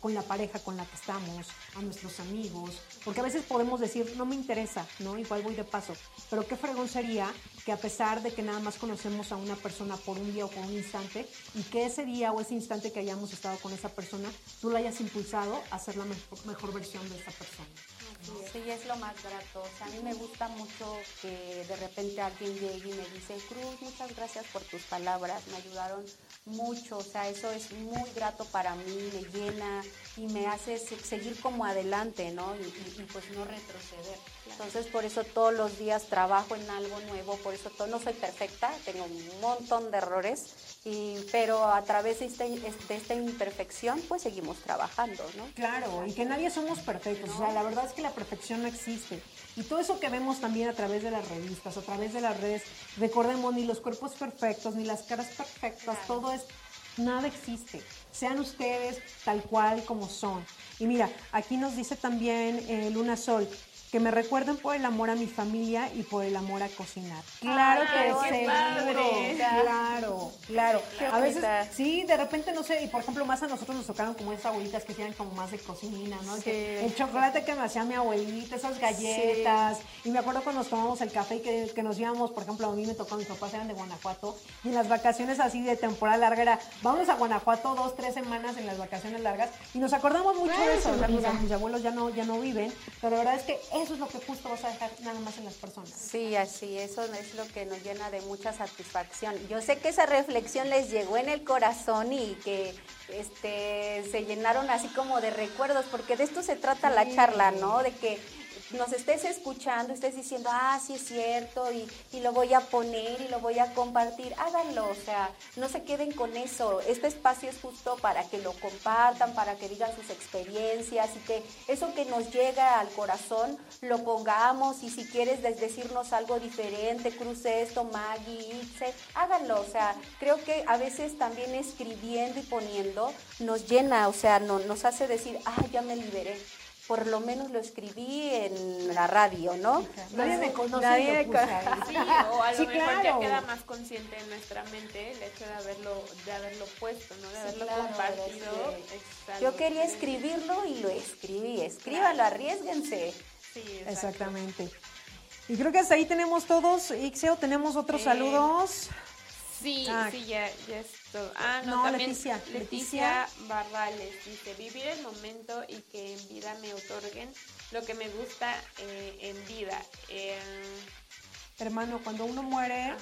con la pareja con la que estamos, a nuestros amigos, porque a veces podemos decir, no me interesa, ¿no? Igual voy de paso, pero qué fregón sería que a pesar de que nada más conocemos a una persona por un día o por un instante, y que ese día o ese instante que hayamos estado con esa persona, tú la hayas impulsado a ser la mejor versión de esa persona. Sí, es lo más grato. O sea, a mí me gusta mucho que de repente alguien llegue y me dice, Cruz, muchas gracias por tus palabras, me ayudaron mucho. O sea, eso es muy grato para mí, me llena y me hace se- seguir como adelante, ¿no? Y, y- y, pues no retroceder. Entonces, por eso todos los días trabajo en algo nuevo, por eso todo, no soy perfecta, tengo un montón de errores, y, pero a través de, este- de esta imperfección, pues seguimos trabajando, ¿no? Claro, y que nadie somos perfectos. O sea, la verdad es que la perfección no existe. Y todo eso que vemos también a través de las revistas, a través de las redes, recordemos, ni los cuerpos perfectos, ni las caras perfectas, todo es, nada existe. Sean ustedes tal cual como son. Y mira, aquí nos dice también eh, Luna Sol, que me recuerden por el amor a mi familia y por el amor a cocinar. Claro Ay, que seguro, claro, claro. A veces, sí, de repente, no sé, y por ejemplo, más a nosotros nos tocaron como esas abuelitas que tienen como más de cocina, ¿no? Sí. Que el chocolate que me hacía mi abuelita, esas galletas. Y me acuerdo cuando nos tomamos el café y que, que nos íbamos, por ejemplo, a mí me tocó, mis papás eran de Guanajuato, y en las vacaciones así de temporada larga era, vamos a Guanajuato dos, tres semanas en las vacaciones largas, y nos acordamos mucho de eso. Eso, Mis, mira. mis abuelos ya no, ya no viven, pero la verdad es que eso es lo que justo vas a dejar nada más en las personas. Sí, así, eso es lo que nos llena de mucha satisfacción. Yo sé que esa reflexión les llegó en el corazón y que este, se llenaron así como de recuerdos, porque de esto se trata la charla, ¿no? De que nos estés escuchando, estés diciendo, ah, sí es cierto, y, y lo voy a poner y lo voy a compartir, háganlo, o sea, no se queden con eso. Este espacio es justo para que lo compartan, para que digan sus experiencias y que eso que nos llega al corazón lo pongamos y si quieres decirnos algo diferente, cruce esto, Maggie, Itze, háganlo, o sea, creo que a veces también escribiendo y poniendo nos llena, o sea, no, nos hace decir, ah, ya me liberé. Por lo menos lo escribí en la radio, ¿no? Nadie me conoce Nadie me conoce. Sí, o a lo Sí, mejor ya queda más consciente en nuestra mente el hecho de haberlo, de haberlo puesto, ¿no? De Sí, haberlo claro, compartido. es Yo quería escribirlo y lo escribí. Escríbanlo, arriesguense. Sí, Exactamente. Y creo que hasta ahí tenemos todos. Ixeo, tenemos otros Eh, saludos. Sí, Ah. sí, ya, ya es todo. Ah, no, No, también Leticia, Leticia Barrales dice, vivir el momento y que en vida me otorguen lo que me gusta eh, en vida. Eh, Hermano, cuando uno muere,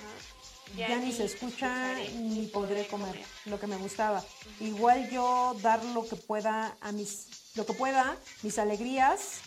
ya, Ya ni ni se escucha escucharé, ni podré comer, lo que me gustaba. Igual yo dar lo que pueda a mis, lo que pueda, mis alegrías,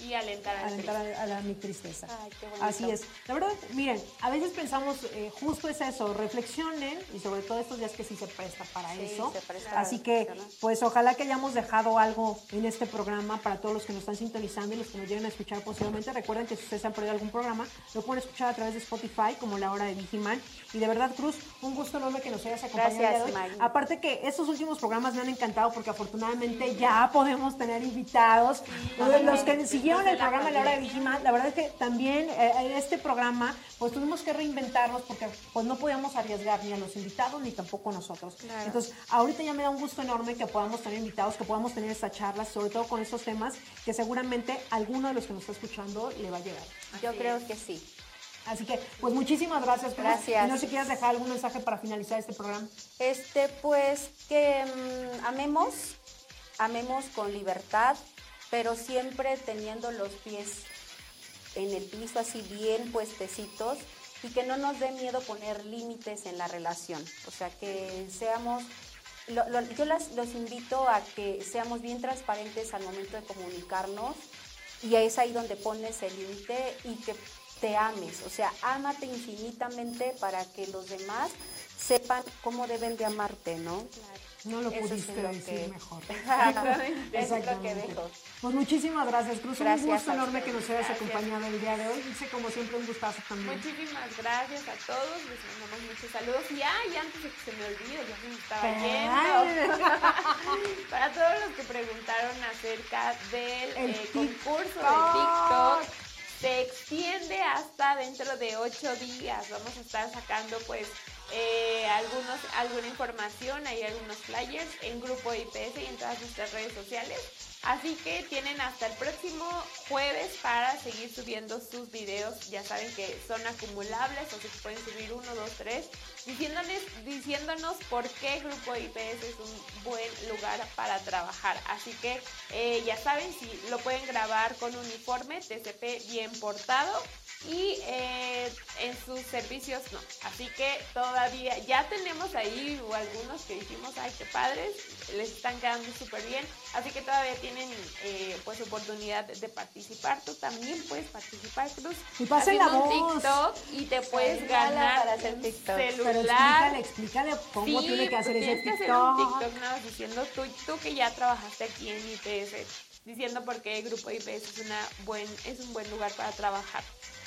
y alentar al alentar a, a la- mi tristeza. Ay, qué bonito. Así es. La verdad, miren, a veces pensamos, eh, justo es eso, reflexionen y sobre todo estos días que sí se presta para Sí, eso. se presta a Así que, pues ojalá que hayamos dejado algo en este programa para todos los que nos están sintonizando y los que nos lleguen a escuchar posiblemente. Recuerden que si ustedes han perdido algún programa, lo pueden escuchar a través de Spotify, como La Hora de Vigiman. Y de verdad, Cruz, un gusto enorme que nos hayas acompañado Gracias, hoy. Maggie. Aparte que estos últimos programas me han encantado porque afortunadamente ya podemos tener invitados. Los- los que siguieron el programa de La Hora de Vigiman, la verdad es que también eh, en este programa pues tuvimos que reinventarnos porque pues no podíamos arriesgar ni a los invitados ni tampoco a nosotros. Claro. Entonces, ahorita ya me da un gusto enorme que podamos tener invitados, que podamos tener estas charlas, sobre todo con estos temas que seguramente alguno de los que nos está escuchando le va a llegar. Yo creo que sí. Así que, pues muchísimas gracias. Gracias. Y no sé si quieres dejar algún mensaje para finalizar este programa. Este, pues que mm, amemos, amemos con libertad, pero siempre teniendo los pies en el piso así bien puestecitos y que no nos dé miedo poner límites en la relación. O sea, que seamos, lo- lo- yo las, los invito a que seamos bien transparentes al momento de comunicarnos y es ahí donde pones el límite y que te ames, o sea, ámate infinitamente para que los demás sepan cómo deben de amarte, ¿no? No lo Eso pudiste lo decir que- mejor. Exactamente. Es lo que dejo. Pues muchísimas gracias, Cruz. Gracias un gusto enorme que nos hayas Gracias. acompañado el día de hoy. Dice como siempre un gustazo también. Muchísimas gracias a todos, les mandamos muchos saludos. Y ay, antes de que se me olvide, ya se me estaba yendo. Para todos los que preguntaron acerca del El eh, concurso TikTok. de TikTok, se extiende hasta dentro de ocho días. Vamos a estar sacando pues eh, algunos, alguna información, hay algunos flyers en Grupo IPS y en todas nuestras redes sociales. Así que tienen hasta el próximo jueves para seguir subiendo sus videos. Ya saben que son acumulables, o se pueden subir uno, dos, tres, diciéndoles, diciéndonos por qué Grupo IPS es un buen lugar para trabajar. Así que eh, ya saben, si lo pueden grabar con uniforme TCP bien portado y eh, en sus servicios no. Así que todavía ya tenemos ahí algunos que dijimos, ay, qué padres, les están quedando súper bien. Así que todavía tienen eh, pues oportunidad de participar. Tú también puedes participar, Cruz. Y pasen la un voz. TikTok y te puedes ganar para hacer TikTok. Pero celular. explícale, explícale cómo Sí, tiene que hacer ese tienes que hacer un TikTok. TikTok nada más diciendo tú, tú que ya trabajaste aquí en IPS, diciendo por qué el grupo IPS es, una buen, es un buen lugar para trabajar.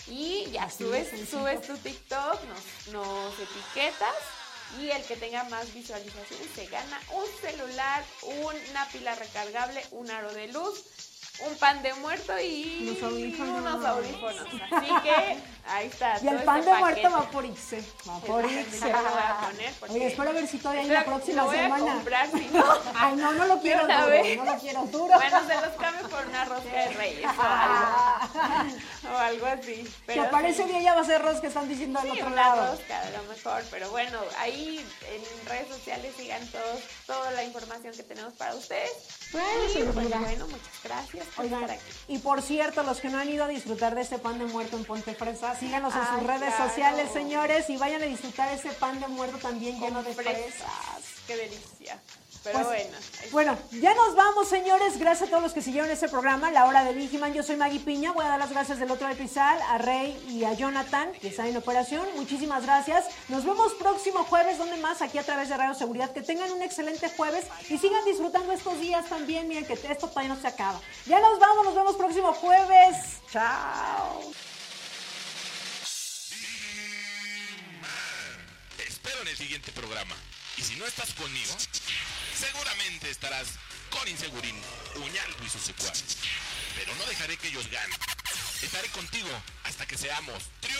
Y ya Así subes, subes tu TikTok, nos, nos etiquetas y el que tenga más visualizaciones se gana un celular, una pila recargable, un aro de luz, un pan de muerto y Unos audífonos. unos audífonos. Así que ahí está. Y el todo pan este de muerto paquete. va por Ixe. Va por El Ixe. pan de muerto a poner porque- Oye, espero ver si todavía hay la próxima a semana. comprar, si no. Ay, no, no lo quiero duro. No lo quiero duro. Bueno, se los cambio por una rosca de reyes o algo, o algo así. Si Pero aparece sí. bien, ya va a ser Ros que están diciendo al Sí, otro una lado. rosca a lo mejor, pero bueno, ahí en redes sociales sigan todos, toda la información que tenemos para ustedes. Bueno, y pues, bueno, muchas gracias Oigan, y por cierto, los que no han ido a disfrutar de este pan de muerto en Ponte Fresa, síganos en sus Ay, redes claro. sociales, señores, y vayan a disfrutar ese pan de muerto también lleno de fresas. fresas. Qué delicia. Pero Pues, bueno. ya nos vamos, señores. Gracias a todos los que siguieron este programa, La Hora de Vigiman. Yo soy Maggie Piña. Voy a dar las gracias del otro del Pizal, a Rey y a Jonathan, que están en operación. Muchísimas gracias. Nos vemos próximo jueves, donde más, aquí a través de Radio Seguridad. Que tengan un excelente jueves y sigan disfrutando estos días también. Miren que esto todavía no se acaba. Ya nos vamos, nos vemos próximo jueves. Chao. Te espero en el siguiente programa. Y si no estás conmigo, Seguramente estarás con Insegurín, Uñalco y sus secuaces. Pero no dejaré que ellos ganen. Estaré contigo hasta que seamos triunfadores.